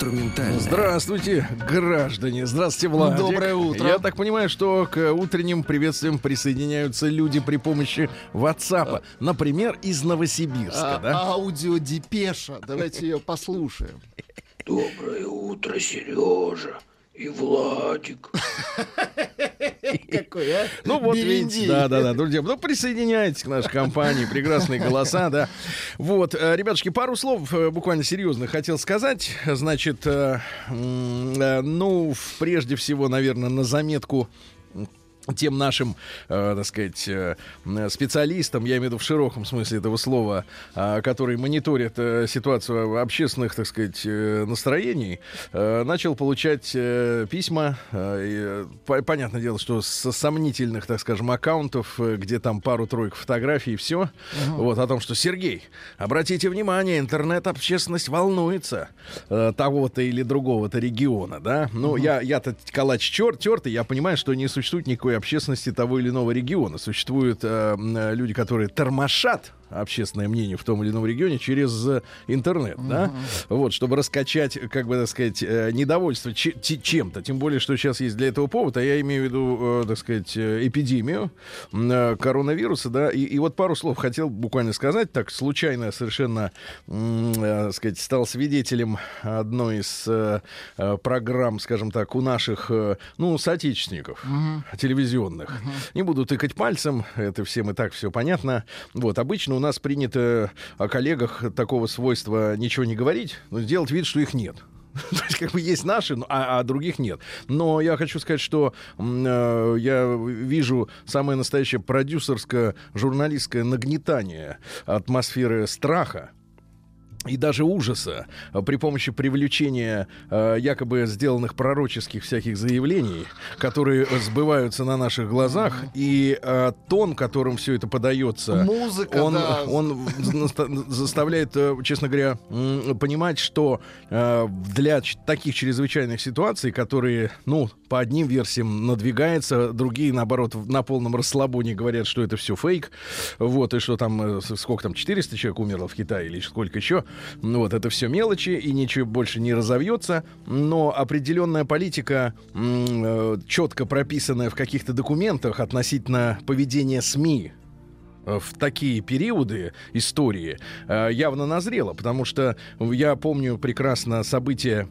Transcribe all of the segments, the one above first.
Инструментальная. Здравствуйте, граждане. Здравствуйте, Владик. Доброе утро. Я так понимаю, что к утренним приветствиям присоединяются люди при помощи WhatsApp. Например, из Новосибирска, А- да? Аудиодепеша. Давайте ее послушаем. Доброе утро, Сережа и Владик. Какой, а? Ну вот видите, да, да, да, друзья, ну присоединяйтесь к нашей компании, прекрасные голоса, да. Вот, э, ребятушки, пару слов э, буквально серьезно хотел сказать. Значит, э, ну, прежде всего, наверное, на заметку тем нашим, э, так сказать, э, специалистам, я имею в виду в широком смысле этого слова, а, которые мониторят э, ситуацию общественных, так сказать, э, настроений, э, начал получать э, письма, э, э, по- понятное дело, что со сомнительных, так скажем, аккаунтов, э, где там пару-тройку фотографий и все, вот о том, что Сергей, обратите внимание, интернет-общественность волнуется э, того-то или другого-то региона, да. Ну, я, я-то калач чер, тертый, я понимаю, что не существует никакой общественности того или иного региона. Существуют э, э, люди, которые тормошат общественное мнение в том или ином регионе через э, интернет, да, вот, чтобы раскачать, как бы, так сказать, э, недовольство чем-то, тем более, что сейчас есть для этого повод, а я имею в виду, э, так сказать, эпидемию коронавируса, да, и, и вот пару слов хотел буквально сказать, так, случайно совершенно, так сказать, стал свидетелем одной из программ, скажем так, у наших, ну, соотечественников телевизионных. Не буду тыкать пальцем, это всем и так все понятно. Вот, обычно нас принято о коллегах такого свойства ничего не говорить, но сделать вид, что их нет. То есть, как бы есть наши, а, а других нет. Но я хочу сказать, что э, я вижу самое настоящее продюсерское, журналистское нагнетание атмосферы страха и даже ужаса э, при помощи привлечения э, якобы сделанных пророческих всяких заявлений, которые сбываются на наших глазах, и э, тон, которым все это подается, Музыка, он, да. он заставляет, э, честно говоря, понимать, что э, для таких чрезвычайных ситуаций, которые, ну, по одним версиям надвигается, другие, наоборот, на полном расслабоне говорят, что это все фейк, вот, и что там, э, сколько там, 400 человек умерло в Китае или сколько еще, вот, это все мелочи, и ничего больше не разовьется, но определенная политика, э, четко прописанная в каких-то документах относительно поведения СМИ, э, в такие периоды истории э, явно назрела, потому что я помню прекрасно события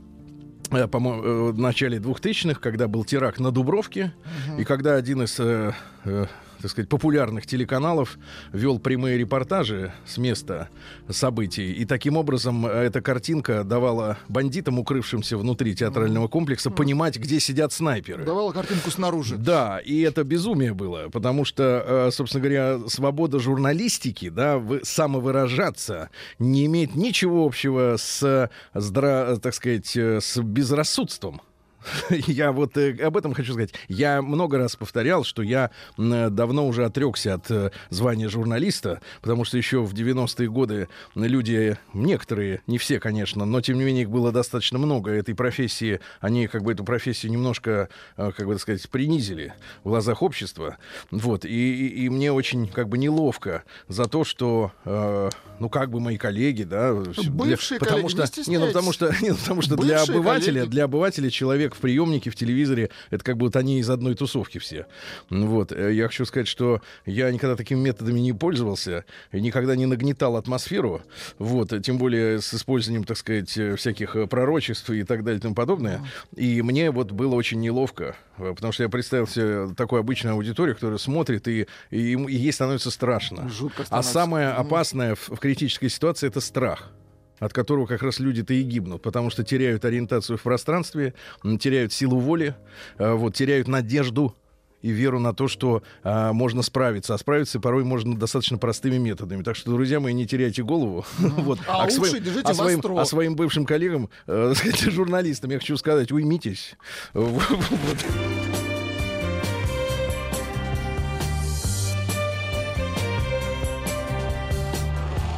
по-моему, в начале 2000-х, когда был теракт на Дубровке, и когда один из, э, э, так сказать, популярных телеканалов вел прямые репортажи с места событий, и таким образом э, эта картинка давала бандитам, укрывшимся внутри театрального комплекса, понимать, где сидят снайперы. Давала картинку снаружи. Да, и это безумие было, потому что, э, собственно говоря, свобода журналистики, да, вы- самовыражаться не имеет ничего общего с, здра- так сказать, э, с безрассудством. Я вот э, об этом хочу сказать. Я много раз повторял, что я э, давно уже отрекся от э, звания журналиста, потому что еще в 90-е годы люди, некоторые, не все, конечно, но тем не менее их было достаточно много этой профессии, они как бы эту профессию немножко, э, как бы так сказать, принизили в глазах общества. Вот. И, и- и мне очень как бы неловко за то, что, э, ну, как бы мои коллеги, да, для- Бывшие потому коллеги, что, не не, ну, потому что, не, ну, потому что для обывателя, коллеги. для обывателя человек в приемнике, в телевизоре, это как будто они из одной тусовки все. Ну Вот. Э, Я хочу сказать, что я никогда такими методами не пользовался, и никогда не нагнетал атмосферу, вот, тем более с использованием, так сказать, э, всяких э, пророчеств и так далее и тому подобное. И мне вот было очень неловко, потому что я представил себе такую обычную аудиторию, которая смотрит, и, и, и ей становится страшно. Жутко А становится. самое опасное в, в критической ситуации это страх от которого как раз люди-то и гибнут, потому что теряют ориентацию в пространстве, теряют силу воли, э, вот, теряют надежду и веру на то, что а, можно справиться. А справиться порой можно достаточно простыми методами. Так что, друзья мои, не теряйте голову. вот. А к уши держите а, своим, а своим бывшим коллегам, э, сказать, журналистам, я хочу сказать, уймитесь. Вот.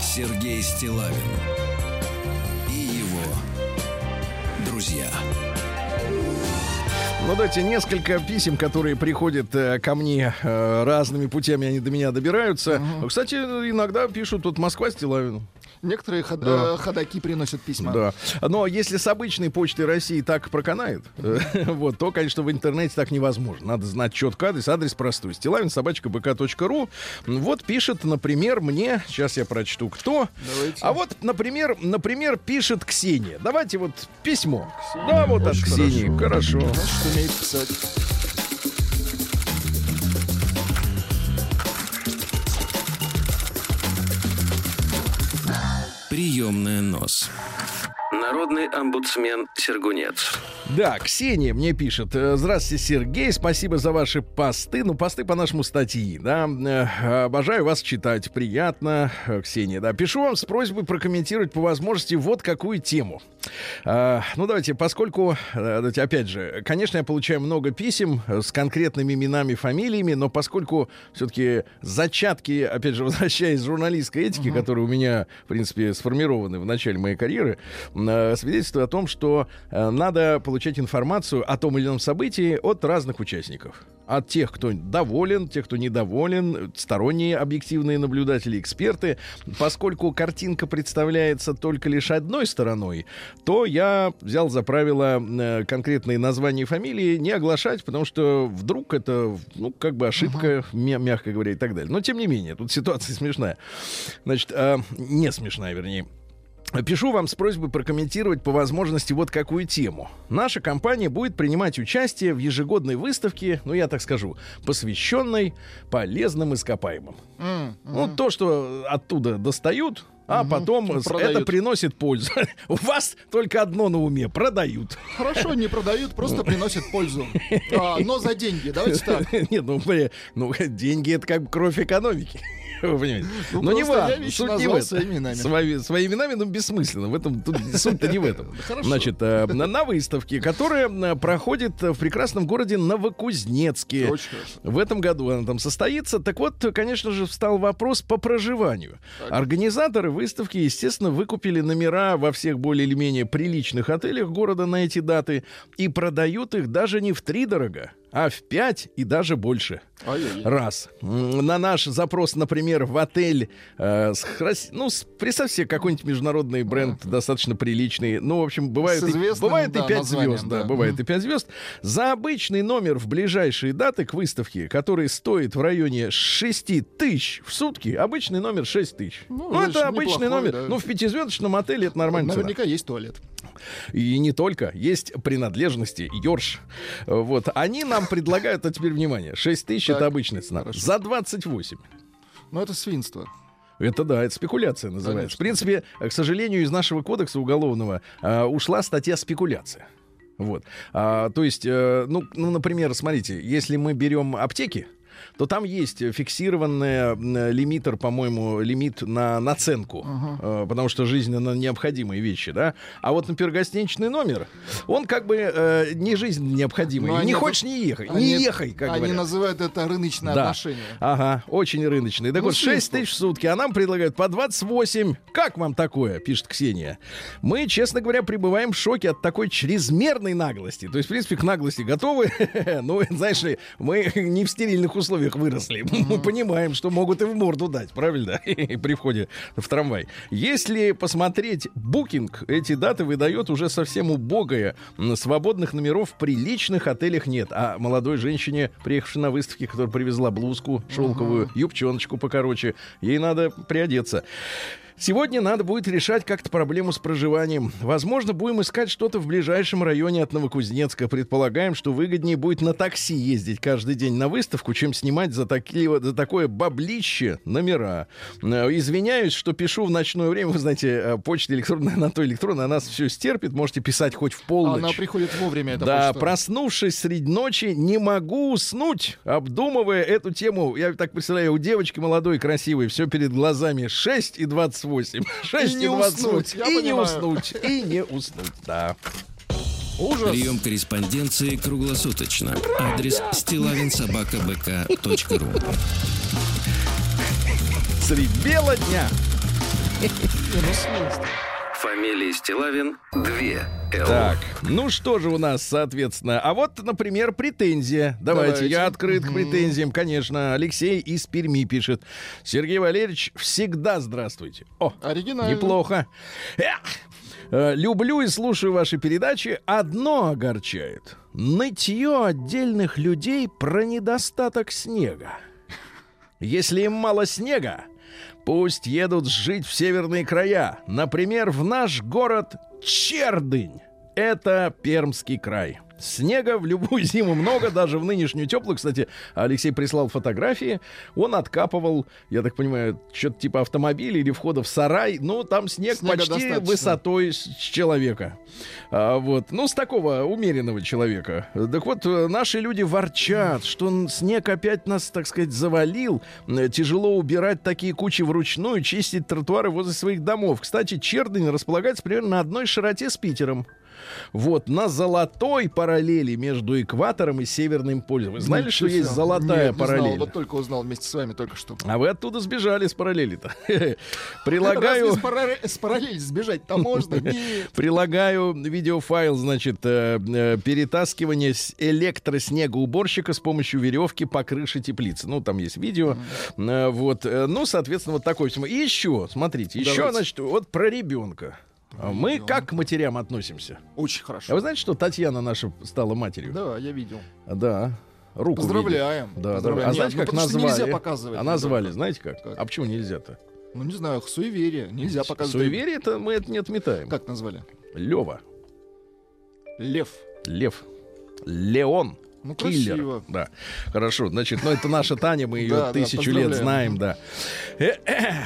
Сергей Стилавин Ну, давайте несколько писем, которые приходят э, ко мне э, разными путями, они до меня добираются. Кстати, иногда пишут тут Москва Стилавину. Некоторые ход- Да. э, ходаки приносят письма. Да. Но если с обычной почты России так проканает, э, вот, то, конечно, в интернете так невозможно. Надо знать четко адрес. Адрес простой. Стилавин собачка бк.ру. Вот пишет, например, мне. Сейчас я прочту, кто. Давайте. А вот, например, например, пишет Ксения. Давайте вот письмо. Да, вот от Очень Ксении. Хорошо. Значит, умеет писать. Приемная нос. Народный омбудсмен Сергунец. Да, Ксения мне пишет. э, Здравствуйте, Сергей, спасибо за ваши посты. Ну, посты по нашему статьи, да. Э, Обожаю вас читать, приятно, э, Ксения, да. Пишу вам с просьбой прокомментировать по возможности вот какую тему. А, Ну, давайте, поскольку, давайте, опять же, конечно, я получаю много писем с конкретными именами, фамилиями, но поскольку все-таки зачатки, опять же, возвращаясь к журналистской этике, которые у меня, в принципе, сформированы в начале моей карьеры, э, свидетельствуют о том, что э, надо получать информацию о том или ином событии от разных участников. От тех, кто доволен, тех, кто недоволен, сторонние объективные наблюдатели, эксперты. Поскольку картинка представляется только лишь одной стороной, то я взял за правило э, конкретные названия и фамилии не оглашать, потому что вдруг это, ну, как бы ошибка, мя- мягко говоря, и так далее. Но, тем не менее, тут ситуация смешная. Значит, э, не смешная, вернее. Пишу вам с просьбой прокомментировать по возможности вот какую тему. Наша компания будет принимать участие в ежегодной выставке, ну я так скажу, посвященной полезным ископаемым. М, Ну, то, что оттуда достают, а потом с- Продают. это приносит пользу. У вас только одно на уме — продают. Хорошо, не продают, просто приносят пользу. А, но за деньги. Давайте так. Нет, ну, ну, деньги — это как кровь экономики. Вы понимаете? Ну, Но не важно, суть не в этом. своими именами. Свои, своими именами, ну, бессмысленно. В этом, тут суть-то не в этом. Значит, э, на, на выставке, которая э, проходит в прекрасном городе Новокузнецке. Очень хорошо. В этом году она там состоится. Так вот, конечно же, встал вопрос по проживанию. Организаторы выставки, естественно, выкупили номера во всех более или менее приличных отелях города на эти даты и продают их даже не в три дорого, а в пять и даже больше. Ай-яй-яй. Раз. На наш запрос, например, в отель, э, с крас- ну, с- представьте себе какой-нибудь международный бренд, достаточно приличный. Ну, в общем, бывает, и, бывает и да, 5 названием, звезд. Да, да. бывает и 5 звезд. За обычный номер в ближайшие даты к выставке, который стоит в районе 6 тысяч в сутки, обычный номер 6 тысяч. Ну, Ну, это обычный неплохой, номер. да. Ну, в пятизвездочном отеле это нормально. Наверняка есть туалет. И не только. Есть принадлежности, Йорш. Вот. Они нам предлагают, а теперь внимание, 6 тысяч Так, это обычная цена. хорошо. За 28. Но это свинство. Это да, это спекуляция называется. Конечно. В принципе, к сожалению, из нашего кодекса уголовного а, ушла статья спекуляция. Вот. А, то есть, э, ну, ну, например, смотрите, если мы берем аптеки, то там есть фиксированный лимитер, по-моему, лимит на наценку, э, потому что жизненно необходимые вещи, да. А вот, например, гостиничный номер, он как бы э, не жизненно необходимый. Но не они- хочешь, не ехай. Они- не ехай, как Они говорят. называют это рыночное Да. отношение. Ага, очень рыночный. Так Ну, вот, 6 свинство. тысяч в сутки, а нам предлагают по 28. Как вам такое, пишет Ксения. Мы, честно говоря, пребываем в шоке от такой чрезмерной наглости. То есть, в принципе, к наглости готовы. Ну, знаешь ли, мы не в стерильных условиях выросли. Мы понимаем, что могут и в морду дать, правильно? При входе в трамвай. Если посмотреть букинг, эти даты выдает уже совсем убогое. Свободных номеров в приличных отелях нет. А молодой женщине, приехавшей на выставке, которая привезла блузку шелковую, юбчоночку покороче, ей надо приодеться. Сегодня надо будет решать как-то проблему с проживанием. Возможно, будем искать что-то в ближайшем районе от Новокузнецка. Предполагаем, что выгоднее будет на такси ездить каждый день на выставку, чем снимать за, такие, за такое баблище номера. Э, Извиняюсь, что пишу в ночное время. Вы знаете, э, почта электронная, на то электронная, она нас все стерпит. Можете писать хоть в полночь. Она приходит вовремя, эта Да, почта. проснувшись среди ночи, не могу уснуть, обдумывая эту тему. Я так представляю, у девочки молодой, красивой, все перед глазами 6 и 28. 6 И и, не 28. уснуть, я и не уснуть. И не уснуть, да. Ужас. Прием корреспонденции круглосуточно. Адрес стилавинсобакабк.ру Средь бела дня. Фамилия Стилавин 2 Л. Так, ну что же у нас, соответственно. А вот, например, претензия. Давайте, Давайте. я открыт к претензиям, конечно. Алексей из Перми пишет. Сергей Валерьевич, всегда здравствуйте. О, Оригинально. неплохо. Эх. Э, Люблю и слушаю ваши передачи. Одно огорчает. Нытье отдельных людей про недостаток снега. Если им мало снега, пусть едут жить в северные края. Например, в наш город Чердынь. Это Пермский край. Снега в любую зиму много, даже в нынешнюю теплую. Кстати, Алексей прислал фотографии. Он откапывал, я так понимаю, что-то типа автомобиля или входа в сарай. Ну, там снег Снега почти достаточно. высотой с человека. А, вот. Ну, с такого умеренного человека. Так вот, наши люди ворчат, что снег опять нас, так сказать, завалил. Э, Тяжело убирать такие кучи вручную, чистить тротуары возле своих домов. Кстати, Чердынь располагается примерно на одной широте с Питером. Вот, на золотой параллели между экватором и Северным полюсом. Вы знали, что Ничего есть себе. золотая Нет, не параллель? Знал, вот только узнал вместе с вами только что. А вы оттуда сбежали с параллели-то. Прилагаю... с, параллели сбежать-то можно? Прилагаю видеофайл, значит, э, э, перетаскивание электроснегоуборщика с помощью веревки по крыше теплицы. Ну, там есть видео. Э, вот. Ну, соответственно, вот такой. И еще, смотрите, еще, значит, вот про ребенка. А Мы как к матерям относимся? Очень А хорошо. вы знаете, что Татьяна наша стала матерью? Да, я видел. Да. Руку Поздравляем. видит. Да, да. Поздравляем. А Нет, знаете, ну, как что назвали? нельзя показывать А назвали, ребенка. знаете как? Как? А почему нельзя-то? Ну, не знаю, суеверие. Нельзя показывать. Суеверие это мы это не отметаем. Как назвали? Лева. Лев. Лев. Леон. Ну, Киллер. красиво. Да. Хорошо. Значит, ну это наша Таня, мы ее Да, да, тысячу лет знаем, да. Э-э.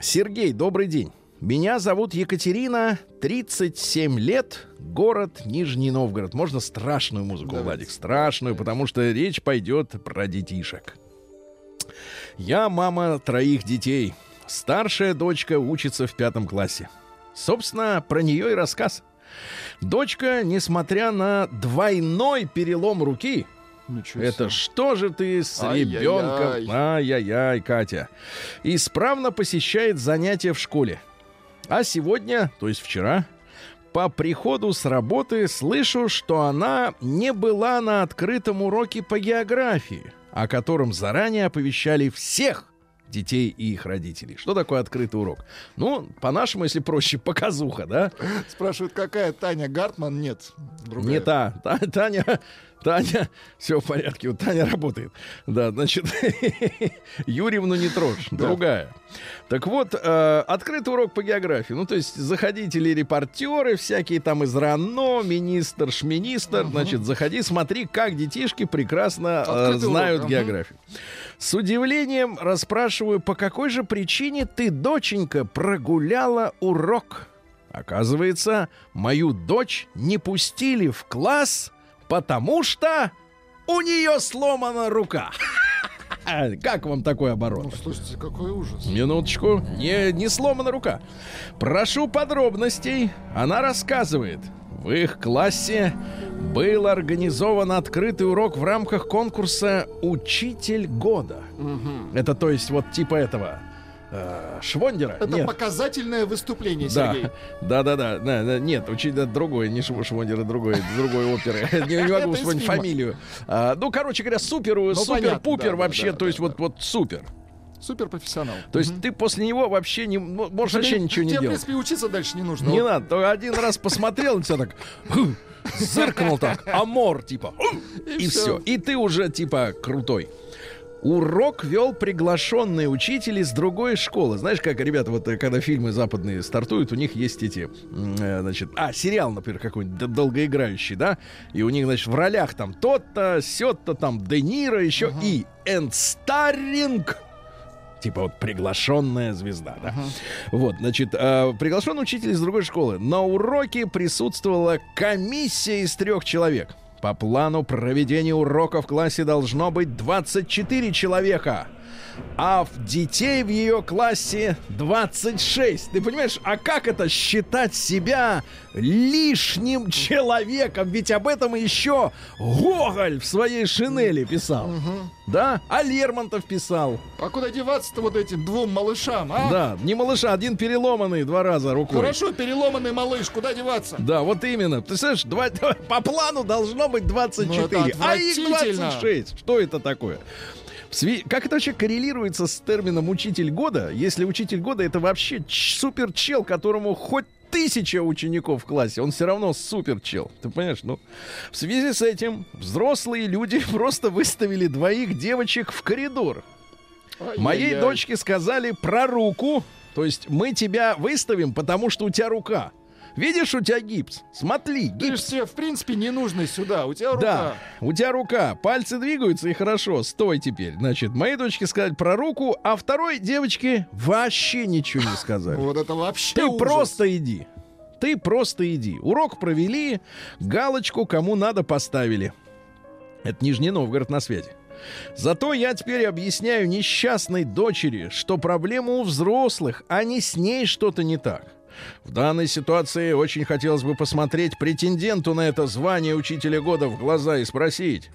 Сергей, добрый день. Меня зовут Екатерина, 37 лет, город Нижний Новгород. Можно страшную музыку, Давайте. Владик? Страшную, потому что речь пойдет про детишек. Я мама троих детей. Старшая дочка учится в пятом классе. Собственно, про нее и рассказ. Дочка, несмотря на двойной перелом руки, Ничего это себе. что же ты с Ай-яй-яй. ребенком? Ай-яй-яй, Катя. Исправно посещает занятия в школе. А сегодня, то есть вчера, по приходу с работы слышу, что она не была на открытом уроке по географии, о котором заранее оповещали всех детей и их родителей. Что такое открытый урок? Ну, по-нашему, если проще, показуха, да? Спрашивают, какая Таня Гартман? Нет. Другая. Не та. Та- Таня, Таня, все в порядке, вот Таня работает. Да, значит, Юрьевну не трожь, другая. Так вот, э, открытый урок по географии. Ну, то есть, заходите ли репортеры всякие там из РАНО, министр, шминистр, значит, заходи, смотри, как детишки прекрасно э, Открытый урок, знают ага. географию. С удивлением расспрашиваю, по какой же причине ты, доченька, прогуляла урок? Оказывается, мою дочь не пустили в класс, потому что у нее сломана рука. Как вам такой оборот? Ну, слушайте, какой ужас. Минуточку. Не, не сломана рука. Прошу подробностей. Она рассказывает. В их классе был организован открытый урок в рамках конкурса «Учитель года». Это то есть вот типа этого э, Швондера? Это Нет. показательное выступление, Да, Сергей. да, да, да, да, да, нет, учитель это другой, не Шв- Швондер, это другой, другой оперы. Не, не могу вспомнить фамилию. А, ну, короче говоря, супер, понятно, супер-пупер да, вообще, да, то есть вот, вот супер. Суперпрофессионал. То есть ты после него вообще не можешь вообще Тебе- ничего не тебе, в делать. принципе, учиться дальше не нужно. Не надо, то один раз посмотрел на тебя так, зыркнул так, амор, типа, и И все. И ты уже, типа, крутой. Урок вел приглашенный учитель из другой школы. Знаешь, как, ребята, вот э, когда фильмы западные стартуют, у них есть эти, э, значит, а, сериал, например, какой-нибудь долгоиграющий, да, и у них, значит, в ролях там тот-то, сё-то, там, Де Ниро еще и Энд Старринг, типа вот приглашенная звезда, да. Вот, значит, э, приглашенный учитель из другой школы. На уроке присутствовала комиссия из трех человек. По плану проведения урока в классе должно быть 24 человека. А в детей в ее классе 26. Ты понимаешь, а как это считать себя лишним человеком? Ведь об этом еще Гоголь в своей шинели писал. Да? А Лермонтов писал. А куда деваться-то вот этим двум малышам, а? Да, не малыша, один переломанный два раза рукой. Хорошо, переломанный малыш, куда деваться? Да, вот именно. Ты знаешь, два- по плану должно быть 24, Ну, а их отвратительно. 26. Что это такое? Как это вообще коррелируется с термином учитель года, если учитель года это вообще супер чел, которому хоть тысяча учеников в классе, он все равно супер чел. Ты понимаешь? Ну, в связи с этим взрослые люди просто выставили двоих девочек в коридор. Моей Ай-яй-яй. дочке сказали про руку. То есть мы тебя выставим, потому что у тебя рука. Видишь, у тебя гипс. Смотри, Ты гипс. тебе, в принципе, не нужно сюда. У тебя рука. Да, у тебя рука, пальцы двигаются и хорошо. Стой теперь. Значит, моей дочке сказали про руку, а второй девочке вообще ничего не сказали. Вот это вообще Ты ужас. просто иди. Ты просто иди. Урок провели, галочку кому надо поставили. Это Нижний Новгород на связи. Зато я теперь объясняю несчастной дочери, что проблема у взрослых, а не с ней что-то не так. В данной ситуации очень хотелось бы посмотреть претенденту на это звание учителя года в глаза и спросить,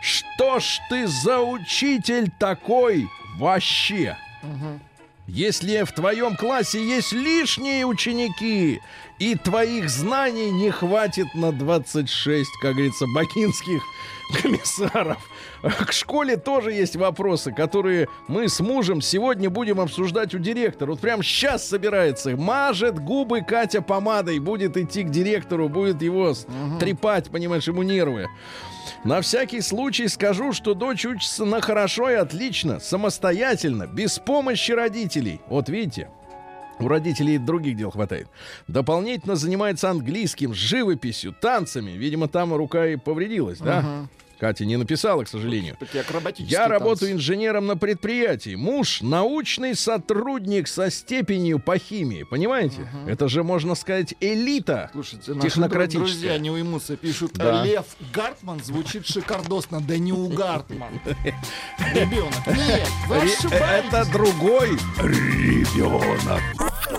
что ж ты за учитель такой вообще? Если в твоем классе есть лишние ученики, и твоих знаний не хватит на 26, как говорится, бакинских комиссаров. К школе тоже есть вопросы, которые мы с мужем сегодня будем обсуждать у директора. Вот прям сейчас собирается. Мажет губы Катя помадой, будет идти к директору, будет его с- трепать, понимаешь, ему нервы. На всякий случай скажу, что дочь учится на хорошо и отлично, самостоятельно, без помощи родителей. Вот видите, у родителей других дел хватает. Дополнительно занимается английским, живописью, танцами. Видимо, там рука и повредилась, да? Катя не написала, к сожалению. Я работаю танцы. инженером на предприятии. Муж научный сотрудник со степенью по химии. Понимаете? Это же, можно сказать, элита. Слушайте, наши технократическая. друзья не уймутся, пишут, Да. Лев Гартман звучит шикардосно, да не у Гартман. Ребенок. Нет, вы ошибаетесь. Это другой ребенок.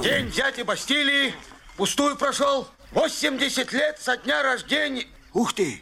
День дяди Бастилии пустую прошел. 80 лет со дня рождения. Ух ты,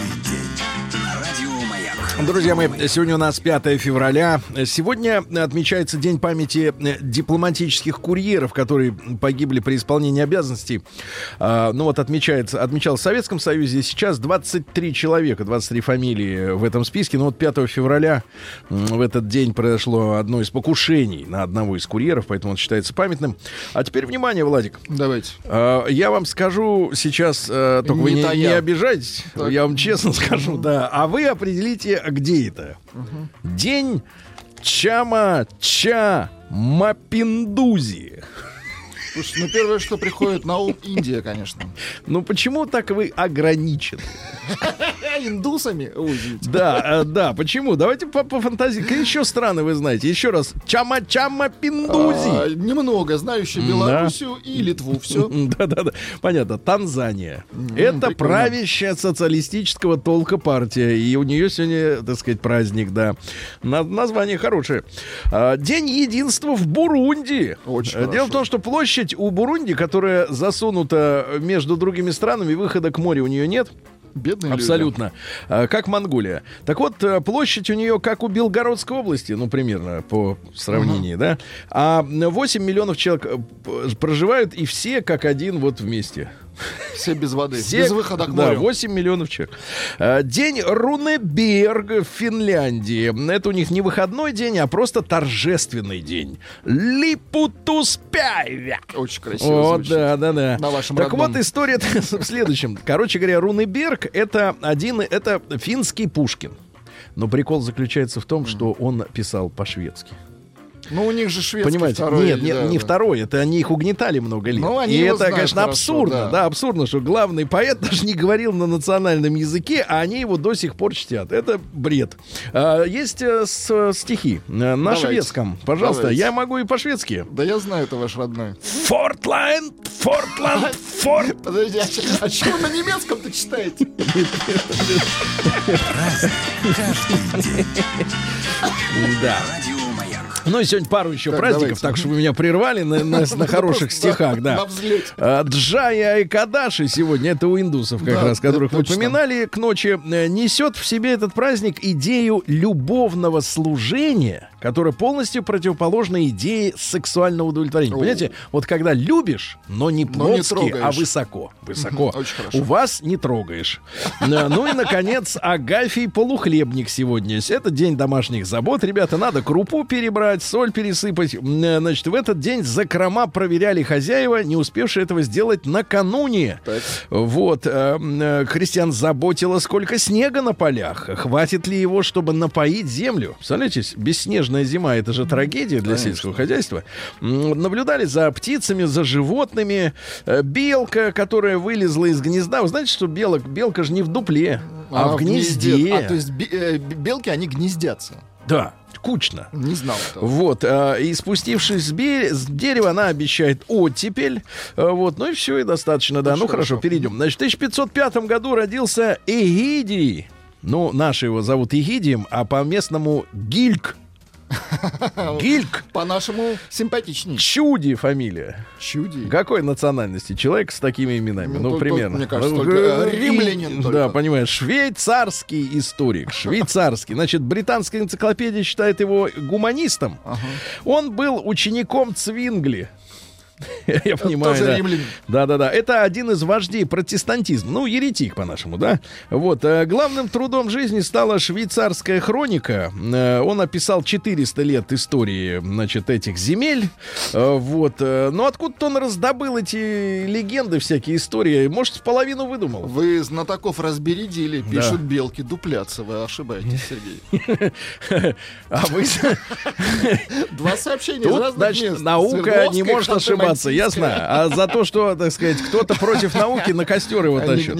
Маяк. Друзья мои, сегодня у нас 5 февраля. Сегодня отмечается День памяти э, дипломатических курьеров, которые погибли при исполнении обязанностей. А, Ну вот отмечается, отмечалось в Советском Союзе. Сейчас 23 человека, 23 фамилии в этом списке. Но вот 5 февраля в этот день произошло одно из покушений на одного из курьеров, поэтому он считается памятным. А теперь внимание, Владик. Давайте. А, Я вам скажу сейчас, э, только вы Не не, тая. не обижайтесь, Так. я вам честно скажу, да. А вы определите, где это. День Чама Ча Мапиндузи. Слушай, ну первое, что приходит на ум, Индия, конечно. Ну почему так вы ограничены? Индусами? Да, э, да, почему? Давайте по, по фантазии. Какие еще страны вы знаете? Еще раз. Чама Чама А, Пиндузи. немного знающие Белоруссию и Литву. Все. Да-да-да. Понятно. Танзания. Это правящая социалистического толка партия. И у нее сегодня, так сказать, праздник, да. На- название хорошее. А, День единства в Бурунди. Очень Э, Дело в том, что площадь у Бурунди, которая засунута между другими странами, выхода к морю у нее нет. Бедные люди. Абсолютно. А, Как Монголия. Так вот, э, площадь у нее как у Белгородской области, ну, примерно, по сравнению, да? А 8 миллионов человек э, проживают, и все как один вот вместе. Все без воды. Все- без выхода к да, морю. 8 миллионов человек. А, День Рунеберга в Финляндии. Это у них не выходной день, а просто торжественный день. Липутуспяйвя. Очень красиво О, звучит. да, да, да. На вашем так родном. вот, история в следующем. Короче говоря, Рунеберг это один, это финский Пушкин. Но прикол заключается в том, что он писал по-шведски. Ну, у них же шведский Понимаете? второй. нет, нет, да, не да. второй. Это они их угнетали много лет. Ну, они И это, знают конечно, хорошо, абсурдно. да. Да. абсурдно, что главный поэт даже не говорил на национальном языке, а они его до сих пор чтят. Это бред. А, есть э, с- стихи э, на Давайте. шведском. Пожалуйста, Давайте. я могу и по-шведски. Да я знаю, это ваш родной. Фортланд, Фортланд, Форт. Подожди, а, чё- а что вы на немецком-то читаете? Да. Ну и сегодня пару еще Так, праздников, давайте. так что вы меня прервали на, на- на хороших стихах, да. А, Джая и Кадаши сегодня, это у индусов как Да, раз, которых точно. упоминали к ночи, э, несет в себе этот праздник идею любовного служения, которая полностью противоположна идее сексуального удовлетворения. О. Понимаете, вот когда любишь, но не Но не плотски, трогаешь. а высоко. Высоко. У вас не трогаешь. Э, Ну и, наконец, Агафий полухлебник сегодня. Это день домашних забот. Ребята, надо крупу перебрать, соль пересыпать. Э, Значит, в этот день закрома проверяли хозяева, не успевшие этого сделать накануне. Так. Вот. э, м, э, Крестьян заботило, сколько снега на полях. Хватит ли его, чтобы напоить землю? Представляете, бесснежная зима — это же трагедия для сельского хозяйства. Наблюдали за птицами, за животными. Э, Белка, которая вылезла из гнезда. Вы знаете, что белок, белка же не в дупле, а, в гнезде. А, то есть э, белки, они гнездятся. Да, кучно. Не знал этого. Вот, а, и спустившись с, бе- с дерева, она обещает оттепель. А, Вот, ну и все, и достаточно, да. Очень ну хорошо, хорошо. перейдем. Значит, в 1505 году родился Эгидий. Ну, наши его зовут Егидием, а по-местному Гильк. Гильк. По-нашему симпатичней. Чуди фамилия. Чуди. Какой национальности человек с такими именами? Ну, Ну, тут- примерно. тут, мне кажется, Ну, только, э, римлянин Да, только. понимаешь, швейцарский историк. Швейцарский. Значит, британская энциклопедия считает его гуманистом. Он был учеником Цвингли. Я понимаю, тоже да. римлянин. Да-да-да. Это один из вождей протестантизма. Ну, еретик по-нашему, да? Вот. э, Главным трудом жизни стала швейцарская хроника. Э, Он описал 400 лет истории, значит, этих земель. Э, Вот. Но откуда-то он раздобыл эти легенды, всякие истории. Может, половину выдумал. Вы знатоков разбередили, пишут белки дуплятся. Вы ошибаетесь, Сергей. А вы... Два сообщения Тут, значит, наука не может ошибаться, Ханты-Мансийская. ясно? А за то, что, так сказать, кто-то против науки на костер его тащит.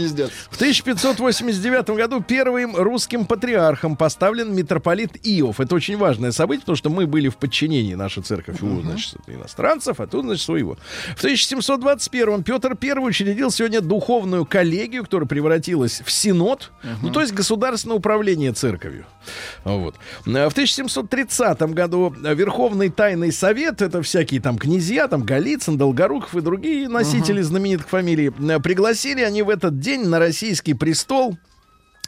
В 1589 году первым русским патриархом поставлен митрополит Иов. Это очень важное событие, потому что мы были в подчинении, наша церковь, у значит, иностранцев, а тут, значит, своего. В 1721 Петр I учредил сегодня духовную коллегию, которая превратилась в синод, ну, то есть государственное управление церковью. Вот. В 1730 году Верховный Тайный Совет, это всякие там князья, там Голицын, Долгоруков и другие носители знаменитых фамилий, э, пригласили они в этот день на российский престол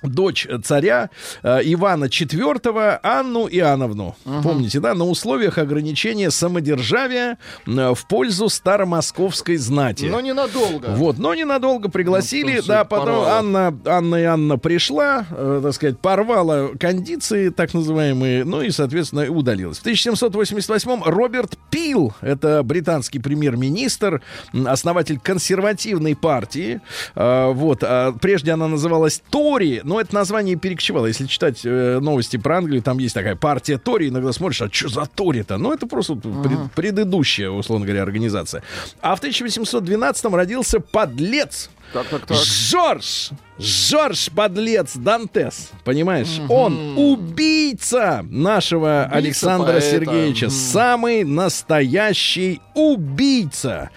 дочь царя э, Ивана IV, Анну Иоанновну. Помните, да? На условиях ограничения самодержавия э, в пользу старомосковской знати. Но ненадолго. Вот, но ненадолго пригласили, Ну, да, потом порвало. Анна, Анна и Анна пришла, э, так сказать, порвала кондиции, так называемые, ну и, соответственно, удалилась. В 1788-м Роберт Пил, это британский премьер-министр, основатель консервативной партии, э, вот, а прежде она называлась Тори, но это название перекочевало. Если читать э, новости про Англию, там есть такая партия Тори, иногда смотришь, а что за Тори-то? Ну, это просто вот пред- предыдущая, условно говоря, организация. А в 1812-м родился подлец Так, так, так. Жорж! Жорж Подлец Дантес. Понимаешь? Он убийца нашего Александра поэта. Сергеевича. Самый настоящий убийца.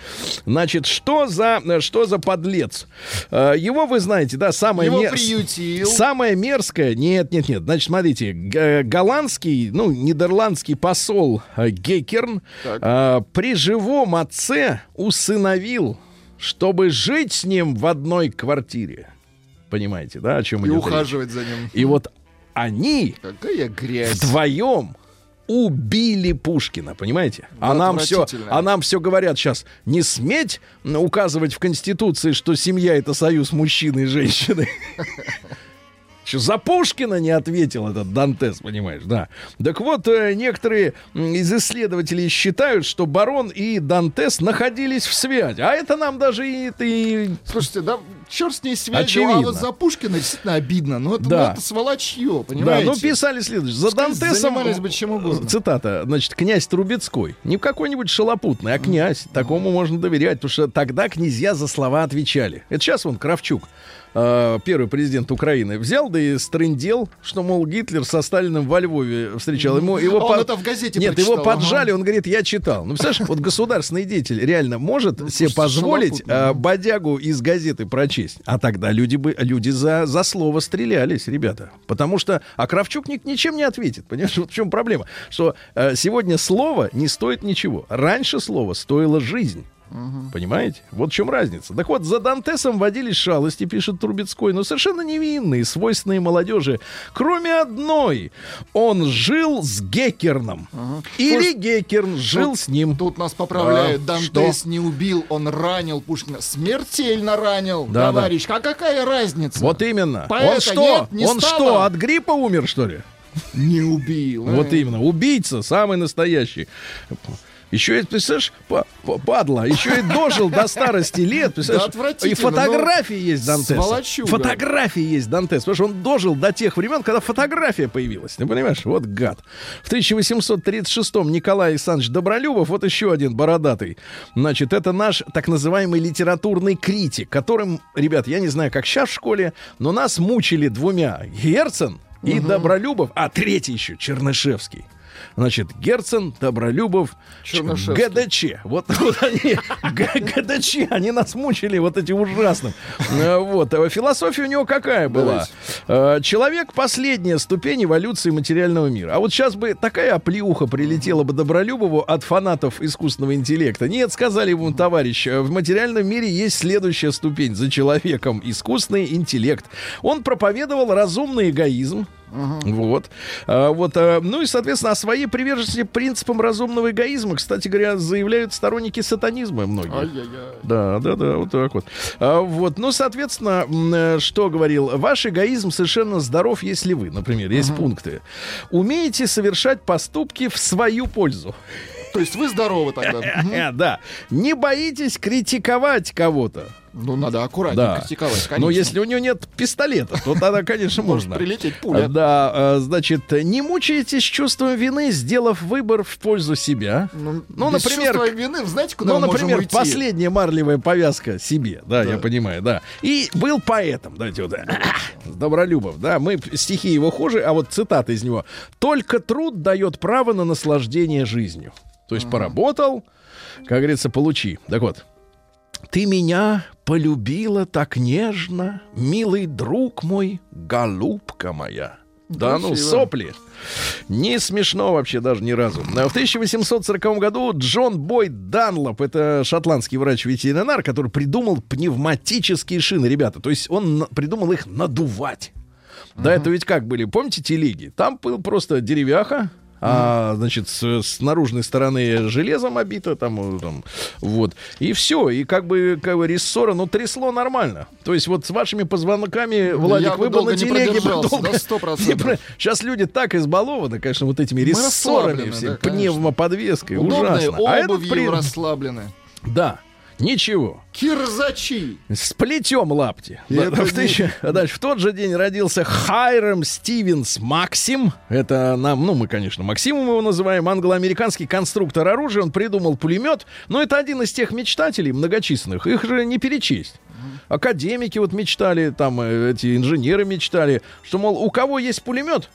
Значит, что за, что за подлец? Э, Его вы знаете, да, самое Его ме- приютил. Самое мерзкое, нет, нет, нет. Значит, смотрите, г- голландский, ну, нидерландский посол э, Геккерн Так. э, при живом отце усыновил, чтобы жить с ним в одной квартире. Понимаете, да, о чем И идет речь? ухаживать за ним. И вот они Какая грязь. вдвоем убили Пушкина, понимаете? А нам все, а нам все говорят сейчас, не сметь указывать в Конституции, что семья это союз мужчины и женщины. Что за Пушкина не ответил этот Дантес, понимаешь, да. Так вот, э, некоторые из исследователей считают, что барон и Дантес находились в связи. А это нам даже и, и Слушайте, да, черт с ней связью, Очевидно. а вот за Пушкина действительно обидно. Ну, это, Да. ну, это сволочье, Да, понимаете? ну писали следующее. За Дантесом... занимались бы чем угодно. Цитата, значит, князь Трубецкой. Не какой-нибудь шалопутный, а князь. Такому можно доверять, потому что тогда князья за слова отвечали. Это сейчас вон Кравчук, э, первый президент Украины, взял да и стрындел, что, мол, Гитлер со Сталиным во Львове встречал. Ему, его Он по- это в газете Нет, его поджали, ага. он говорит, я читал. Ну, представляешь, вот государственный деятель реально может себе позволить шалопутный, э, бодягу из газеты прочесть. А тогда люди бы люди за, за слово стрелялись, ребята. Потому что, а Кравчук ни- ничем не ответит. Понимаешь, вот в чем проблема? Что э, сегодня слово не стоит ничего. Раньше слово стоило жизнь. Понимаете? Вот в чем разница. Так вот, за Дантесом водились шалости, пишет Трубецкой, но совершенно невинные, свойственные молодежи. Кроме одной. Он жил с Геккерном. Или Геккерн жил Тут- с ним. Тут нас поправляют. Да, Дантес не убил, он ранил Пушкина. Смертельно ранил, Да, товарищ. А какая разница? Вот именно. Поэта он что? нет, не он стало. что, от гриппа умер, что ли? Не убил. Вот э. именно. Убийца, самый настоящий. Еще и, представляешь, па- па- падла, еще и дожил до старости лет. Представляешь? Да, и фотографии но есть Дантеса. сволочуга. Фотографии есть Дантес. Потому что он дожил до тех времен, когда фотография появилась. Ты понимаешь? Вот гад. В 1836-м Николай Александрович Добролюбов, вот еще один бородатый. Значит, это наш так называемый литературный критик, которым, ребят, я не знаю, как сейчас в школе, но нас мучили двумя. Герцен и Добролюбов, а третий еще Чернышевский. Значит, Герцен, Добролюбов. ГДЧ. Вот, вот они, ГДЧ, они нас мучили вот этим ужасным. Э, Вот. А Философия у него какая была? Э, Человек — последняя ступень эволюции материального мира. А вот сейчас бы такая оплеуха прилетела бы Добролюбову от фанатов искусственного интеллекта. Нет, сказали ему, товарищ, э, в материальном мире есть следующая ступень за человеком — искусственный интеллект. Он проповедовал разумный эгоизм, вот. А, вот. а, ну и, соответственно, о своей приверженности принципам разумного эгоизма, кстати говоря, заявляют сторонники сатанизма многие. Ай-яй-яй. Да, да, да, вот так вот. А, вот, ну, соответственно, э, что говорил, ваш эгоизм совершенно здоров, если вы, например, есть пункты, умеете совершать поступки в свою пользу. То есть вы здоровы тогда? Да. Не боитесь критиковать кого-то. Ну, надо аккуратнее Да. критиковать, конечно. Но если у него нет пистолета, то тогда, конечно, Может можно. прилететь пуля. Да, э, значит, не мучаетесь чувством вины, сделав выбор в пользу себя. Ну, Ну, например, чувства вины, знаете, куда Ну, например, уйти? последняя марлевая повязка себе, да, я понимаю, да. И был поэтом, давайте вот, Добролюбов, да, мы стихи его хуже, а вот цитата из него. «Только труд дает право на наслаждение жизнью». То есть поработал, как говорится, получи. Так вот, ты меня полюбила так нежно, милый друг мой, голубка моя. Да ну, сопли. Не смешно вообще даже ни разу. В 1840 году Джон Бойд Данлоп, это шотландский врач-ветеринар, который придумал пневматические шины, ребята. То есть он придумал их надувать. Да, это ведь как были, помните телеги? Там был просто деревяха, а, значит, с, с наружной стороны железом обито, там, э, там, вот, и все, и как бы, как бы рессора, ну, трясло нормально. То есть вот с вашими позвонками, Владик, я вы бы на телеге долго... не про- Сейчас люди так избалованы, конечно, вот этими рессорами, всеми, да, пневмоподвеской, Удобной ужасно. А этот при- расслаблены. Да, ничего. Кирзачи. С плетем лапти. Это в, тысяча- а дальше, в тот же день родился Хайрам Стивенс Максим. Это нам, ну, мы, конечно, Максимом его называем, англо-американский конструктор оружия. Он придумал пулемет. Но это один из тех мечтателей многочисленных. Их же не перечесть. Академики вот мечтали, там э, эти инженеры мечтали, что, мол, у кого есть пулемет,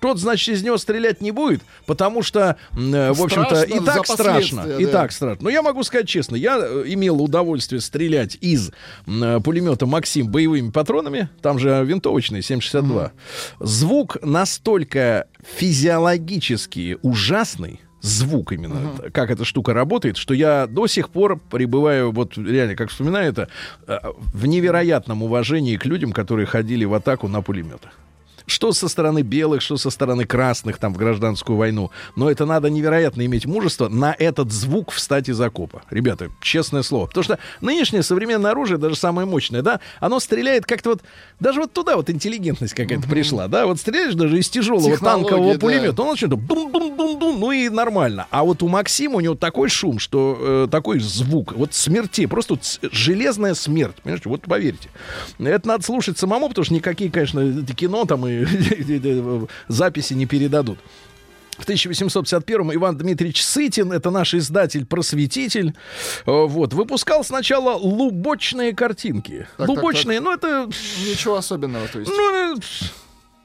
тот, значит, из него стрелять не будет, потому что, э, в общем-то, и так страшно. последствия, И да. так страшно. Но я могу сказать честно, я э, имел удовольствие стрелять из э, пулемета Максим боевыми патронами. Там же винтовочный 7,62. Звук настолько физиологически ужасный, звук именно, т- как эта штука работает, что я до сих пор пребываю, вот реально, как вспоминаю это, в невероятном уважении к людям, которые ходили в атаку на пулеметах. Что со стороны белых, что со стороны красных там в гражданскую войну. Но это надо невероятно иметь мужество на этот звук встать из окопа. Ребята, честное слово. Потому что нынешнее современное оружие, даже самое мощное, да, оно стреляет как-то вот, даже вот туда вот интеллигентность какая-то пришла, да, вот стреляешь даже из тяжелого Технологии, танкового да. пулемета, он начнет бум-бум-бум-бум, ну и нормально. А вот у Максима у него такой шум, что э, такой звук, вот смерти, просто вот железная смерть, понимаете, вот поверьте. Это надо слушать самому, потому что никакие, конечно, кино там и записи не передадут. В 1851 Иван Дмитриевич Сытин, это наш издатель-просветитель, э, вот, выпускал сначала лубочные картинки. Так, так, лубочные, ну это Ничего особенного, то есть. ну,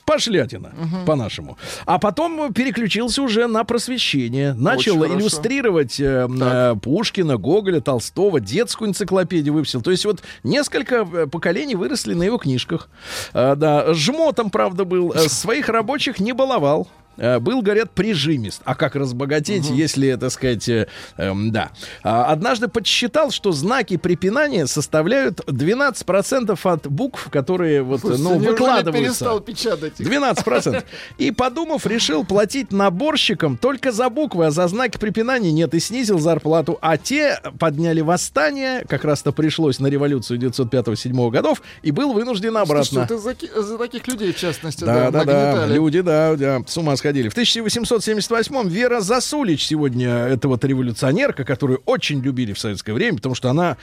пошлятина, по-нашему. А потом переключился уже на просвещение. Начал хорошо. иллюстрировать э, э, Пушкина, Гоголя, Толстого, детскую энциклопедию выпустил. То есть вот несколько э, поколений выросли на его книжках. Э, да, жмотом, правда, был. Э, Своих рабочих не баловал. Э, Был, говорят, прижимист. А как разбогатеть, если, так сказать, э, эм, да. А, Однажды подсчитал, что знаки препинания составляют 12% от букв, которые вот, ну, Неужели выкладываются. перестал печатать их? 12%. И, подумав, решил платить наборщикам только за буквы, а за знаки препинания нет. И снизил зарплату. А те подняли восстание, как раз-то пришлось на революцию 905-7 годов, и был вынужден обратно. Что это за, за таких людей, в частности, Да, да, да, да, люди, да, да, с ума сходили. В 1878-м Вера Засулич сегодня, это вот революционерка, которую очень любили в советское время, потому что она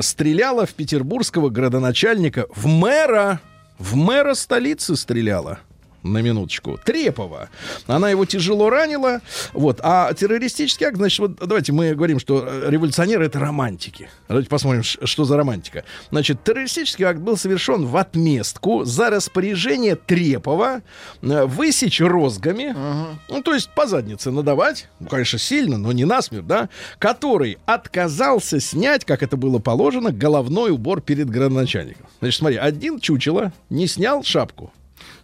стреляла в петербургского градоначальника, в мэра, в мэра столицы стреляла. На минуточку. Трепова. Она его тяжело ранила. Вот. А террористический акт, значит, вот давайте мы говорим, что э, революционеры это романтики. Давайте посмотрим, что за романтика. Значит, террористический акт был совершен в отместку за распоряжение Трепова э, высечь розгами, ну, то есть по заднице надавать, ну, конечно, сильно, но не насмерть, да, который отказался снять, как это было положено, головной убор перед градоначальником. Значит, смотри, один чучело не снял шапку,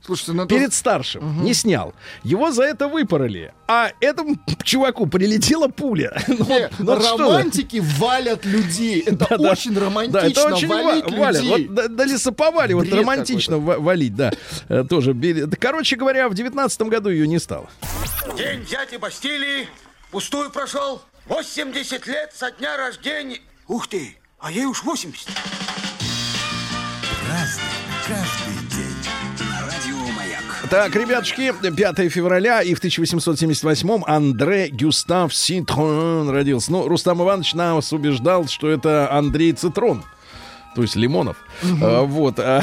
Слушайте, ну перед старшим не снял. Его за это выпороли. А этому чуваку прилетела пуля. Ну, Не, вот- ну, что романтики валят людей. Это Да-да. очень романтично Да, это очень валить ва- валят. людей. Вот до, до лесоповали вот романтично ва- валить, да. Э, Тоже. Да, Короче говоря, в девятнадцатом году ее не стало. День дяди Бастилии пустую прошел. 80 лет со дня рождения. Ух ты, а ей уж 80. Разный, каждый Так, ребятушки, 5 февраля, и в 1878-м Андре Гюстав Ситрон родился. Ну, Рустам Иванович нас убеждал, что это Андрей Цитрон. То есть Лимонов. А, вот. а,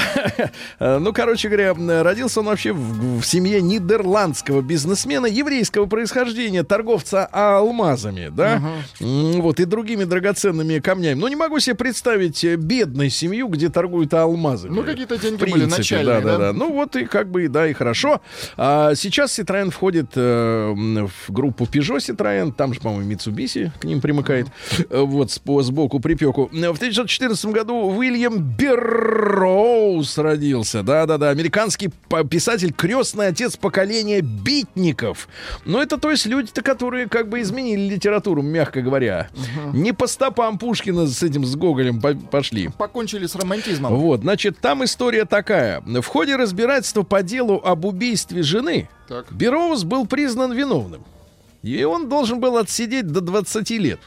ну, короче говоря, родился он вообще в, в семье нидерландского бизнесмена еврейского происхождения, торговца алмазами, да, вот, и другими драгоценными камнями. Ну, не могу себе представить э, бедную семью, где торгуют алмазами. Ну, какие-то деньги В были начальные, да, да, да? да. Ну вот и как бы, да, и хорошо. А сейчас Citroёn входит э, в группу Peugeot Citroёn, там же, по-моему, Mitsubishi к ним примыкает, Э, вот сбоку припеку. В 1914 году Уильям Берроуз родился, да-да-да, американский писатель, крестный отец поколения битников. Ну это то есть люди-то, которые как бы изменили литературу, мягко говоря. Не по стопам Пушкина с этим, с Гоголем по- пошли. Покончили с романтизмом. Вот, значит, там история такая. В ходе разбирательства по делу об убийстве жены Так. Бероуз был признан виновным. И он должен был отсидеть до 20 лет.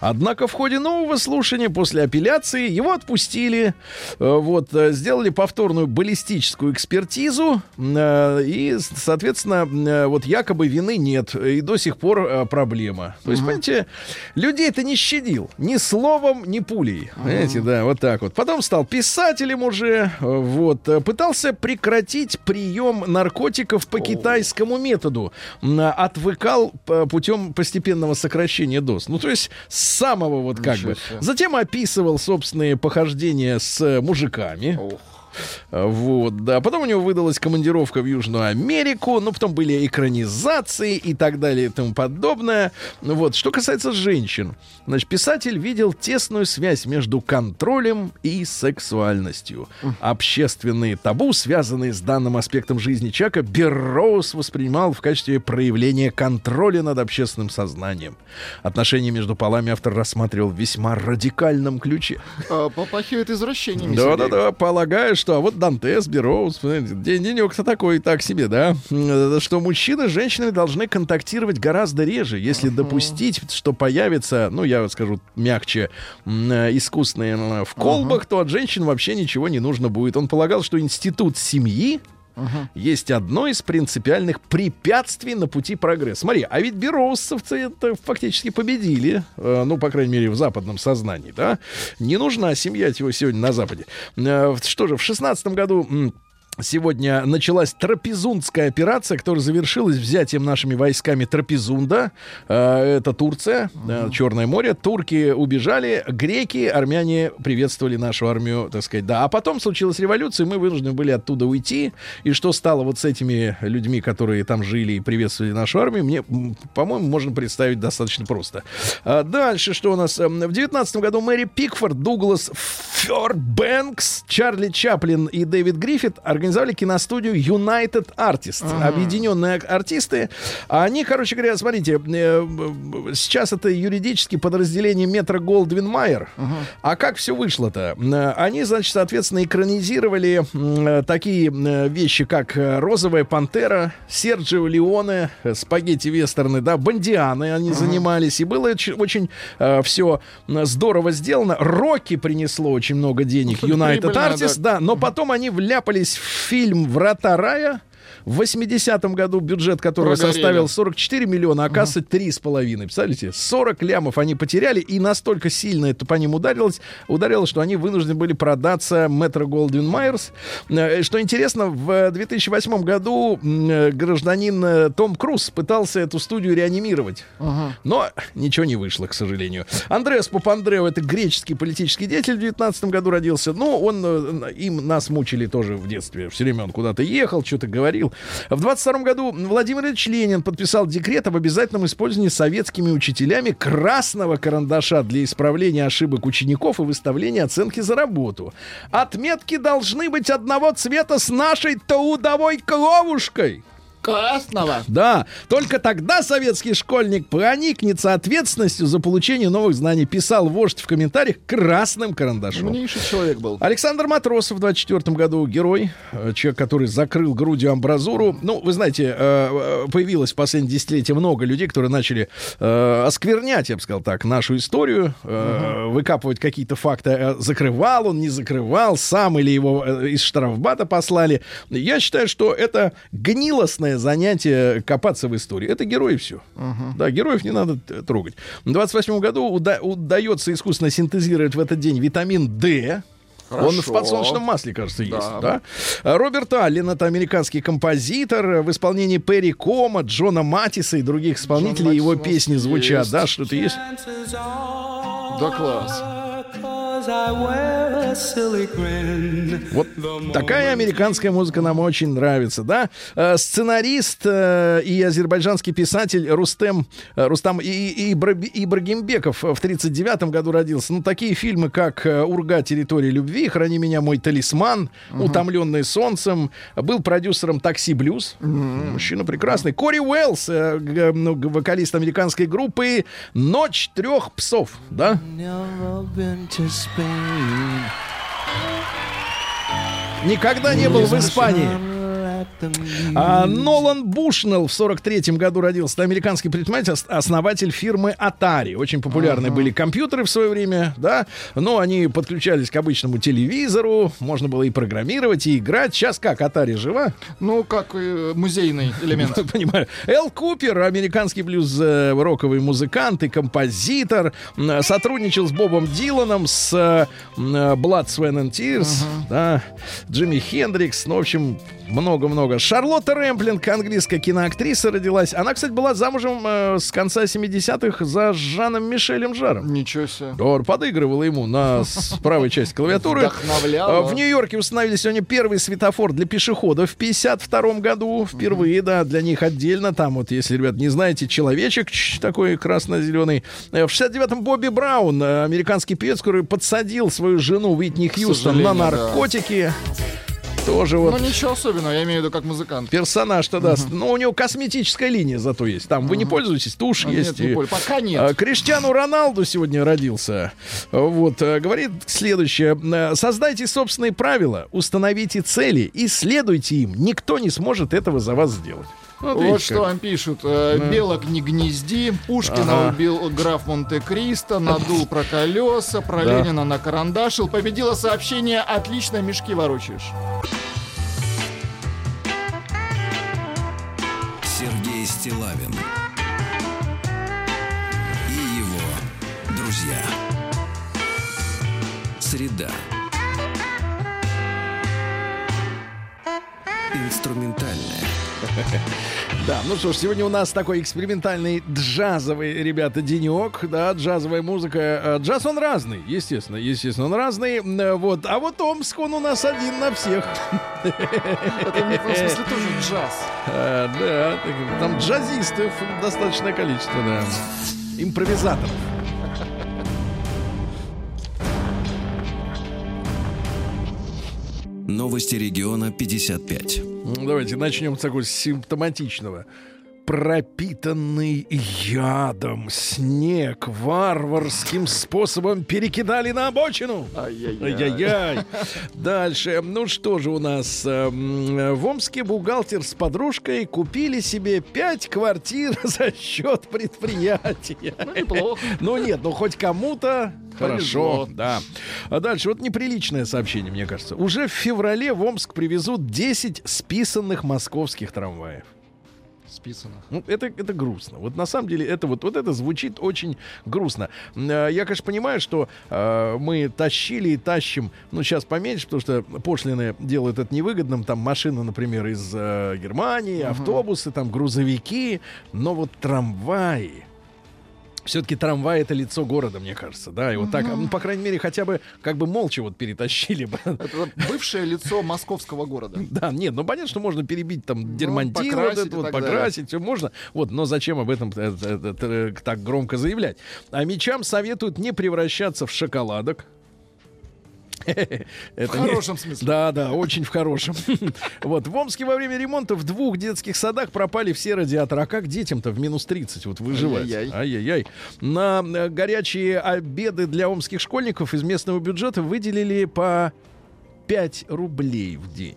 Однако в ходе нового слушания после апелляции его отпустили, э, вот, э, сделали повторную баллистическую экспертизу, э, и, соответственно, вот якобы вины нет, и до сих пор проблема. То есть, понимаете, людей это не щадил ни словом, ни пулей. Понимаете, да, вот так вот. Потом стал писателем уже, вот, пытался прекратить прием наркотиков по китайскому методу, отвыкал путем постепенного сокращения доз. Ну, то есть с самого вот как Ничего бы. себе. Затем описывал собственные похождения с мужиками. Ох. Вот, да. Потом у него выдалась командировка в Южную Америку, ну, потом были экранизации и так далее и тому подобное. Ну, Вот, что касается женщин. Значит, писатель видел тесную связь между контролем и сексуальностью. Общественные табу, связанные с данным аспектом жизни человека, Берроуз воспринимал в качестве проявления контроля над общественным сознанием. Отношения между полами автор рассматривал в весьма радикальном ключе. А, Попахивает извращениями. Да, Сергей. Что, а вот Дантес, Бероуз, денек-то такой, так себе, да, М, что мужчины с женщинами должны контактировать гораздо реже, если допустить, что появится, ну, я вот скажу мягче, э, искусственные м, в колбах, то от женщин вообще ничего не нужно будет. Он полагал, что институт семьи есть одно из принципиальных препятствий на пути прогресса. Смотри, а ведь бероусовцы это фактически победили, э, ну, по крайней мере, в западном сознании, да? Не нужна семья его сегодня на Западе. Э, что же, в шестнадцатом году... Сегодня началась трапезундская операция, которая завершилась взятием нашими войсками Трапезунда. Э, Это Турция, э, Черное море. Турки убежали, греки, армяне приветствовали нашу армию, так сказать, да. А потом случилась революция, и мы вынуждены были оттуда уйти. И что стало вот с этими людьми, которые там жили и приветствовали нашу армию, мне, по-моему, можно представить достаточно просто. А Дальше что у нас? Эм, В девятнадцатом году Мэри Пикфорд, Дуглас Фёрбэнкс, Чарли Чаплин и Дэвид Гриффит организовали киностудию United Artists. Объединенные ак- артисты. Они, короче говоря, смотрите, э, б- сейчас это юридически подразделение Метро Голдвин Майер. А как все вышло-то? Э, Они, значит, соответственно, экранизировали э, такие э, вещи, как э, «Розовая пантера», «Серджио Леоне», э, «Спагетти-вестерны», да, «Бондианы» они занимались. И было очень все здорово сделано. «Рокки» принесло очень много денег. Ну, United прибыльно, Artists, да. Но потом они вляпались в фильм «Врата рая». В 80-м году бюджет которого Прогорели. составил 44 миллиона, а касса 3,5. Представляете? 40 лямов они потеряли, и настолько сильно это по ним ударилось, ударило, что они вынуждены были продаться Метро Голдвин Майерс. Э, Что интересно, в 2008 году э, гражданин э, Том Круз пытался эту студию реанимировать. Но ничего не вышло, к сожалению. Андреас Папандрео, это греческий политический деятель, в 19 году родился. Но он, э, им нас мучили тоже в детстве. Все время он куда-то ехал, что-то говорил. В 22 году Владимир Ильич Ленин подписал декрет об обязательном использовании советскими учителями красного карандаша для исправления ошибок учеников и выставления оценки за работу. Отметки должны быть одного цвета с нашей таудовой кловушкой. Красного. Да, только тогда советский школьник проникнется ответственностью за получение новых знаний, писал вождь в комментариях красным карандашом. Умнейший человек был. Александр Матросов в 24 году герой, э, человек, который закрыл грудью амбразуру. Ну, вы знаете, э, э, появилось в последние десятилетия много людей, которые начали осквернять, я бы сказал так, нашу историю, выкапывать какие-то факты. Закрывал он, не закрывал, сам или его из штрафбата послали. Я считаю, что это гнилостное занятие копаться в истории. Это герои все. Да, героев не надо трогать. В 28 году уда- удается искусственно синтезировать в этот день витамин D. Он в Хорошо. подсолнечном масле, кажется, есть. Да. Да. Роберт Аллен это американский композитор. В исполнении Перри Кома, Джона Матиса и других исполнителей Матис его нас песни звучат. есть. Да, что-то есть. Да класс. Вот такая американская музыка нам очень нравится, да? Э, Сценарист э, и азербайджанский писатель Рустем, э, Рустам и, и Ибра- Ибрагимбеков в 39 году родился. Ну, такие фильмы, как «Урга. Территория любви», «Храни меня, мой талисман», «Утомленный солнцем», был продюсером «Такси Блюз». Мужчина прекрасный. Кори Уэллс, ну, вокалист американской группы «Ночь трех псов», да? Никогда не был в Испании. А, Нолан Бушнелл в 43-м году родился. Это американский предприниматель, ос- основатель фирмы Atari. Очень популярны были компьютеры в свое время, да. Но они подключались к обычному телевизору. Можно было и программировать, и играть. Сейчас как, Atari жива? Ну, как э, музейный элемент. Понимаю. Эл Купер, американский блюз-роковый музыкант и композитор, сотрудничал с Бобом Диланом, с э, Blood, Sweat and Tears, да, Джимми Хендрикс, ну, в общем, много-много. Шарлотта Рэмплинг, английская киноактриса, родилась. Она, кстати, была замужем э, с конца 70-х за Жаном Мишелем Жаром. Ничего себе. Он подыгрывал ему на с правой части клавиатуры. Вдохновляла. В Нью-Йорке установили сегодня первый светофор для пешеходов в 52 году. Впервые, да, для них отдельно. Там вот, если, ребят, не знаете, человечек такой красно-зеленый. Э, В 69-м Бобби Браун, э, американский певец, который подсадил свою жену Уитни Хьюстон на сожалению, да. Тоже Ну, вот ничего особенного, я имею в виду как музыкант. персонаж-то даст. Но у него косметическая линия зато есть. Там вы не пользуетесь, тушь нет, есть. не и- пока нет. А, Криштиану Роналду сегодня родился. Вот, э, говорит следующее. Э, Создайте собственные правила, установите цели и следуйте им. Никто не сможет этого за вас сделать. Вот Вот что как. вам пишут. Э, Белок не гнезди, Пушкина Ага. убил граф Монте-Кристо, надул про колеса, про Да. Ленина накарандашил. Победило сообщение «Отлично, мешки ворочаешь». Сергей Стилавин и его друзья. Среда. Инструментальная. Да, ну что ж, сегодня у нас такой экспериментальный джазовый, ребята, денек, да, джазовая музыка. Э, Джаз он разный, естественно, естественно, он разный. М, Вот, а вот Омск, он у нас один на всех. Это в смысле тоже джаз. Э, Да, там джазистов достаточное количество, да. Импровизаторов. Новости региона 55. Давайте начнем с такого симптоматичного. Пропитанный ядом снег варварским способом перекидали на обочину. Ай-яй-яй. Дальше. Ну что же у нас? Эм, В Омске бухгалтер с подружкой купили себе пять квартир за счет предприятия. Ну, неплохо. Ну нет, ну хоть кому-то хорошо, Повезло. да. А дальше вот неприличное сообщение, мне кажется. Уже в феврале в Омск привезут 10 списанных московских трамваев. Списано. Ну, это, это грустно. Вот на самом деле это вот, вот это звучит очень грустно. Э, Я, конечно, понимаю, что э, мы тащили и тащим, ну, сейчас поменьше, потому что пошлины делают это невыгодным. Там машины, например, из э, Германии, автобусы, там грузовики, но вот трамваи. Все-таки трамвай это лицо города, мне кажется, да, и вот так, ну, по крайней мере, хотя бы как бы молча вот перетащили бы. Это бывшее лицо московского города. Да, нет, ну понятно, что можно перебить там дермантин, вот покрасить это вот, покрасить, все можно. Вот, но зачем об этом э, э, э, так громко заявлять? А мечам советуют не превращаться в шоколадок. Это В хорошем смысле. Да, да, очень в хорошем. Вот, в Омске во время ремонта в двух детских садах пропали все радиаторы. А как детям-то в минус 30 вот выживать? Ай-яй-яй. Ай-яй-яй. На э, горячие обеды для омских школьников из местного бюджета выделили по 5 рублей в день.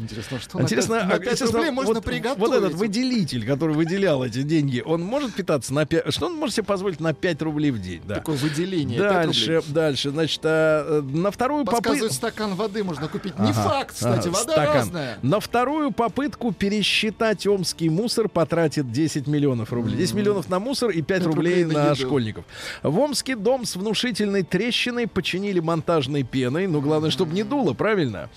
Интересно, что Интересно, на а, 5 естественно, рублей можно вот, приготовить? вот этот выделитель, который выделял эти деньги, он может питаться на 5... Что он может себе позволить на 5 рублей в день? Да. Такое выделение. 5 Дальше, дальше, значит, а, э, на вторую попытку... стакан воды можно купить. Не факт, кстати, Ага, вода стакан. разная. На вторую попытку пересчитать омский мусор потратит 10 миллионов рублей. 10 миллионов на мусор и 5 Пять рублей, рублей на на школьников. В Омске дом с внушительной трещиной починили монтажной пеной. Ну, главное, чтобы не дуло, правильно?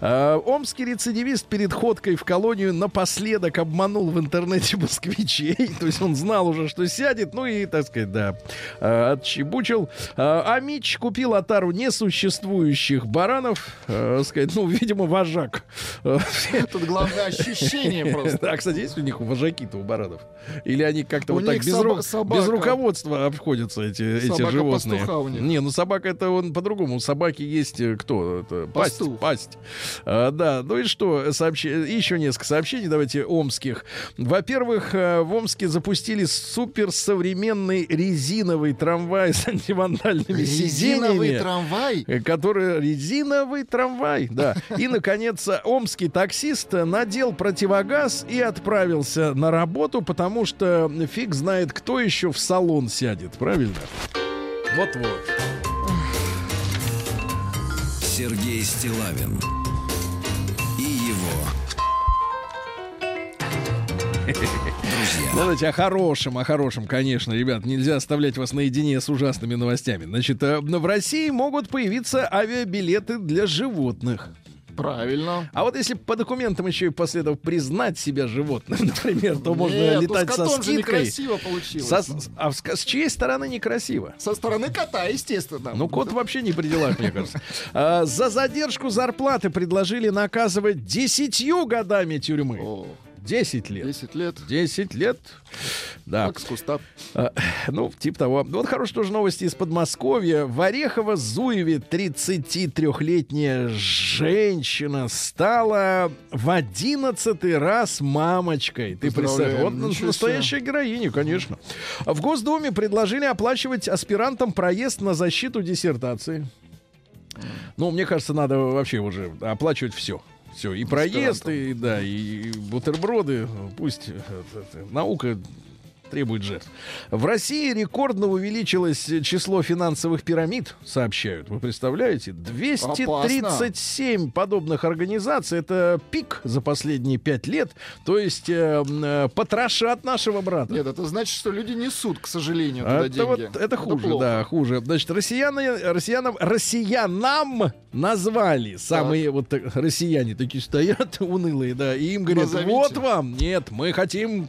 А, омский рецидивист перед ходкой в колонию напоследок обманул в интернете москвичей. То есть он знал уже, что сядет. Ну и, так сказать, да, а, отчебучил. А, а Мич купил отару несуществующих баранов. а, сказать, ну, видимо, вожак. Тут главное ощущение просто. а, кстати, есть у них вожаки-то у баранов? Или они как-то вот так без, ру- без руководства обходятся, эти, эти животные? пастуха у них. Не, ну собака это он по-другому. У собаки есть э, кто? Это пасть. Пасть. А, да, ну и что? Сообщи... Еще несколько сообщений, давайте, омских. Во-первых, э, в Омске запустили суперсовременный резиновый трамвай с антивандальными Резиновый сиденьями. трамвай. Э, который резиновый трамвай, да. И, наконец, омский таксист надел противогаз и отправился на работу, потому что фиг знает, кто еще в салон сядет, правильно? Вот-вот. Сергей Стилавин друзья. Давайте о хорошем, о хорошем, конечно, ребят. Нельзя оставлять вас наедине с ужасными новостями. Значит, э, в России могут появиться авиабилеты для животных. Правильно. А вот если по документам еще и после этого признать себя животным, например, то можно Нет, ну летать с со скидкой. некрасиво получилось. Со- а с, с чьей стороны некрасиво? Со стороны кота, естественно. Ну, кот вообще не при делах, мне кажется. А, за задержку зарплаты предложили наказывать десятью годами тюрьмы. О. 10 лет. 10 лет. 10 лет. Да. Как с куста. А, Ну, типа того. Вот хорошие тоже новости из Подмосковья. В Орехово-Зуеве 33-летняя женщина стала в 11 раз мамочкой. Ты представляешь? Вот настоящая героиня, конечно. В Госдуме предложили оплачивать аспирантам проезд на защиту диссертации. Ну, мне кажется, надо вообще уже оплачивать все. Все, и проезд, и, да, и бутерброды. Пусть э, наука требует жертв. В России рекордно увеличилось число финансовых пирамид, сообщают. Вы представляете? 237 подобных организаций. Это пик за последние пять лет. То есть э, э, потрошат нашего брата. Нет, это значит, что люди несут, к сожалению, туда Это, деньги. вот, это хуже, плохо. да, хуже. Значит, россияне, россиянам, россиянам назвали самые вот так, россияне такие стоят унылые, да, и им говорят, Назовите. вот вам, нет, мы хотим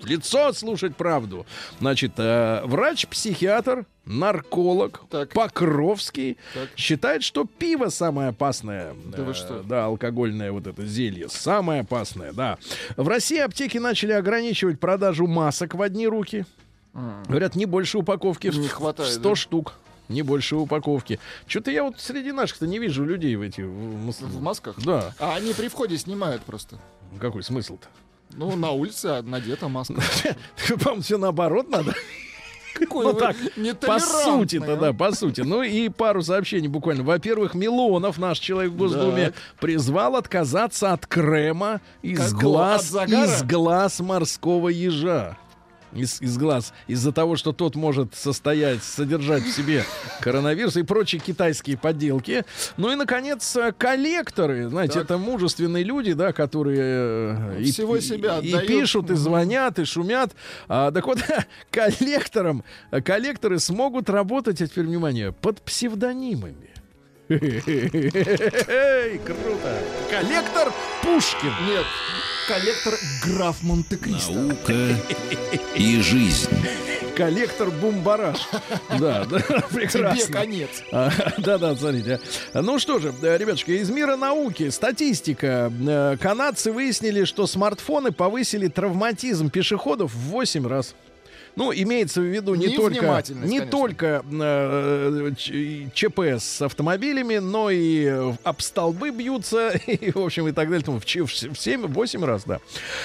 в лицо слушать правду. Значит, э, врач-психиатр, нарколог Так. Покровский Так. считает, что пиво самое опасное. Да вы что? Да, алкогольное вот это зелье. Самое опасное, да. В России аптеки начали ограничивать продажу масок в одни руки. Говорят, не больше упаковки. в- Не в хватает, 100 да? штук. Не больше упаковки. Что-то я вот среди наших-то не вижу людей в эти... В, В масках? Да. А они при входе снимают просто. Какой смысл-то? Ну, на улице надета маска. По-моему, все наоборот надо. Какой Ну так, по нетолерантный, сути-то, а? да, по сути. Ну и пару сообщений буквально. Во-первых, Милонов, наш человек в Госдуме, Так. призвал отказаться от крема из Какого? глаз, из глаз морского ежа. Из, из глаз. Из-за того, что тот может состоять, содержать в себе коронавирус и прочие китайские подделки. Ну и, наконец, э, коллекторы. Знаете, Так. это мужественные люди, да, которые э, и, Всего и- себя и отдают. пишут, и звонят, и шумят. А, так вот, коллекторам, коллекторы смогут работать, а теперь внимание, под псевдонимами. Круто! Коллектор Пушкин. Нет, коллектор граф Монте-Кристо. Наука и жизнь. Коллектор Бумбараш. Да, да, Тебе прекрасно. конец. А, Да-да, смотрите. а. Ну что же, ребятушки, из мира науки, статистика. Э, Канадцы выяснили, что смартфоны повысили травматизм пешеходов в 8 раз. Ну, имеется в виду не только, не конечно. только э, ЧП с автомобилями, но и об столбы бьются, и, в общем, и так далее. В 7-8 раз, да.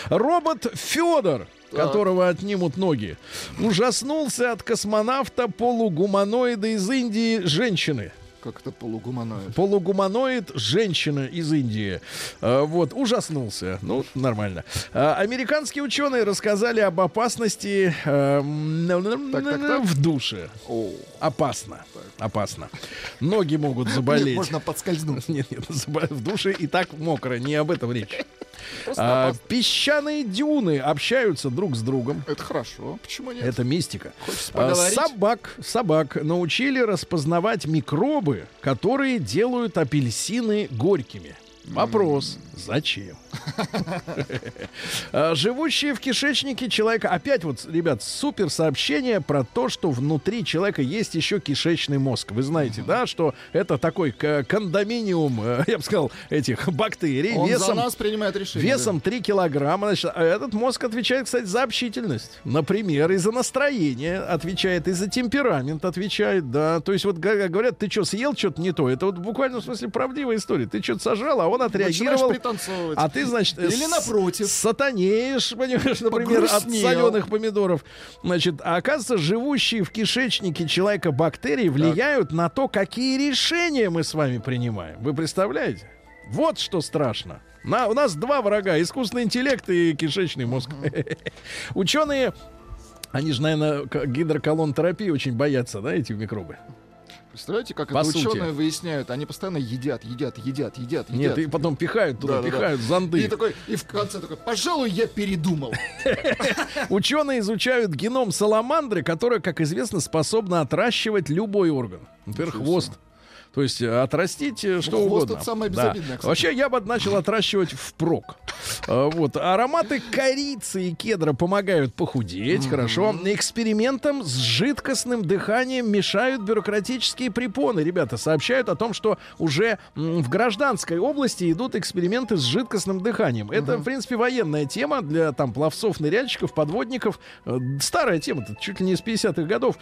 Робот Федор, которого отнимут ноги, ужаснулся от космонавта полугуманоида из Индии женщины. Как это полугуманоид? Полугуманоид женщина из Индии. А, вот, ужаснулся. Ну, нормально. А, американские ученые рассказали об опасности Так, так, так. в душе. О, Опасно. Опасно. Ноги могут заболеть. можно подскользнуть. Нет, нет, в душе и так мокро, не об этом речь. А, песчаные дюны общаются друг с другом. Это хорошо. Почему нет? Это мистика. А? Собак, собак научили распознавать микробы, которые делают апельсины горькими. Вопрос, зачем? А, Живущие в кишечнике человека... Опять вот, ребят, супер сообщение про то, что внутри человека есть еще кишечный мозг. Вы знаете, да, что это такой кондоминиум, э, я бы сказал, этих бактерий Он за весом... нас принимает решение. Весом 3 килограмма. Значит, а этот мозг отвечает, кстати, за общительность. Например, и за настроение отвечает, и за темперамент отвечает, да. То есть вот говорят, ты что, съел что-то не то? Это вот буквально в смысле правдивая история. Ты что-то сожрал, а он отреагировал. Пританцовывать. А ты, значит, э, Или напротив. сатанеешь, понимаешь, например, от Погрустнел. соленых помидоров. Значит, а оказывается, живущие в кишечнике человека бактерии влияют на то, какие решения мы с вами принимаем. Вы представляете? Вот что страшно. На, у нас два врага: искусственный интеллект и кишечный мозг. Ученые, они же, наверное, гидроколон-терапии очень боятся, да, эти микробы. Представляете, как По это сути. ученые выясняют? Они постоянно едят, едят, едят, едят, Нет, едят. и потом пихают туда, Да, да, да. пихают зонды. И такой, и в конце такой, пожалуй, я передумал. Ученые изучают геном саламандры, которая, как известно, способна отращивать любой орган. Например, хвост. То есть э, отрастить э, что хвост угодно. самое Да. кстати. Вообще я бы начал отращивать впрок. Э, Вот. Ароматы корицы и кедра помогают похудеть, хорошо. Экспериментам с жидкостным дыханием мешают бюрократические препоны. Ребята сообщают о том, что уже в гражданской области идут эксперименты с жидкостным дыханием. Это, в принципе, военная тема для там пловцов, ныряльщиков, подводников. Старая тема, чуть ли не из 50-х годов.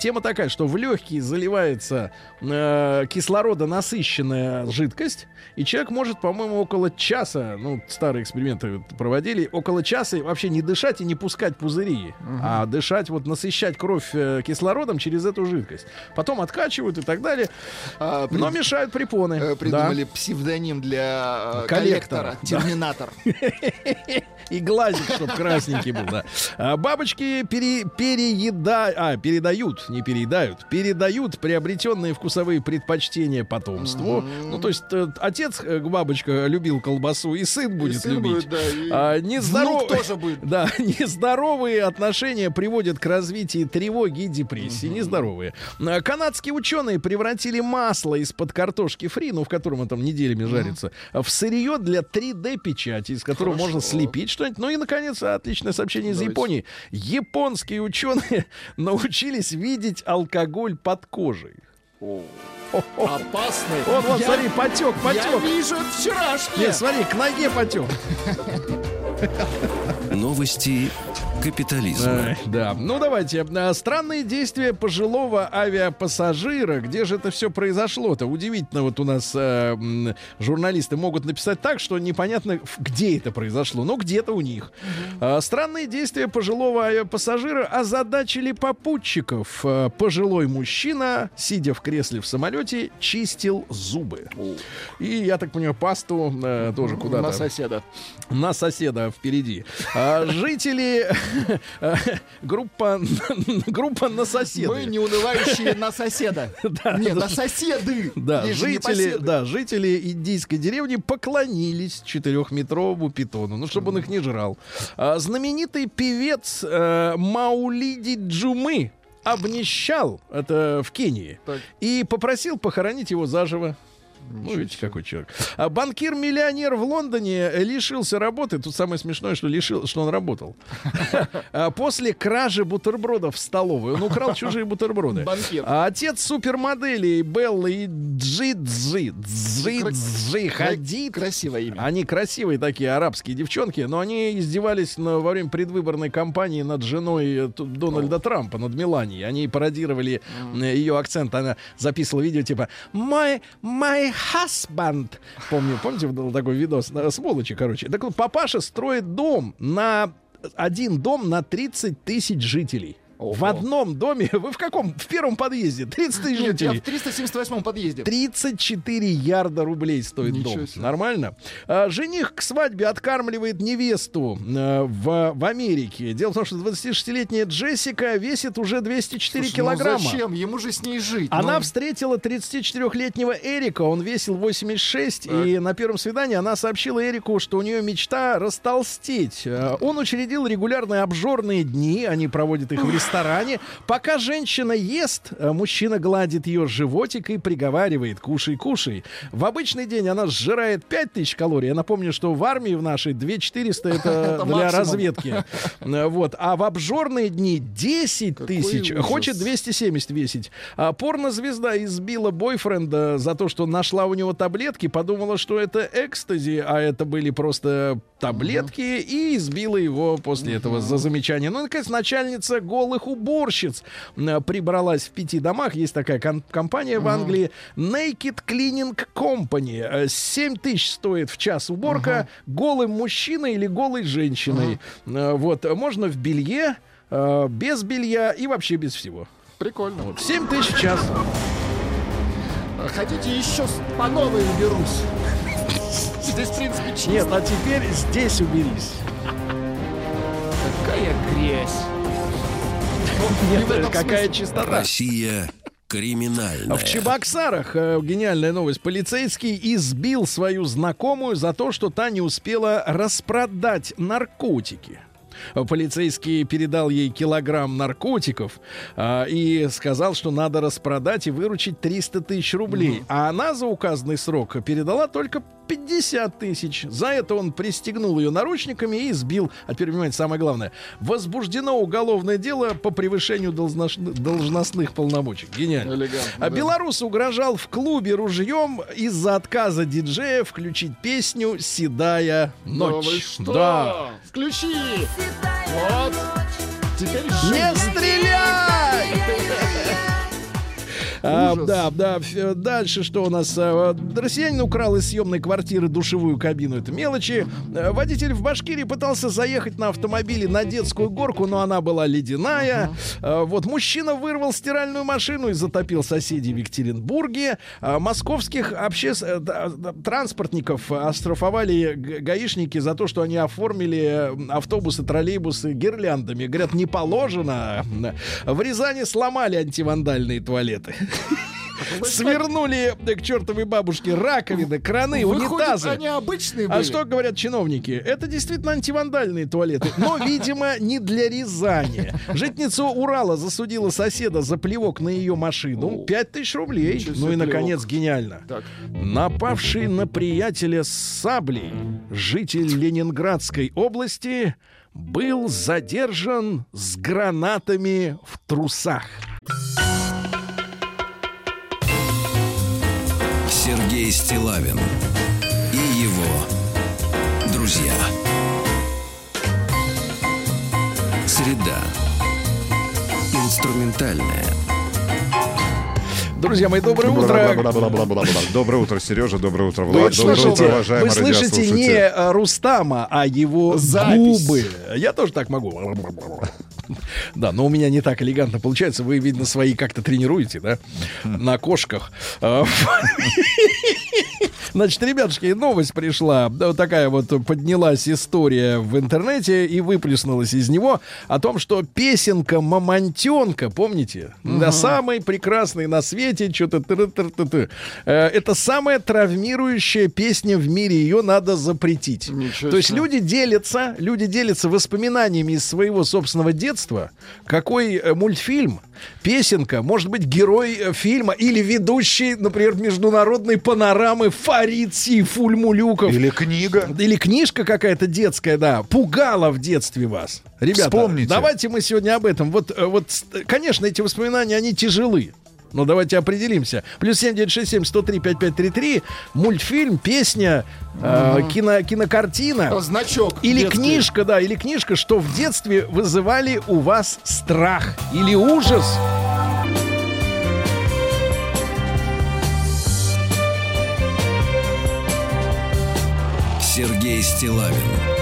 Тема такая, что в легкие заливается э, кислородонасыщенная жидкость, и человек может, по-моему, около часа, ну, старые эксперименты проводили, около часа вообще не дышать и не пускать пузыри, а дышать, вот насыщать кровь э, кислородом через эту жидкость. Потом откачивают и так далее, А, но прид- мешают препоны. э, Да. Придумали псевдоним для э, Коллектора. коллектора. Терминатор. И глазик, чтобы красненький был, да. А бабочки пере, перееда... а, передают, не переедают, передают приобретенные вкусовые предпочтения потомству. Ну, то есть э, отец э, бабочка любил колбасу, и сын будет сын любить. будет, да, и А, нездоров- тоже будет. Да, нездоровые отношения приводят к развитию тревоги и депрессии. Нездоровые. А, Канадские ученые превратили масло из-под картошки фри, ну, в котором он там неделями жарится, в сырье для 3D-печати, из которого Хорошо. можно слепить что-нибудь. Ну и, наконец, отличное сообщение из Давайте. Японии. Японские ученые научились видеть алкоголь под кожей. Опасный. Вот, вот, Я- смотри, потек, Я потек. вижу вчерашнее. Нет, смотри, к ноге потек. Новости капитализма. Ай, да. Ну, давайте. А, Странные действия пожилого авиапассажира. Где же это все произошло-то? Удивительно, вот у нас э, журналисты могут написать так, что непонятно, где это произошло. Но где-то у них. А, Странные действия пожилого авиапассажира озадачили попутчиков. Пожилой мужчина, сидя в кресле в самолете, чистил зубы. И, я так понимаю, пасту э, тоже куда-то На соседа. На соседа впереди. А, жители группа группа на соседа. Мы не унывающие на соседа. Не, на соседы. Да, жители, да, жители индийской деревни поклонились четырехметровому питону, ну, чтобы он их не жрал. А, знаменитый певец э, Маулиди Джумы обнищал, это в Кении, Так. и попросил похоронить его заживо. Ну, видите, какой человек. А банкир-миллионер в Лондоне лишился работы. Тут самое смешное, что лишил, что он работал. А После кражи бутербродов в столовой. Он украл чужие бутерброды. Банкир. А отец супермоделей Беллы и Джи-Джи. Джи-Джи Хадид. Красивое имя. Они красивые такие арабские девчонки, но они издевались на, во время предвыборной кампании над женой э, Дональда Трампа, над Меланией. Они пародировали э, ее акцент. Она записывала видео типа «My, my husband». Помню, помните, был такой видос? Сволочи, короче. Так вот, папаша строит дом на... Один дом на 30 тысяч жителей. В Ого. одном доме, вы в каком? В первом подъезде, 30 тысяч Нет, я жителей. в 378 подъезде. 34 ярда рублей стоит Ничего дом. себе. Нормально? А, жених к свадьбе откармливает невесту э, в, в Америке. Дело в том, что 26-летняя Джессика весит уже 204 Слушай, ну килограмма. зачем? Ему же с ней жить. Она Ну, встретила 34-летнего Эрика, он весил 86, и на первом свидании она сообщила Эрику, что у нее мечта растолстеть. Э, Он учредил регулярные обжорные дни, они проводят их в ресторане. Пока женщина ест, э, мужчина гладит ее животик и приговаривает «кушай, кушай». В обычный день она сжирает 5000 калорий. Я напомню, что в армии в нашей 2400 это Это для разведки. Э, Вот. А в обжорные дни 10 тысяч. Хочет 270 весить. А порнозвезда избила бойфренда за то, что нашла у него таблетки, подумала, что это экстази, а это были просто таблетки, и избила его после этого за замечание. Ну, наконец, начальница голых уборщиц э, прибралась в пяти домах. Есть такая компания в Англии. Naked Cleaning Company. Э, 7 тысяч стоит в час уборка голым мужчиной или голой женщиной. Э, Вот. Можно в белье, э, без белья и вообще без всего. Прикольно. Вот. 7 тысяч в час. Хотите еще по новой уберусь? Здесь, в принципе, чисто. Нет, а теперь здесь уберись. Какая грязь. Нет, этом какая чистота. Россия криминальная. В Чебоксарах э, гениальная новость. Полицейский избил свою знакомую за то, что та не успела распродать наркотики. Полицейский передал ей килограмм наркотиков а, и сказал, что надо распродать и выручить 300 тысяч рублей. А она за указанный срок передала только 50 тысяч. За это он пристегнул ее наручниками и избил. А теперь, внимание, самое главное. Возбуждено уголовное дело по превышению должнош- должностных полномочий. Гениально. Элегантно, А да. белорус угрожал в клубе ружьем из-за отказа диджея включить песню «Седая Да вы ночь». что? Да. Включи! Вот! Теперь Не стреляй! А, да, да. Дальше что у нас? А, Россиянин украл из съемной квартиры душевую кабину. Это мелочи. А, Водитель в Башкирии пытался заехать на автомобиле на детскую горку, но она была ледяная. А, Вот мужчина вырвал стиральную машину и затопил соседей в Екатеринбурге. Московских э, да, транспортников оштрафовали гаишники за то, что они оформили э, автобусы, троллейбусы гирляндами. Говорят, не положено. В Рязани сломали антивандальные туалеты. Свернули к чертовой бабушке раковины, краны, Выходит, унитазы. они обычные А были? что говорят чиновники? Это действительно антивандальные туалеты, но, видимо, не для Рязани. Житница Урала засудила соседа за плевок на ее машину. 5 тысяч рублей. Ничего себе Ну и, наконец, гениально. Напавший на приятеля с саблей житель Ленинградской области был задержан с гранатами в трусах. Сергей Стилавин и его друзья. Среда. Инструментальная. Друзья мои, доброе утро. Доброе утро, Сережа. Доброе утро, Вы Влад. Доброе утро, слышите, уважаемые вы слышите не Рустама, а его Запись. губы. Я тоже так могу. Да, но у меня не так элегантно получается. Вы, видно, свои как-то тренируете, да? На кошках. А, Значит, ребятушки, новость пришла. Да, Вот такая вот поднялась история в интернете и выплеснулась из него о том, что песенка «Мамонтенка», помните? Да, самый прекрасный на свете, что-то... Э, Это самая травмирующая песня в мире. Ее надо запретить. Ничего То есть люди делятся, люди делятся воспоминаниями из своего собственного детства, какой э, мультфильм, песенка, может быть, герой э, фильма или ведущий, например, международной панорамы Фарид Сейфульмулюков. Или книга. Или книжка какая-то детская, да, пугала в детстве вас. Ребята, Вспомните. давайте мы сегодня об этом. Вот, э, вот, конечно, эти воспоминания, они тяжелы. Но давайте определимся. Плюс 7967 103 5533. Мультфильм, песня, э, кино, кинокартина. Значок. Или детский. книжка, да, или книжка, что в детстве вызывали у вас страх или ужас. Сергей Стилавин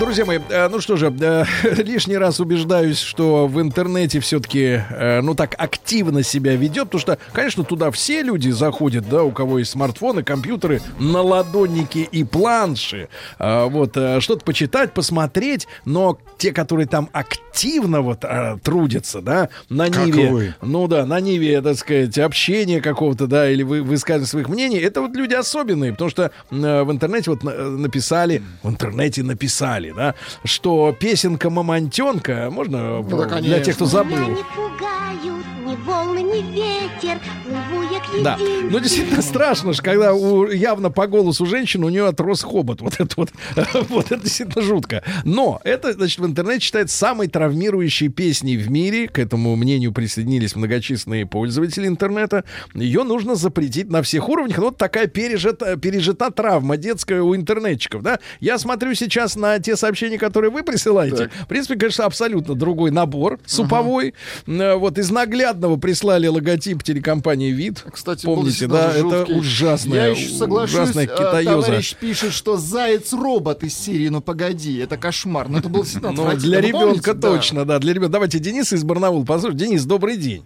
Друзья мои, э, ну что же, э, лишний раз убеждаюсь, что в интернете все-таки, ну так активно себя ведет, потому что, конечно, туда все люди заходят, да, у кого есть смартфоны, компьютеры, на ладонники и планши, вот, э, что-то почитать, посмотреть, но те, которые там активно вот э, трудятся, да, на Как Ниве, вы. ну да, на Ниве, так сказать, общения какого-то, да, или вы, высказывание своих мнений, это вот люди особенные, потому что э, в интернете вот на- написали, в интернете написали, да, что песенка «Мамонтенка», можно Ну да, для тех, кто Меня забыл, не пугают ни волны, ни ветер, плыву я к Да, ну действительно страшно, ж, когда у, явно по голосу женщины у нее отрос хобот. Вот это вот, вот это действительно жутко. Но это, значит, в интернете считается самой травмирующей песней в мире. К этому мнению присоединились многочисленные пользователи интернета. Ее нужно запретить на всех уровнях. Ну, Вот такая пережита, пережита травма детская у интернетчиков, да. Я смотрю сейчас на те сообщения, которые вы присылаете. В принципе, конечно, абсолютно другой набор суповой. Э, Вот из наглядного прислали логотип телекомпании «Вид». Кстати, Помните, да, это жуткий. ужасная, Я еще соглашусь, ужасная э, китаёза. товарищ пишет, что заяц-робот из серии «Ну погоди», это кошмар. Но это был действительно Ну, для ребенка точно, да. для ребенка. Давайте Денис из Барнаула послушаем. Денис, добрый день.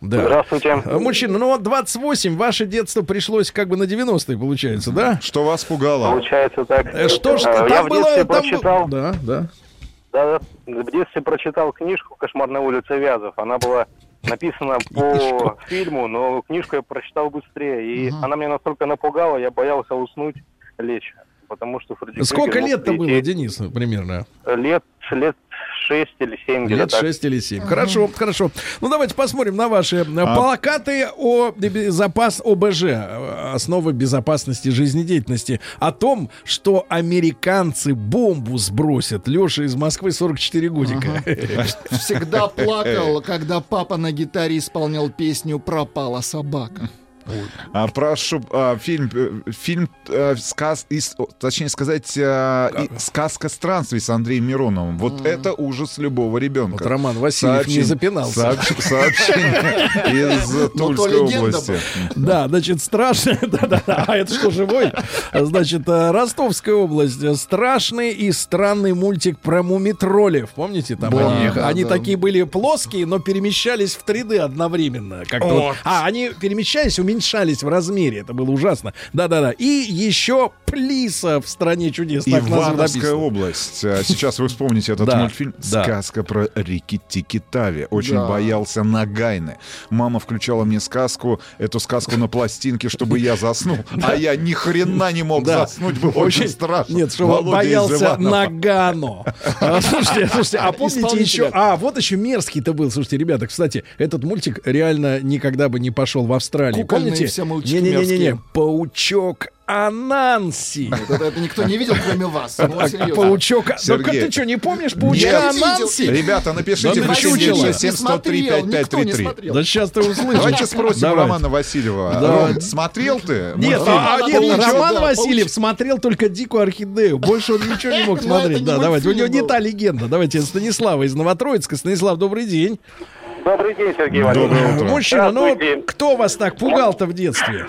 Да. Здравствуйте. А, Мужчина, ну вот 28, ваше детство пришлось как бы на 90-е, получается, да? Что вас пугало? Получается так. Э, Что ж там Я в было? был- прочитал, Да, да. да, в детстве прочитал книжку «Кошмар на улице Вязов». Она была написано по фильму, но книжку я прочитал быстрее. И она меня настолько напугала, я боялся уснуть, лечь. Потому что Фредди Сколько лет-то было, и- Денис, примерно? Лет, лет 6 или 7 где-то Лет так. 6 или 7. Хорошо, хорошо. Ну, давайте посмотрим на ваши э, А. плакаты о безопас ОБЖ, э, основы безопасности жизнедеятельности. О том, что американцы бомбу сбросят. Леша из Москвы, 44 годика. Всегда плакал, когда папа на гитаре исполнял песню «Пропала собака». А, прошу, а, фильм, э, фильм э, сказ, о, точнее сказать, э, и- сказка странствий с Андреем Мироновым. Вот это ужас любого ребенка. Вот Роман Васильев не запинался. сообщ- сообщение из Ну, Тульской области. Да, значит, страшно. Да-да-да. А это что, живой? Значит, Ростовская область. Страшный и странный мультик про мумитроллев. Помните? Там они, они такие были плоские, но перемещались в 3D одновременно. Как-то вот. А, они перемещались, уменьшались в размере. Это было ужасно. Да-да-да. И еще Плиса в стране чудес. Ивановская область. А Сейчас вы вспомните этот Да, мультфильм да. «Сказка про Рикки-Тики Тави». Очень Да. боялся Нагайны. Мама включала мне сказку, эту сказку на пластинке, чтобы я заснул. А я ни хрена не мог заснуть, было очень страшно. Нет, что боялся. Нагано. А, Слушайте, слушайте, а помните еще... А, вот еще мерзкий-то был. Слушайте, ребята, кстати, этот мультик реально никогда бы не пошел в Австралии. Помните? все мультики Не-не-не-не. мерзкие. Паучок Ананси. Это, это никто не видел, кроме вас. Ну, А. Паучок... Сергей. ты что, не помнишь паучка Нет. Ананси? Ребята, напишите в ты чучело. 967 103 Никто не 5533. смотрел. Да сейчас ты услышишь. Давайте спросим. Романа Васильева. Ром, смотрел ты? Нет, а, а, нет, Паучок, Роман да, Васильев смотрел только «Дикую орхидею». Больше он ничего не мог Ну, смотреть. не Да, давайте. У него не та легенда. Давайте Станислава из Новотроицка. Станислав, добрый день. Добрый день, Сергей Доброе Валерьевич. утро. Мужчина, ну кто вас так пугал-то в детстве?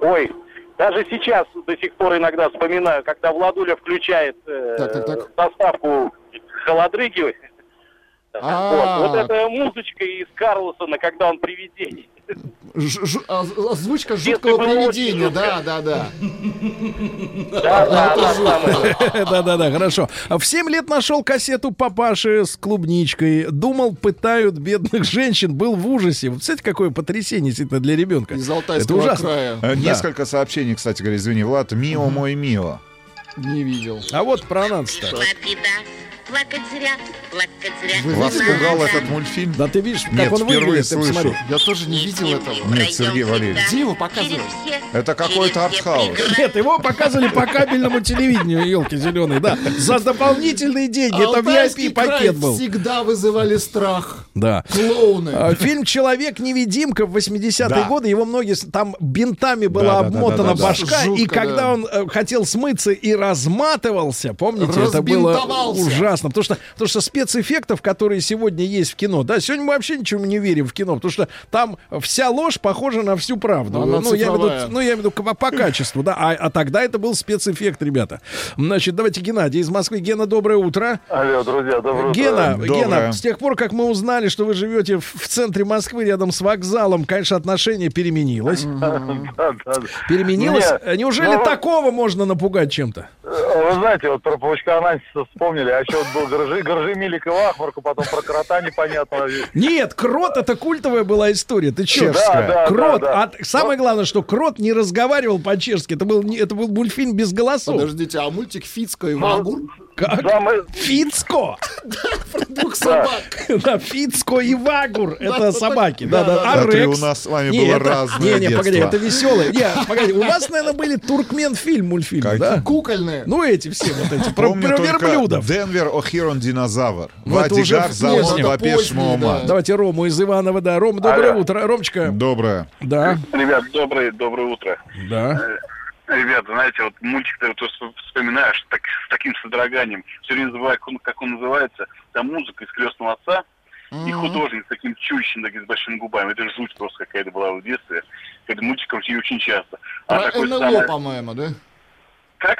Ой, даже сейчас до сих пор иногда вспоминаю, когда Владуля включает э, Так, так, так. заставку холодрыги. А. Вот, вот эта музычка из Карлсона, когда он привидение. Ж- ж- а- Озвучка жуткого привидения, да, да, да. Да, да, да, самое. Да-да-да, хорошо. А В 7 лет нашел кассету папаши с клубничкой. Думал, пытают бедных женщин. Был в ужасе. Вот, кстати, какое потрясение действительно для ребенка. Из Алтайского края. Э, Да. Несколько сообщений, кстати говоря, извини, Влад. Мио мой Мио. Не видел. А вот про. Пришла беда, плакать зря, плакать зря. Вы Вас пугал этот мультфильм? Да ты видишь, как Нет, он впервые выглядит, слышу. Я тоже не видел этого. Нет, Сергей Валерьевич. Где его показывают? Это какой-то артхаус. Нет, его показывали по кабельному телевидению, елки зеленые, да. За дополнительные деньги. Это VIP-пакет был. всегда вызывали страх. Да. Клоуны. А, Фильм «Человек-невидимка» в 80-е Да. годы, его многие... Там бинтами была обмотана башка, и когда да. он э, хотел смыться и разматывался, помните, это было Разбинтовался. Ужасно. Потому что, потому что спецэффектов, которые сегодня есть в кино, да, сегодня мы вообще ничему не верим в кино, потому что там вся ложь похожа на всю правду. Она ну, я имею в виду, цифровая. ну, я имею в виду по, по качеству, да, а, а тогда это был спецэффект, ребята. Значит, давайте Геннадий из Москвы. Гена, доброе утро. Алло, друзья, доброе Гена, Доброе. Гена, с тех пор, как мы узнали, что вы живете в, в центре Москвы, рядом с вокзалом, конечно, отношение переменилось. Переменилось. Э, Неужели ну, такого можно напугать чем-то? Вы знаете, вот про паучка Анансиса вспомнили, а еще вот был Горжи, Горжи Милик и Вахмарку, потом про крота непонятно. Нет, крот это культовая была история. Ты че? Чешская. Да, да, Крот. да, да. А самое главное, что крот не разговаривал по-чешски. Это был, не- это был мультфильм без голосов. Подождите, а мультик Фицко и Вагур? Как? Самое- Фицко. Двух собак. Да, Фицко и Вагур. Это собаки. да, Да, да, да. А у нас с вами было разное Не, не, погоди, это веселое. Не, погоди, у вас, наверное, были туркмен-фильм, мультфильм, Какие? да? Кукольные. Ну, эти все вот эти, про, верблюдов. Денвер О'Хирон Динозавр. Вадигар завод поздний, Мома. да. Давайте Рому из Иванова, да. Ром, доброе утро. Ромочка. Доброе. Да, Ребят, доброе, доброе утро. да. Ребята, знаете, вот мультик-то вот вс- вспоминаешь так, с таким содроганием. Все время забываю, как он, как он называется. Там музыка из крестного отца и художник с таким чущим, таким с большими губами. Это же жуть просто какая-то была в детстве. Это мультик крутили очень часто. А Про такой НЛО, самый- по-моему, да? Как?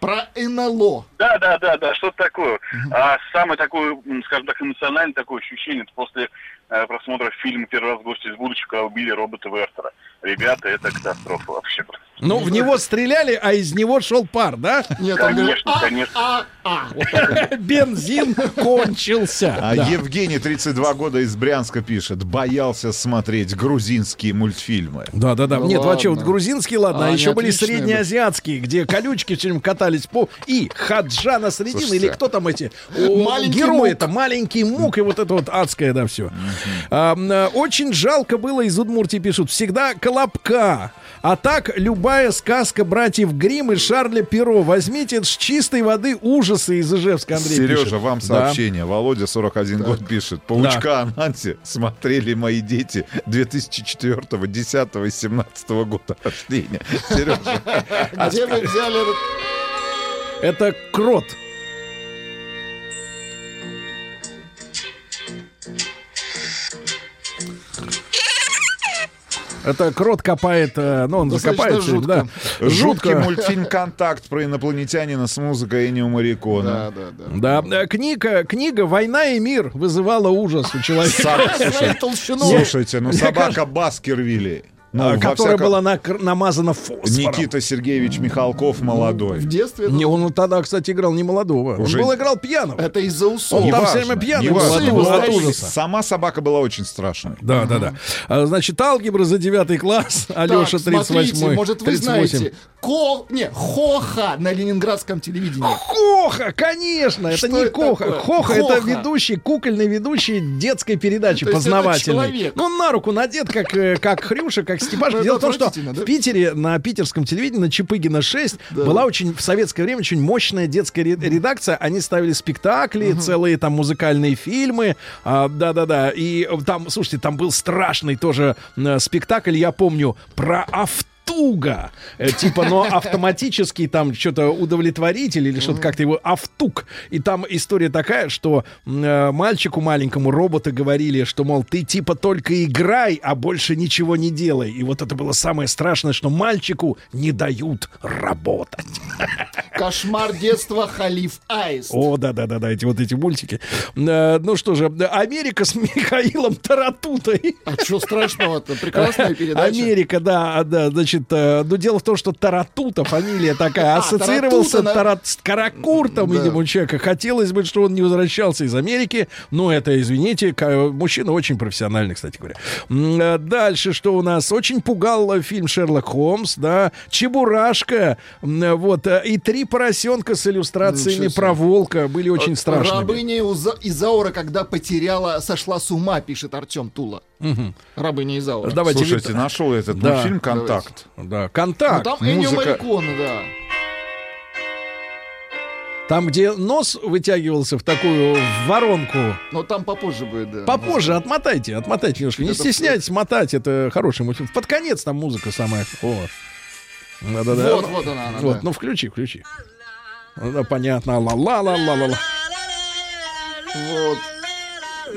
Про НЛО. Да, да, да, да, что-то такое. А самое такое, скажем так, эмоциональное такое ощущение, это после э, просмотра фильма «Первый раз гости из будущего», когда убили робота Вертера. Ребята, это катастрофа вообще. просто. Ну, в него стреляли, а из него шел пар, да? Нет, он Конечно, конечно. а, а, вот. Бензин кончился. А Да. Евгений, 32 года, из Брянска пишет. Боялся смотреть грузинские мультфильмы. Да, да, да. Ну Нет, вообще, вот грузинские, ладно, а, А, еще были среднеазиатские, где колючки все время катались по. И Хаджа на Слушайте. или кто там эти? Герои мук. это маленький мук, и вот это вот адское, да, все. очень жалко было, из Удмуртии пишут, всегда колобка. А так, любая сказка братьев Грим и Шарля Перо. Возьмите с чистой воды ужасы из Ижевска, Андрей Сережа, пишет. вам Да. сообщение. Володя, 41 год, пишет. Паучка Ананти смотрели мои дети 2004, 10 и 17 года рождения. Сережа, Где вы взяли этот... Это крот. Это крот копает, э, ну он Достаточно закопается, жутко. да. жуткий мультфильм «Контакт» про инопланетянина с музыкой Энио Марикона. Да, да, да. Да, э, книга, книга «Война и мир» вызывала ужас у человека. Слушайте, ну собака Баскервилли. Ну, а, которая всяком- была накр- намазана фосфором. Никита Сергеевич Михалков молодой. В детстве... Не, он тогда, кстати, играл не молодого. Уже- Он был играл пьяного. Это из-за усов. Он там Неважно, все время пьяный был от- ужаса. Сама собака была очень страшной. Да, да, да. А, Значит, алгебра за девятый класс. Алеша, Так, смотрите, 38 может, вы 38. знаете, Ко... Не, Хоха на ленинградском телевидении. Хоха, конечно, это Что не это Коха. такое? Хоха, это Хоха. ведущий, кукольный ведущий детской передачи это человек. Ну, он на руку надет, как, э, как Хрюша, как Степашка. Ну, Дело в том, что в Питере на питерском телевидении, на Чапыгина 6, была очень, в советское время, очень мощная детская ре- редакция. Они ставили спектакли, целые там музыкальные фильмы. А, Да-да-да. И там, слушайте, там был страшный тоже э, спектакль, я помню, про авто. Туга. Э, типа, но автоматический там что-то удовлетворитель или что-то как-то его автук. И там история такая, что э, мальчику маленькому роботы говорили, что, мол, ты типа только играй, а больше ничего не делай. И вот это было самое страшное, что мальчику не дают работать. Кошмар детства Халиф Аист. О, да-да-да-да, эти вот эти мультики. Э, Ну что же, Америка с Михаилом Таратутой. А что страшного-то? Прекрасная передача. Америка, да, да, значит, э, но дело в том, что Таратута, фамилия такая, А, ассоциировался с Каракуртом, видимо, у человека. Хотелось бы, что он не возвращался из Америки, но это, извините, мужчина очень профессиональный, кстати говоря. Э, Дальше, что у нас? Очень пугал э, фильм «Шерлок Холмс», да, «Чебурашка», вот, и «Три поросенка» с иллюстрациями про волка были очень страшными. Рабыня Изаура, когда потеряла, сошла с ума, пишет Артем Тула. Рабыня Изаура. Давайте, Слушайте, Виктор. нашел этот Да, мультфильм «Контакт». Да, Ну, контакт. там Эннио музыка. Мариконе, да. Там, где нос вытягивался в такую воронку. Но там попозже будет, да. Попозже отмотайте, отмотайте немножко. Не Это стесняйтесь мотать, это хороший мультфильм. Под конец там музыка самая. О. Да-да-да. Вот, вот она, она, Вот, да. ну включи, включи. Ну, да, понятно. Ла-ла-ла-ла-ла-ла. Вот.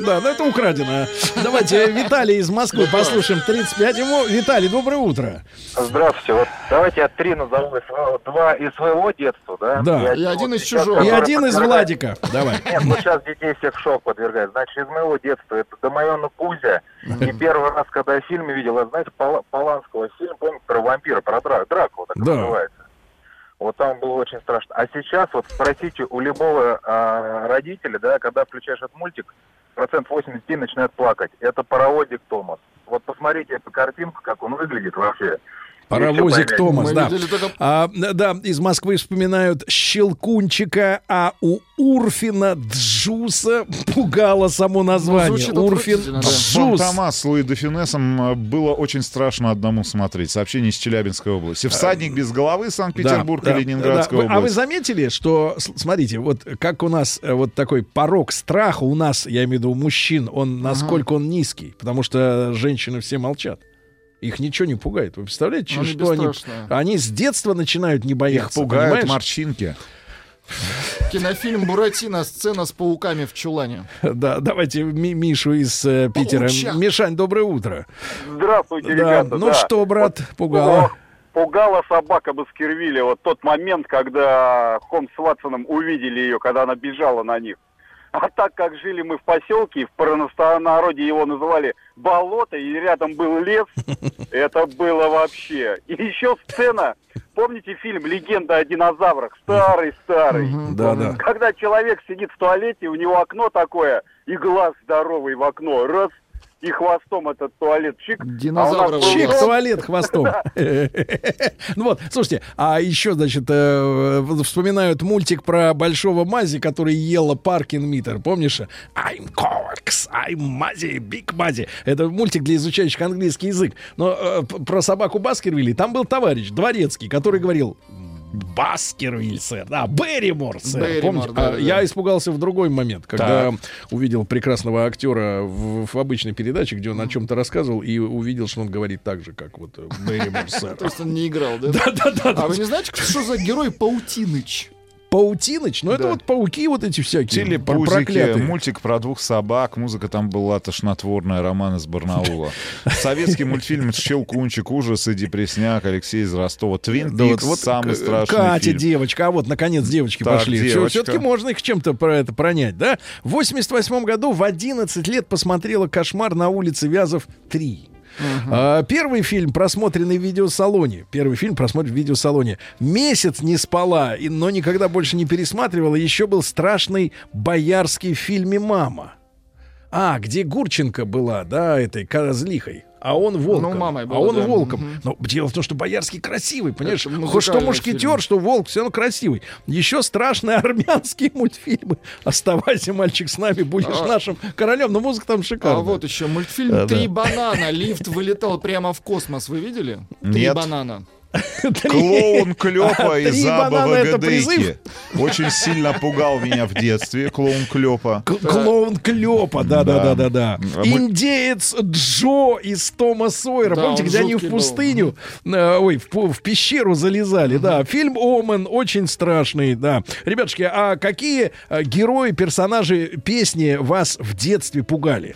Да, ну это украдено. Давайте Виталий из Москвы послушаем. 35 ему. Виталий, доброе утро. Здравствуйте. Вот давайте я три назову два из своего детства, да? Да. И один из чужого. И один из Владика. Давай. Нет, ну сейчас детей всех шок подвергает. Значит, из моего детства это Домайона Кузя. И первый раз, когда я фильм видел, это, знаете, Пола- Поланского фильм, помните, про вампира, про Дра- Дракула, так Да. называется. Вот там было очень страшно. А сейчас вот спросите у любого а, родителя, да, когда включаешь этот мультик, процент 80 детей начинают плакать. Это паровозик Томас. Вот посмотрите эту картинку, как он выглядит вообще. И Паровозик. Томас, да. только- А, да, из Москвы вспоминают Щелкунчика, а у Урфина Джуса пугало само название. Ну, Урфин да. Джус. Томас с Луи де Фюнесом э, было очень страшно одному смотреть. Сообщение из Челябинской области. Всадник без головы, Санкт-Петербург Да, и да, Ленинградская да. Вы- А вы область. заметили, что, смотрите, вот как у нас э, вот такой порог страха у нас, я имею в виду у мужчин, он насколько он низкий, потому что женщины все молчат. Их ничего не пугает. Вы представляете, Они что они, они с детства начинают не Их бояться. пугают понимаешь? морщинки. Кинофильм «Буратино. Сцена с пауками в чулане». Да, давайте Ми- Мишу из э, Питера. Пауча. Мишань, доброе утро. Здравствуйте, Да, ребята. ну да. что, брат, пугало? Ох, Пугала собака Баскервилля. Вот тот момент, когда Холмс с Ватсоном увидели ее, когда она бежала на них. А так как жили мы в поселке, в простонародье его называли болото, и рядом был лес, это было вообще. И еще сцена, помните фильм «Легенда о динозаврах»? Старый-старый. Да, да. Когда человек сидит в туалете, у него окно такое, и глаз здоровый в окно, раз, и хвостом этот туалет чик. Динозавра а у нас был Чик, туалет хвостом. Ну вот, слушайте, а еще, значит, э, вспоминают мультик про большого мази, который ела Паркин Митер. Помнишь? I'm Corks, I'm Мази, Big Мази. Это мультик для изучающих английский язык. Но э, про собаку Баскервилли там был товарищ дворецкий, который говорил Баскервиль, сэр. Да, Берримор, сэр. Берримор, Помните? да, А, да, Я да. испугался в другой момент, когда увидел прекрасного актера в, в обычной передаче, где он о чем-то рассказывал, и увидел, что он говорит так же, как вот э, Берримор, сэр. То есть он не играл, да? Да-да-да. А вы не знаете, что за герой Паутиныч? Паутиныч? Ну, это Да. вот пауки вот эти всякие. Телепузики, проклятые. мультик про двух собак, музыка там была тошнотворная, роман из Барнаула. Советский мультфильм «Щелкунчик», ужасы, депресняк, Алексей из Ростова. Твин Да вот, Пикс, вот самый страшный Катя, фильм. девочка, а вот, наконец, девочки Так, пошли. девочка. Все-таки можно их чем-то про это пронять, да? В 88 году в 11 лет посмотрела «Кошмар на улице Вязов 3». А, Первый фильм, просмотренный в видеосалоне. Первый фильм, просмотренный в видеосалоне. Месяц не спала, и- но никогда больше не пересматривала. Еще был страшный боярский в фильме «Мама». А, где Гурченко была, да, этой козлихой. А он волком. Ну, мамой а была, он да. волком. Мгм. Но дело в том, что Боярский красивый, понимаешь? Хоть что мушкетер, фильм. что волк, все равно красивый. Еще страшные армянские мультфильмы. Оставайся, мальчик, с нами, будешь А- нашим королем. Но музыка там шикарная. А вот еще мультфильм да. «Три банана». Лифт вылетал прямо в космос. Вы видели? «Три Нет. банана». Клоун Клёпа из Аба? Очень сильно пугал меня в детстве, клоун Клёпа. Клоун Клёпа, да, да, да, да, да. А Индеец Джо из Тома Сойера. Помните, где они в пустыню, э, ой, в пещеру залезали, да. Фильм Омен очень страшный, да. Ребятушки, а какие э, герои, персонажи песни вас в детстве пугали?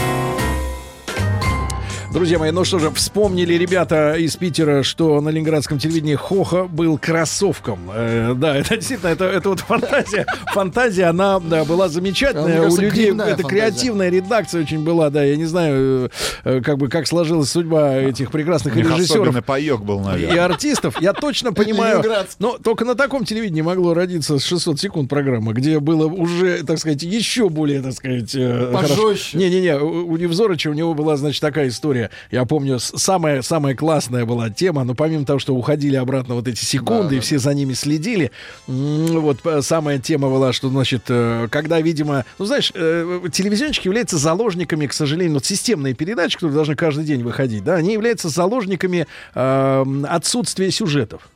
Друзья мои, ну что же, вспомнили ребята из Питера, что на ленинградском телевидении Хоха был кроссовком. Э, да, это действительно, это, это вот фантазия. Фантазия, она да, была замечательная. У кажется, людей грибная это фантазия. креативная редакция очень была, да. Я не знаю, э, как бы как сложилась судьба этих прекрасных У режиссеров паёк был, и наверное. артистов. Я точно понимаю. Но только на таком телевидении могло родиться 600 секунд программа, где было уже, так сказать, еще более, так сказать... э, Пожестче. Не-не-не, у, у Невзорыча у него была, значит, такая история. Я помню, самая, самая классная была тема, но помимо того, что уходили обратно вот эти секунды, Да, и да, все за ними следили, вот э, самая тема была, что, значит, э, когда, видимо, ну, знаешь, э, телевизионщики являются заложниками, к сожалению, вот системные передачи, которые должны каждый день выходить, да, они являются заложниками э, отсутствия сюжетов.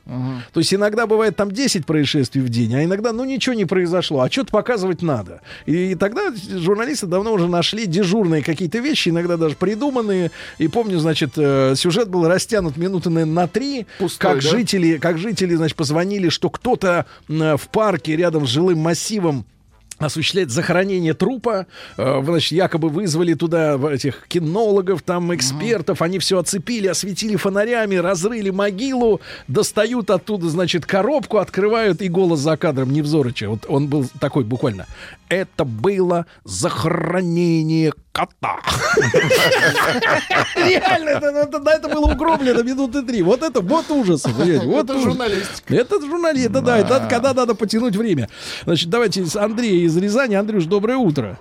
То есть иногда бывает там 10 происшествий в день, а иногда, ну, ничего не произошло, а что-то показывать надо. И, тогда журналисты давно уже нашли дежурные какие-то вещи, иногда даже придуманные. И помню, значит, э, сюжет был растянут минуты, наверное, на три. Пустой, как да? жители, как жители, значит, позвонили, что кто-то м, в парке рядом с жилым массивом осуществляет захоронение трупа. Э, Значит, якобы вызвали туда этих кинологов, там, экспертов. Они все оцепили, осветили фонарями, разрыли могилу, достают оттуда, значит, коробку, открывают, и голос за кадром Невзорыча. Вот он был такой буквально. Это было захоронение кота. Реально, это, это- да, это было угроблено минуты три. Вот это, вот понимаете, вот Это ужас. журналистика. Это журналист, это да, это когда надо потянуть время. Значит, давайте с Андрея из Рязани. Андрюш, доброе утро.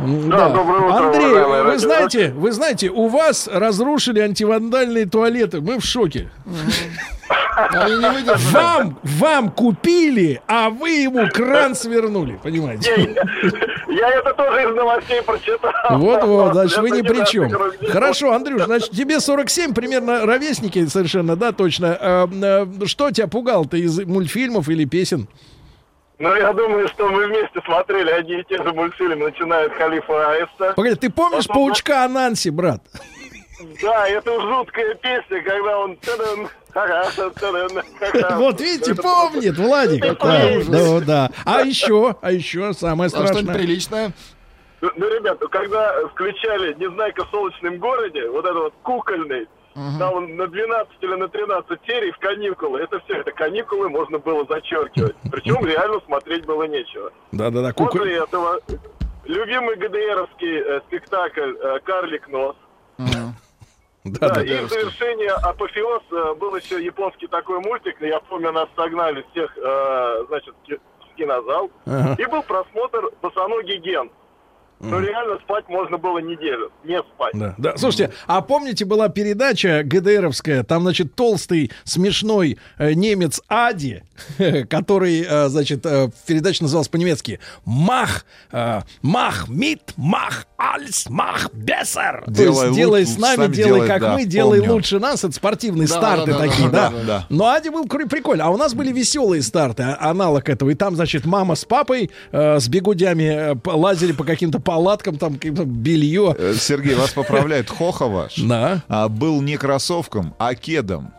Да, доброе утро, Андрей, вы знаете, вы знаете, у вас разрушили антивандальные туалеты. Мы в шоке. Вам, вам купили, а вы ему кран свернули, понимаете? Я это тоже из новостей прочитал. Вот-вот, значит, вы ни при чем. Хорошо, Андрюш, значит, тебе 47, примерно ровесники совершенно, да, точно. Э, э, Что тебя пугало-то из мультфильмов или песен? Ну, я думаю, что мы вместе смотрели одни и те же мультфильмы, начиная от Халифа Аиста. Погоди, ты помнишь Потом- паучка Ананси, брат? Да, это жуткая песня, когда он... Вот видите, помнит, Владик. Да, да. А еще, а еще самое что-нибудь страшное. приличное? Ну, ну, ребят, ну, когда включали «Незнайка в солнечном городе», вот это вот кукольный, там он на 12 или на 13 серий в каникулы, это все, это каникулы можно было зачеркивать. Причем реально смотреть было нечего. Да-да-да, куколь- После этого любимый ГДРовский э, спектакль э, «Карлик нос». Да, Да, да, и в завершение апофеоз э, был еще японский такой мультик, я помню, нас согнали всех, э, значит, в ки- в кинозал, Ага. и был просмотр «Босоногий ген». Ну, реально спать можно было неделю, не спать. Да, да. Слушайте, а помните, была передача ГДРовская, там, значит, толстый, смешной э, немец Ади, который, э, значит, э, передача называлась по-немецки «Мах, э, мах, мит, мах, альс, мах, бессер». То Делай есть делай лучше, с нами, делай делай, как да, мы, делай помню. лучше нас. Это спортивные Да, старты да, да, такие, да, да. да, да. Но Ади был прикольно. А у нас были веселые старты, а- аналог этого. И там, значит, мама с папой э, с бегудями э, лазили по каким-то палаткам, там каким-то белье. Э, Сергей, вас поправляет Хохова. Да. А, был не кроссовком, а кедом.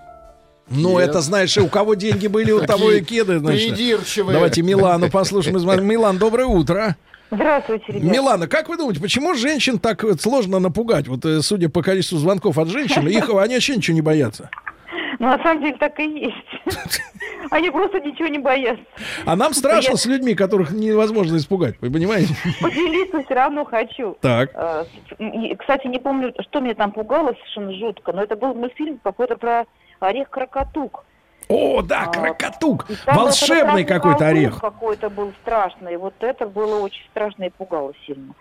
Ну, Нет. это, знаешь, у кого деньги были, у того и кеды. значит. Придирчивые. Давайте Милану послушаем. Милан, доброе утро. Здравствуйте, ребята. Милана, как вы думаете, почему женщин так сложно напугать? Вот, э, судя по количеству звонков от женщин, их они вообще ничего не боятся. Ну, на самом деле так и есть. Они просто ничего не боятся. А нам страшно с людьми, которых невозможно испугать. Вы понимаете? Поделиться все равно хочу. Так. Э, Кстати, не помню, что меня там пугало совершенно жутко, но это был мультфильм какой-то про орех крокотук. О, да, А, крокотук. Волшебный какой-то орех. какой-то был страшный. Вот это было очень страшно и пугало сильно.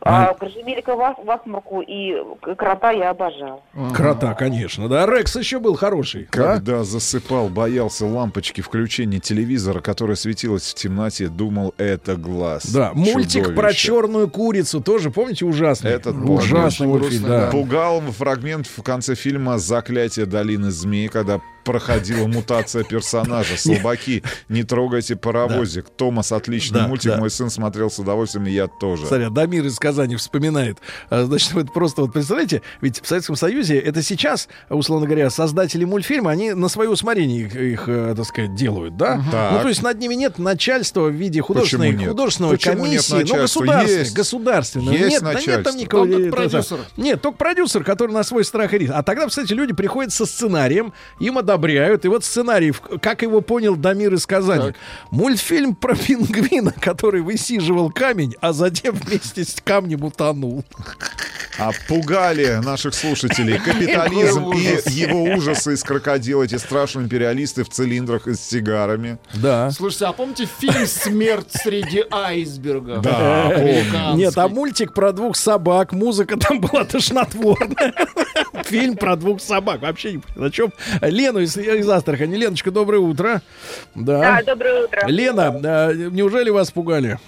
А- А Грожемелика в в Асмурку и крота я обожала. Крота, конечно, да. Рекс еще был хороший. да? Когда засыпал, боялся лампочки включения телевизора, которая светилась в темноте, думал, это глаз. Да, мультик про черную курицу тоже, помните, ужасный? Этот ужасный да. да. Пугал фрагмент в конце фильма «Заклятие долины змей», когда проходила мутация персонажа. Слабаки, не трогайте паровозик. Томас отличный Да, мультик, да. мой сын смотрел с удовольствием, и я тоже. Смотри, Дамир из Казани вспоминает. А, Значит, вот просто вот представляете, ведь в Советском Союзе это сейчас, условно говоря, создатели мультфильма, они на свое усмотрение их, их, э, так сказать, делают, да? Так. Ну, то есть над ними нет начальства в виде художественной, Почему нет? художественного Почему нет комиссии, ну, начальства? государственной, Есть. государственного. Есть нет, да нет там начальство. никого. Там только продюсер. Нет, только продюсер, который на свой страх и риск. А тогда, кстати, люди приходят со сценарием, им одобряют, и вот сценарий, как его понял Дамир из Казани. Так. Мультфильм про пингвина, который высиживал камень, а затем вместе с камнем утонул. А пугали наших слушателей капитализм и его ужасы из крокодила, эти страшные империалисты в цилиндрах и с сигарами. Да. Слушайте, а помните фильм «Смерть среди айсбергов»? Да, помню. Нет, а мультик про двух собак, музыка там была тошнотворная. Фильм про двух собак. Вообще не понял, о чем. Лену из, из Астрахани. Леночка, доброе утро. Да. доброе утро. Лена, а, неужели вас пугали?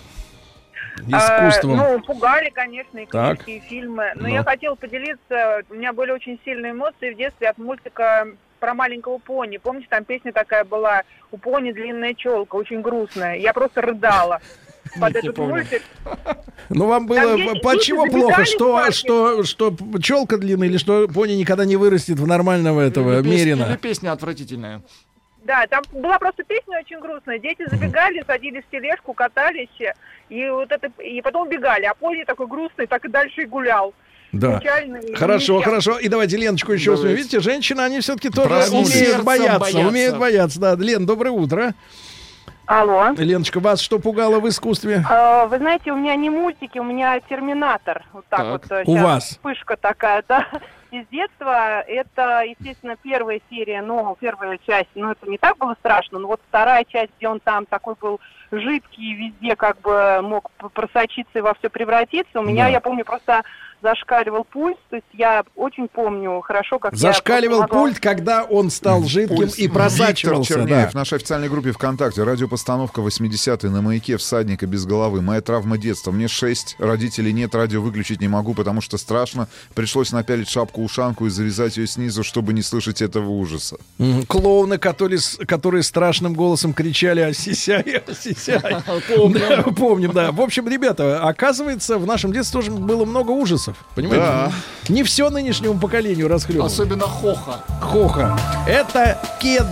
А, Искусством. ну, пугали, конечно, и Так. книжки, и фильмы. Но Ну. я хотела поделиться, у меня были очень сильные эмоции в детстве от мультика про маленького пони. Помните, там песня такая была «У пони длинная челка», очень грустная. Я просто рыдала под этот мультик. Ну, вам было... Там дети- по- дети чего забегали плохо? Что, что, что челка длинная или что пони никогда не вырастет в нормального этого мерина? песня отвратительная. Да, там была просто песня очень грустная. Дети забегали, садились в тележку, катались, и вот это, и потом убегали. А пони такой грустный, так и дальше и гулял. Да. Печальный Хорошо, несчастный. хорошо. И давайте Леночку еще Давайте. Видите, женщины, они все-таки тоже умеют бояться, боятся. Умеют бояться, да. Лен, доброе утро. Алло. Леночка, вас что пугало в искусстве? А, Вы знаете, у меня не мультики, у меня терминатор. Вот так, Так. вот. э, У вас? Вспышка такая, да. Из детства это, естественно, первая серия, но первая часть, ну это не так было страшно, но вот вторая часть, где он там такой был жидкий, везде как бы мог просочиться и во все превратиться. У меня, Да. я помню, просто зашкаливал пульс, то есть я очень помню хорошо, как я Зашкаливал могла- пульт, когда он стал жидким Пульс. и просачивался. Виктор да. Черняев в нашей официальной группе ВКонтакте. Радиопостановка 80-й на маяке всадника без головы. Моя травма детства. Мне 6, родителей нет, радио выключить не могу, потому что страшно. Пришлось напялить шапку-ушанку и завязать ее снизу, чтобы не слышать этого ужаса. Клоуны, которые, с- которые страшным голосом кричали «Осисяй, осисяй». Помним. Да, помним, да. В общем, ребята, оказывается, в нашем детстве тоже было много ужасов. Понимаете? Да. Не все нынешнему поколению расхлебывать. Особенно Хоха. Хоха. Это кед.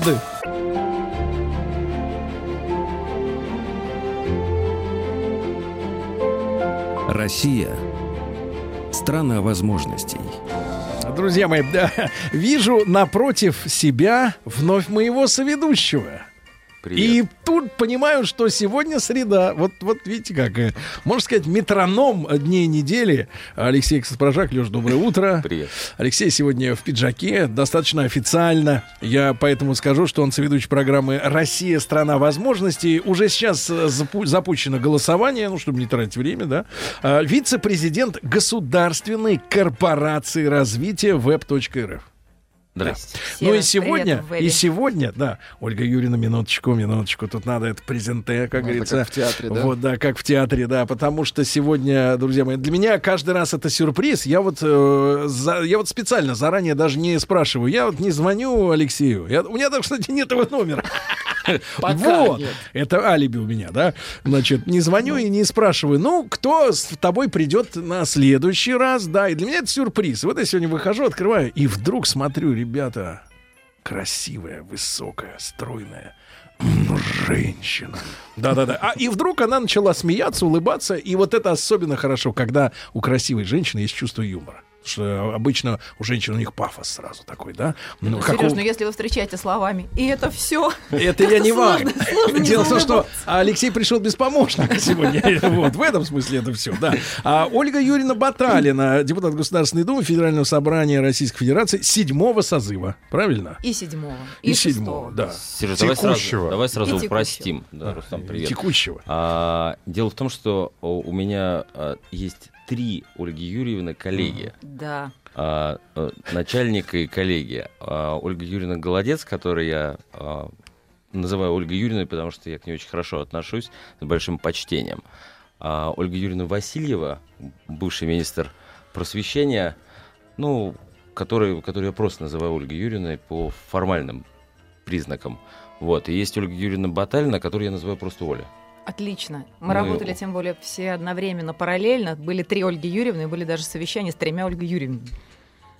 Россия – страна возможностей. Друзья мои, да, вижу напротив себя вновь моего соведущего. И тут понимаю, что сегодня среда. Вот, вот видите как. э, Можно сказать, метроном дней недели. Алексей Каспражак, Леш, доброе утро. Привет. Алексей сегодня в пиджаке, достаточно официально. Я поэтому скажу, что он соведущий программы «Россия. Страна возможностей». Уже сейчас э, запу- запущено голосование, ну, чтобы не тратить время, да. А, Вице-президент Государственной корпорации развития web.рф. Здрасте. Ну и сегодня, и сегодня, да, Ольга Юрьевна, минуточку, минуточку, тут надо это презенте, как Ну, говорится. как в театре, да? Вот, да, как в театре, да, потому что сегодня, друзья мои, для меня каждый раз это сюрприз. Я вот, э, за- я вот специально заранее даже не спрашиваю, я вот не звоню Алексею. Я- у меня, так, кстати, нет его номера. Вот, это алиби у меня, да. Значит, не звоню и не спрашиваю, ну, кто с тобой придет на следующий раз, да. И для меня это сюрприз. Вот я сегодня выхожу, открываю, и вдруг смотрю, ребята, красивая, высокая, стройная женщина. Да-да-да. А и вдруг она начала смеяться, улыбаться, и вот это особенно хорошо, когда у красивой женщины есть чувство юмора. Что обычно у женщин у них пафос сразу такой, да? Ну, Сереж, у- ну если вы встречаете словами, и это все. это я не вам. Дело в том, что Алексей пришел без помощника сегодня. Вот, в этом смысле это все, да. А Ольга Юрьевна Баталина, депутат Государственной Думы Федерального собрания Российской Федерации седьмого созыва. Правильно? И седьмого, И и, седьмого, да. Сереж, давай сразу, Текущего. давай сразу упростим. Да, Рустам, привет. Текущего. А, дело в том, что у меня а, есть три Ольги Юрьевны коллеги. Да. А, э, начальник и коллеги. А, Ольга Юрьевна Голодец, которую я а, называю Ольгой Юрьевной, потому что я к ней очень хорошо отношусь, с большим почтением. А Ольга Юрьевна Васильева, бывший министр просвещения, ну, который, который я просто называю Ольгой Юрьевной по формальным признакам. Вот. И есть Ольга Юрьевна Баталина, которую я называю просто Оля. Отлично. Мы Мы- работали, тем более, все одновременно, параллельно. Были три Ольги Юрьевны, были даже совещания с тремя Ольгой Юрьевнами.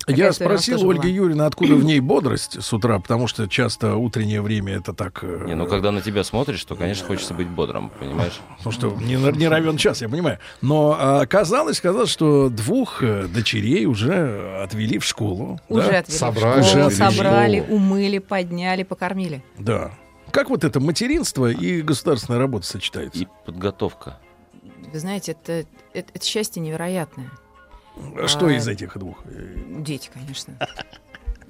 Такая Я спросил Ольги. Юрьевны, откуда в ней бодрость с утра, потому что часто утреннее время это так... э, Не, ну когда на тебя смотришь, то, конечно, хочется быть бодрым, понимаешь? Потому что не, не равен час, я понимаю. Но а, оказалось, казалось, что двух э, дочерей уже отвели в школу. Уже да? отвели в Собрали. школу, в собрали, школу. умыли, подняли, покормили. Да. Как вот это материнство и государственная работа сочетается? И подготовка. Вы знаете, это, это, это счастье невероятное. А Что А, из этих двух? Дети, конечно.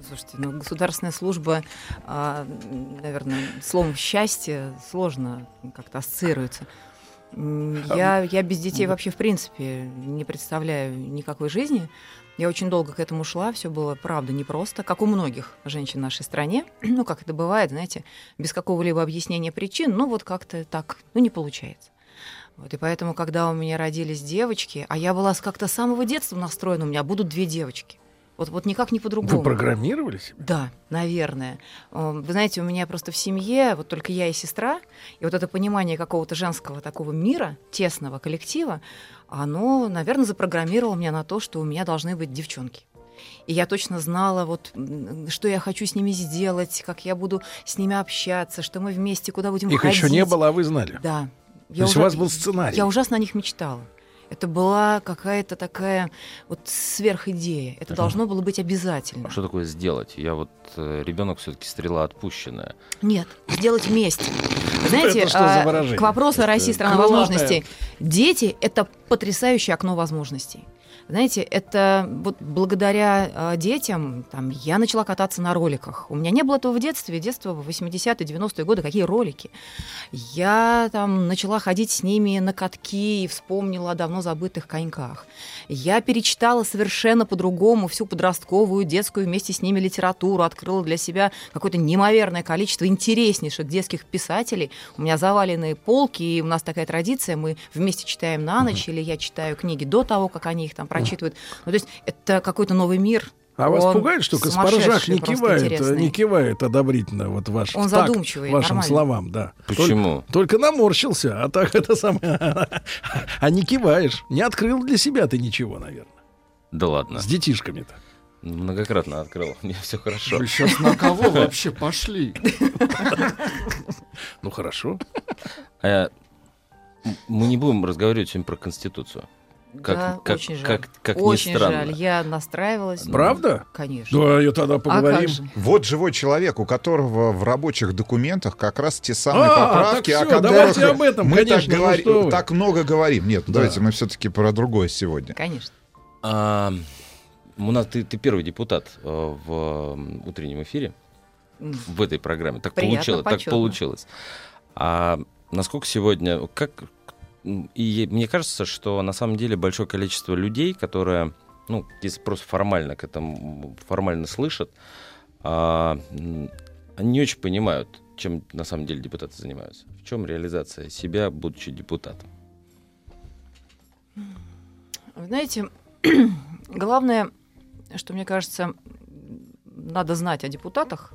Слушайте, ну, государственная служба, а, наверное, словом счастье сложно как-то ассоциируется. М, Я, я без детей вообще, в принципе, не представляю никакой жизни. Я очень долго к этому шла, все было, правда, непросто, как у многих женщин в нашей стране. Ну, как это бывает, знаете, без какого-либо объяснения причин, ну, вот как-то так, ну, не получается. Вот, и поэтому, когда у меня родились девочки, а я была как-то с самого детства настроена, у меня будут две девочки. Вот, вот никак не по-другому. Вы программировали себя? Да, наверное. Э, Вы знаете, у меня просто в семье вот только я и сестра, и вот это понимание какого-то женского такого мира, тесного коллектива, оно, наверное, запрограммировало меня на то, что у меня должны быть девчонки. И я точно знала, вот, что я хочу с ними сделать, как я буду с ними общаться, что мы вместе куда будем Их ходить. еще не было, а вы знали? Да. То есть у вас был сценарий? Я ужасно о них мечтала. Это была какая-то такая вот сверхидея. Это должно было быть обязательно. А что такое сделать? Я вот ребенок все-таки стрела отпущенная. Нет, сделать вместе. Знаете, а, к вопросу о Это России страна возможностей. Дети — это потрясающее окно возможностей. Знаете, это вот благодаря а, детям там, я начала кататься на роликах. У меня не было этого в детстве. Детство в 80-е, 90-е годы, какие ролики. Я там начала ходить с ними на катки и вспомнила о давно забытых коньках. Я перечитала совершенно по-другому всю подростковую, детскую вместе с ними литературу, открыла для себя какое-то неимоверное количество интереснейших детских писателей. У меня заваленные полки, и у нас такая традиция, мы вместе читаем на ночь, или я читаю книги до того, как они их там прочитывают. Ну, то есть это какой-то новый мир. А вас Он пугает, что Каспаржак не кивает, э, интересный. не кивает одобрительно вот ваш Он задумчивый, вашим нормально. словам, да. Почему? Только, только наморщился, а так это самое. А не киваешь, не открыл для себя ты ничего, наверное. Да ладно. С детишками-то. Многократно открыл. Мне все хорошо. Вы сейчас на кого вообще пошли? Ну хорошо. М- Мы не будем разговаривать сегодня про Конституцию. Как, да, как, очень жаль. как, как ни очень странно. жаль. Я настраивалась. Правда? Конечно. Да, я тогда А поговорим. как же? Вот живой человек, у которого в рабочих документах как раз те самые А, поправки, так о всё, которых давайте об этом, мы конечно, так, ну говори- так много говорим. Нет, Да. давайте мы все-таки про другое сегодня. Конечно. А, у нас ты, ты первый депутат э, в утреннем эфире в этой программе. Так Приятно, получилось, так почетно. получилось. А насколько сегодня, как и мне кажется, что на самом деле большое количество людей, которые, ну, если просто формально к этому формально слышат, а, они не очень понимают, чем на самом деле депутаты занимаются. В чем реализация себя, будучи депутатом? Знаете, главное, что мне кажется, надо знать о депутатах,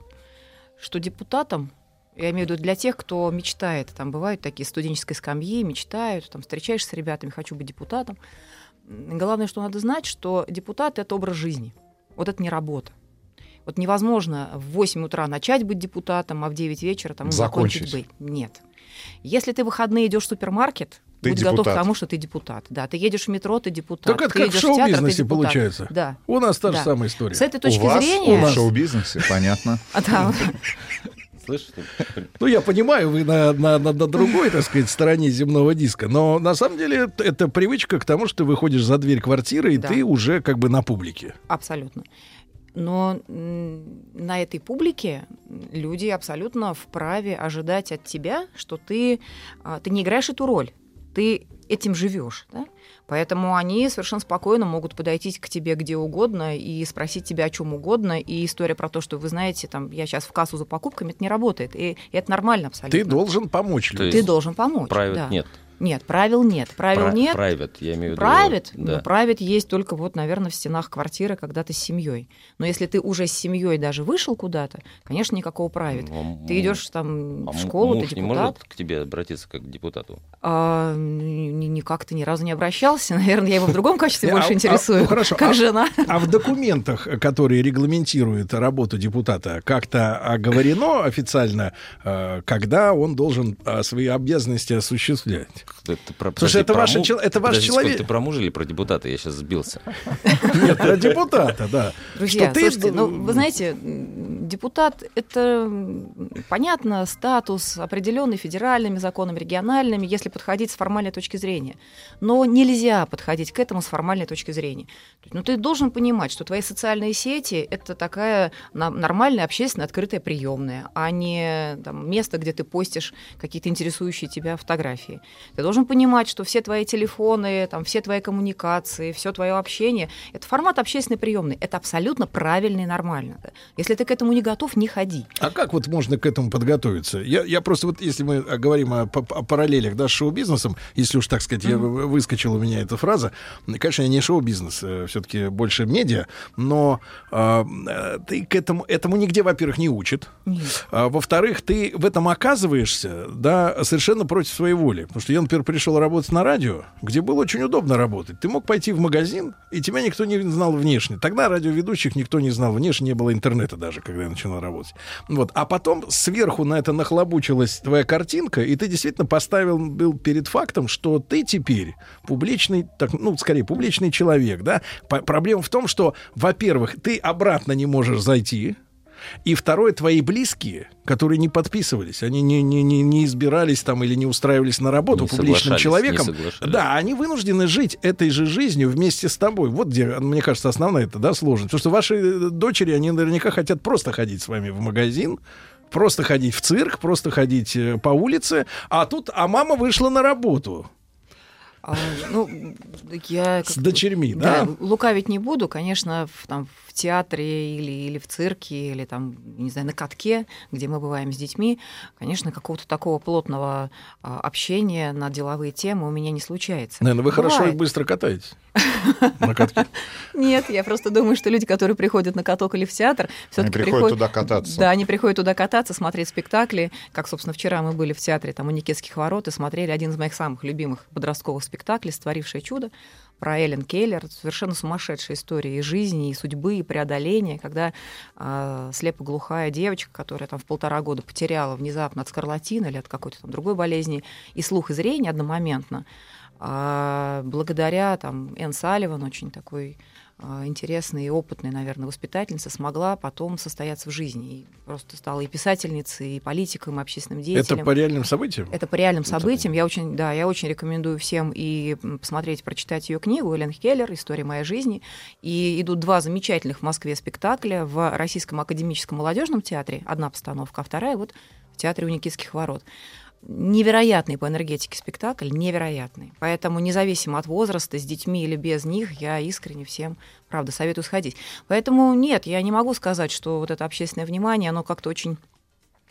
что депутатам, я имею в виду для тех, кто мечтает, там бывают такие студенческие скамьи, мечтают, там встречаешься с ребятами, хочу быть депутатом. Главное, что надо знать, что депутат — это образ жизни. Вот это не работа. Вот невозможно в 8 утра начать быть депутатом, а в 9 вечера там закончить Закончить. быть. Нет. Если ты в выходные идешь в супермаркет, Ты будь готов к депутат. тому, что ты депутат. Да, ты едешь в метро, ты депутат. Так это ты как в шоу-бизнесе депутат. получается. Да. У нас та же Да. самая история. С этой точки у вас зрения... в шоу-бизнесе, понятно. Слышишь? Ну, я понимаю, вы на, на, на, на другой, так сказать, стороне земного диска, но на самом деле это, это привычка к тому, что ты выходишь за дверь квартиры, и Да. ты уже как бы на публике. Абсолютно. Но на этой публике люди абсолютно вправе ожидать от тебя, что ты, а, ты не играешь эту роль, ты этим живешь. Да? Поэтому они совершенно спокойно могут подойти к тебе где угодно и спросить тебя о чем угодно. И история про то, что вы знаете, там, я сейчас в кассу за покупками, это не работает. И, и это нормально абсолютно. Ты должен помочь. Ты должен помочь. Private да. нет. Нет, правил нет. Правил Пра- нет. Private, я имею в виду. Правит? Да. Ну, правит есть только вот, наверное, в стенах квартиры, когда ты с семьей. Но если ты уже с семьей даже вышел куда-то, конечно, никакого правит. Ну, а Ты идешь там а в школу, муж ты не депутат. может к тебе обратиться как к депутату? А, ни- ни- никак ты ни разу не обращался. Наверное, я его в другом качестве Не, больше а- интересую, ну, хорошо, как а- жена. А в документах, которые регламентируют работу депутата, как-то оговорено официально, э, когда он должен э, свои обязанности осуществлять? Это про, Слушай, это про ваше му- это ваш Подожди человек- Ты про мужа или про депутата? Я сейчас сбился. Нет, про депутата, да. Друзья, Что ты- слушайте, ну, вы знаете, депутат — это, понятно, статус, определенный федеральными законами, региональными, если подходить с формальной точки зрения. Но нельзя подходить к этому с формальной точки зрения. Есть, Ну, ты должен понимать, что твои социальные сети — это такая на- нормальная, общественная, открытая приемная, а не там, место, где ты постишь какие-то интересующие тебя фотографии. Ты должен понимать, что все твои телефоны, там, все твои коммуникации, все твое общение — это формат общественной приемной. Это абсолютно правильно и нормально. Если ты к этому не готов, не ходи. А как вот можно к этому подготовиться? Я, я просто вот, если мы говорим о, о параллелях да, с шоу-бизнесом, если уж так сказать, я, вы- выскочила у меня эта фраза, конечно, я не шоу-бизнес, все-таки больше медиа, но э, ты к этому, этому нигде, во-первых, не учат. Нет. А, во-вторых, ты в этом оказываешься, да, совершенно против своей воли. Потому что я, например, пришел работать на радио, где было очень удобно работать. Ты мог пойти в магазин, и тебя никто не знал внешне. Тогда радиоведущих никто не знал внешне, не было интернета даже, когда я начинал работать. Вот. А потом сверху на это нахлобучилась твоя картинка, и ты действительно поставил, был перед фактом, что ты теперь публичный, так, ну, скорее, публичный человек, да. По- проблема в том, что, во-первых, ты обратно не можешь зайти, и второе, твои близкие, которые не подписывались, они не, не, не, не избирались там или не устраивались на работу Не публичным человеком, да, они вынуждены жить этой же жизнью вместе с тобой. Вот где, мне кажется, основная это, да, сложность. Потому что ваши э, дочери, они наверняка хотят просто ходить с вами в магазин, просто ходить в цирк, просто ходить э, по улице, а тут, а мама вышла на работу. А, ну, я С дочерьми, да? лукавить не буду, конечно, в, там, в театре или, или в цирке, или там, не знаю, на катке, где мы бываем с детьми, конечно, какого-то такого плотного а, общения на деловые темы у меня не случается. Наверное, вы хорошо и Бывает. быстро катаетесь. На катке. Нет, я просто думаю, что люди, которые приходят на каток или в театр, Они все-таки приходят туда кататься. Да, они приходят туда кататься, смотреть спектакли. Как, собственно, вчера мы были в театре там у Никитских ворот и смотрели один из моих самых любимых подростковых спектаклей «Створившее чудо» про Эллен Келлер. Совершенно сумасшедшая история и жизни, и судьбы, и преодоления, когда э, слепоглухая девочка, которая там в полтора года потеряла внезапно от скарлатины или от какой-то там другой болезни и слух, и зрение одномоментно, А благодаря там Энн Салливан, очень такой интересная и опытная, наверное, воспитательница, смогла потом состояться в жизни. И просто стала и писательницей, и политиком, и общественным деятелем. Это по реальным событиям? Это по реальным событиям. Я очень, да, я очень рекомендую всем и посмотреть, прочитать ее книгу Эллен Хеллер «История моей жизни». И идут два замечательных в Москве спектакля в Российском академическом молодежном театре. Одна постановка, а вторая вот в театре у Никитских ворот невероятный по энергетике спектакль, невероятный. Поэтому независимо от возраста, с детьми или без них, я искренне всем, правда, советую сходить. Поэтому нет, я не могу сказать, что вот это общественное внимание, оно как-то очень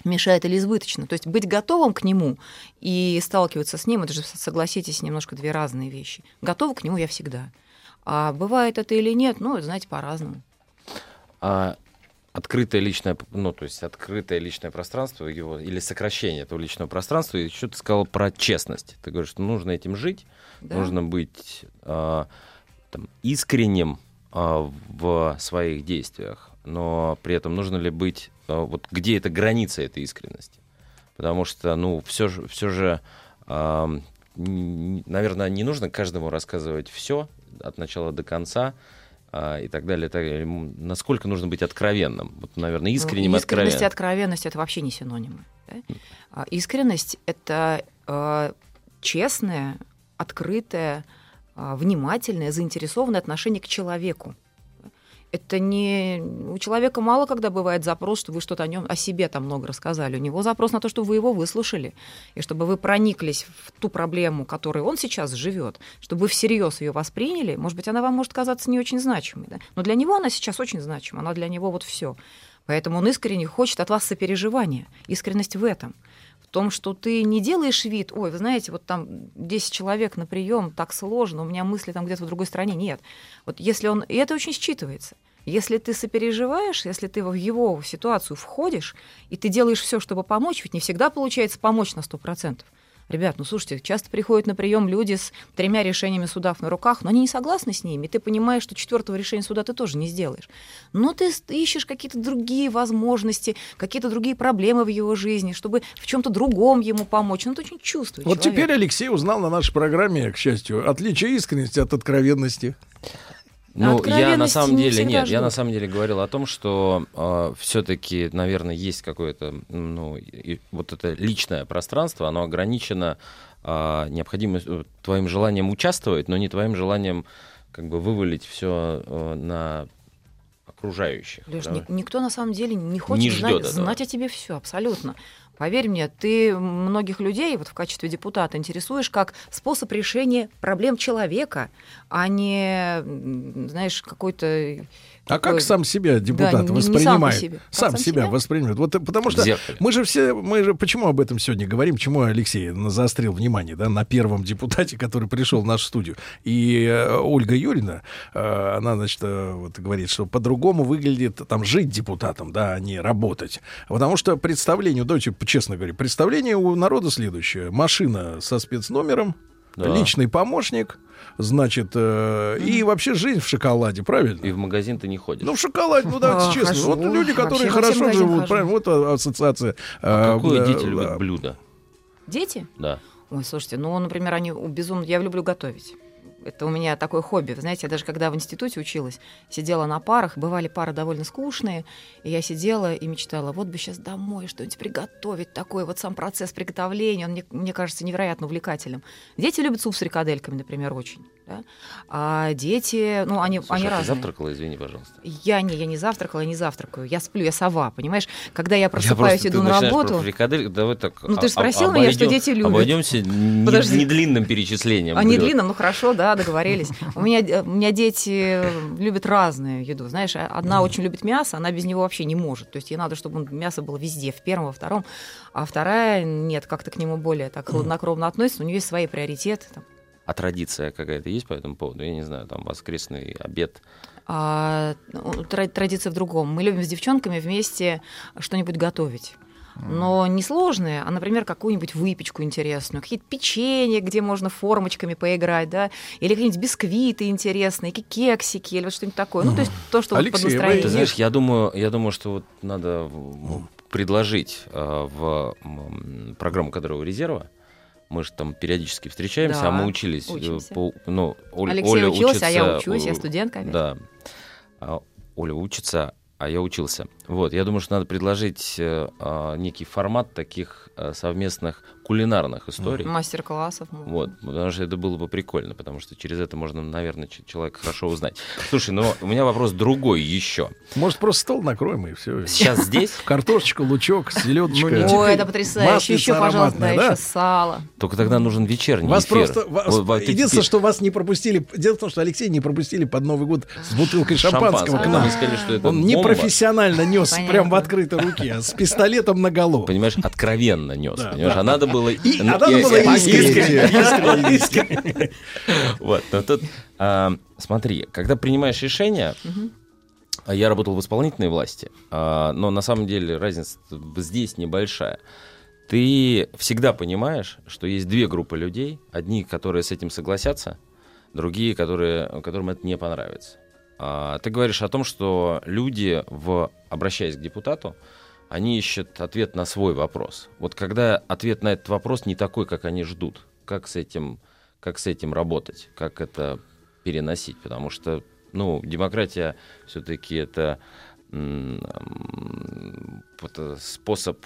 мешает или избыточно. То есть быть готовым к нему и сталкиваться с ним, это же, согласитесь, немножко две разные вещи. Готова к нему я всегда. А бывает это или нет, ну, знаете, по-разному. А открытое личное, ну, то есть открытое личное пространство его, или сокращение этого личного пространства, и еще ты сказал про честность. Ты говоришь, что нужно этим жить, да. нужно быть э, там, искренним э, в своих действиях, но при этом нужно ли быть, э, вот где эта граница этой искренности? Потому что, ну, все же, все же э, наверное, не нужно каждому рассказывать все от начала до конца, и так далее, так далее. Насколько нужно быть откровенным? Вот, наверное, ну, искренним Искренность и откровенность это вообще не синонимы. Да? А, искренность это э, честное, открытое, э, внимательное, заинтересованное отношение к человеку это не... У человека мало когда бывает запрос, что вы что-то о нем, о себе там много рассказали. У него запрос на то, чтобы вы его выслушали, и чтобы вы прониклись в ту проблему, которой он сейчас живет, чтобы вы всерьез ее восприняли. Может быть, она вам может казаться не очень значимой, да? но для него она сейчас очень значима, она для него вот все. Поэтому он искренне хочет от вас сопереживания. Искренность в этом. Том, что ты не делаешь вид, ой, вы знаете, вот там 10 человек на прием, так сложно, у меня мысли там где-то в другой стране. Нет. Вот если он... И это очень считывается. Если ты сопереживаешь, если ты в его ситуацию входишь, и ты делаешь все, чтобы помочь, ведь не всегда получается помочь на 100%. Ребят, ну слушайте, часто приходят на прием люди с тремя решениями судов на руках, но они не согласны с ними. И ты понимаешь, что четвертого решения суда ты тоже не сделаешь. Но ты ищешь какие-то другие возможности, какие-то другие проблемы в его жизни, чтобы в чем-то другом ему помочь. Он это очень чувствует. Вот человек. теперь Алексей узнал на нашей программе, к счастью, отличие искренности от откровенности. Ну, я на самом не деле нет, ждут. я на самом деле говорил о том, что э, все-таки, наверное, есть какое-то, ну, и, вот это личное пространство, оно ограничено э, необходимостью твоим желанием участвовать, но не твоим желанием как бы вывалить все э, на окружающих. Леш, да? никто на самом деле не хочет не знать, знать о тебе все, абсолютно. Поверь мне, ты многих людей вот в качестве депутата интересуешь как способ решения проблем человека, а не, знаешь, какой-то а как сам себя депутат да, воспринимает? Сам, сам, сам себя, себя воспринимает. Вот потому что мы же все, мы же почему об этом сегодня говорим, почему Алексей заострил внимание, да, на первом депутате, который пришел в нашу студию. И э, Ольга Юрина, э, она, значит, э, вот говорит, что по-другому выглядит там жить депутатом, да, а не работать. Потому что представление, давайте честно говоря, представление у народа следующее. Машина со спецномером, да. личный помощник, значит, э, и вообще жизнь в шоколаде, правильно? И в магазин ты не ходишь. Ну, в шоколаде, ну да, честно. Хожу. Вот люди, которые хорошо живут, правильно, вот ассоциация. А э, какое дети любят блюдо? Дети? Да. Ой, слушайте, ну, например, они безумно... Я люблю готовить это у меня такое хобби. Вы знаете, я даже когда в институте училась, сидела на парах, бывали пары довольно скучные, и я сидела и мечтала, вот бы сейчас домой что-нибудь приготовить, такой вот сам процесс приготовления, он мне, мне кажется невероятно увлекательным. Дети любят суп с фрикадельками, например, очень. Да? А дети, ну, они, Слушай, они а разные. ты завтракала, извини, пожалуйста? Я не, я не завтракала, я не завтракаю. Я сплю, я сова, понимаешь? Когда я просыпаюсь, я иду на работу... Фрикадель, давай так... Ну, ты же спросил об, меня, что дети любят. Обойдемся не, не длинным перечислением. А не длинным, ну хорошо, да, договорились. У меня, у меня дети любят разную еду. Знаешь, одна очень любит мясо, она без него вообще не может. То есть ей надо, чтобы мясо было везде, в первом, во втором. А вторая, нет, как-то к нему более так хладнокровно относится. У нее есть свои приоритеты. Там, а традиция какая-то есть по этому поводу? Я не знаю, там воскресный обед. А, ну, традиция в другом. Мы любим с девчонками вместе что-нибудь готовить но не сложные, а, например, какую-нибудь выпечку интересную, какие-то печенье, где можно формочками поиграть, да, или какие-нибудь бисквиты интересные, какие кексики, или вот что-нибудь такое. Ну, то есть то, что Алексей, вот под настроение. Ты знаешь, я думаю, я думаю, что вот надо предложить э, в программу кадрового резерва Мы же там периодически встречаемся, Да, а мы учились. э, учимся. по- ну, Оль- Алексей Оля учился, а я учится, учусь, я студентка опять. Да. А Оля учится, а я учился. Вот, я думаю, что надо предложить э, а, некий формат таких совместных кулинарных историй. Мастер-классов. Вот, потому что это было бы прикольно, потому что через это можно, наверное, человека хорошо узнать. Слушай, но у меня вопрос другой еще. Может, просто стол накроем и все. Сейчас здесь? Картошечка, лучок, селедочка. Ой, это потрясающе. Еще, пожалуйста, да, еще сало. Только тогда нужен вечерний Вас эфир. просто... вас- единственное, что вас не пропустили... Дело в том, что Алексей не пропустили под Новый год с бутылкой шампанского, к нам. Сказали, что это Он непрофессионально нес прям в открытой руке, с пистолетом на голову. Понимаешь, откровенно нес. Да, понимаешь, да. а надо было... И- а надо было искренне. искренне. Вот, но тут, а, смотри, когда принимаешь решение, я работал в исполнительной власти, а, но на самом деле разница здесь небольшая. Ты всегда понимаешь, что есть две группы людей. Одни, которые с этим согласятся, другие, которые, которым это не понравится. А, Ты говоришь о том, что люди, в, обращаясь к депутату, они ищут ответ на свой вопрос. Вот когда ответ на этот вопрос не такой, как они ждут, как с этим, как с этим работать, как это переносить, потому что, ну, демократия все-таки это это способ,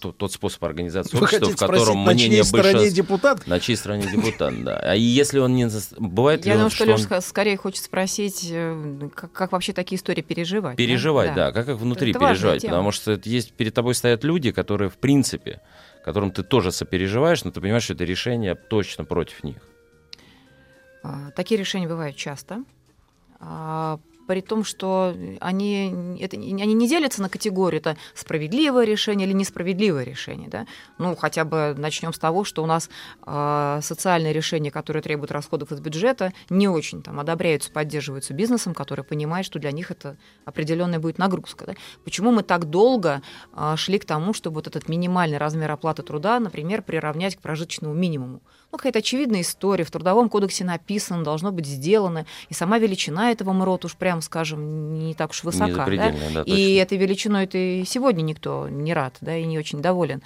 то- тот способ организации Вы общества, в котором спросить, на чьей мнение стороне большинства... депутат? На чьей стороне депутат, да. А если он не... Бывает ли Я он, думаю, что он- Леша скорее хочет спросить, э, как, как вообще такие истории переживать. да? Переживать, да. Как их внутри Это переживать? Потому что это есть перед тобой стоят люди, которые, в принципе, которым ты тоже сопереживаешь, но ты понимаешь, что это решение точно против них. А, Такие решения бывают часто. При том, что они, это, они не делятся на категории, это справедливое решение или несправедливое решение. Да? Ну, хотя бы начнем с того, что у нас а, социальные решения, которые требуют расходов из бюджета, не очень там, одобряются, поддерживаются бизнесом, который понимает, что для них это определенная будет нагрузка. Да? Почему мы так долго а, шли к тому, чтобы вот этот минимальный размер оплаты труда, например, приравнять к прожиточному минимуму? Ну, какая-то очевидная история, в Трудовом кодексе написано, должно быть сделано, и сама величина этого МРОТ, уж прям скажем, не так уж высока. да? да, и точно. этой величиной ты и сегодня никто не рад, да, и не очень доволен.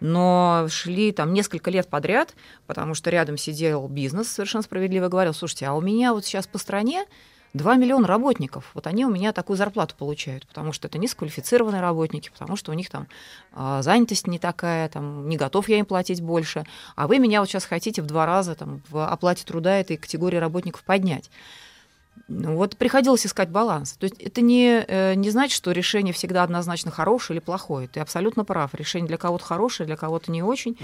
Но шли там несколько лет подряд, потому что рядом сидел бизнес, совершенно справедливо говорил, слушайте, а у меня вот сейчас по стране 2 миллиона работников, вот они у меня такую зарплату получают, потому что это низквалифицированные работники, потому что у них там а, занятость не такая, там, не готов я им платить больше, а вы меня вот сейчас хотите в два раза там, в оплате труда этой категории работников поднять. Ну, Вот приходилось искать баланс. То есть это не, э, не значит, что решение всегда однозначно хорошее или плохое. Ты абсолютно прав. Решение для кого-то хорошее, для кого-то не очень.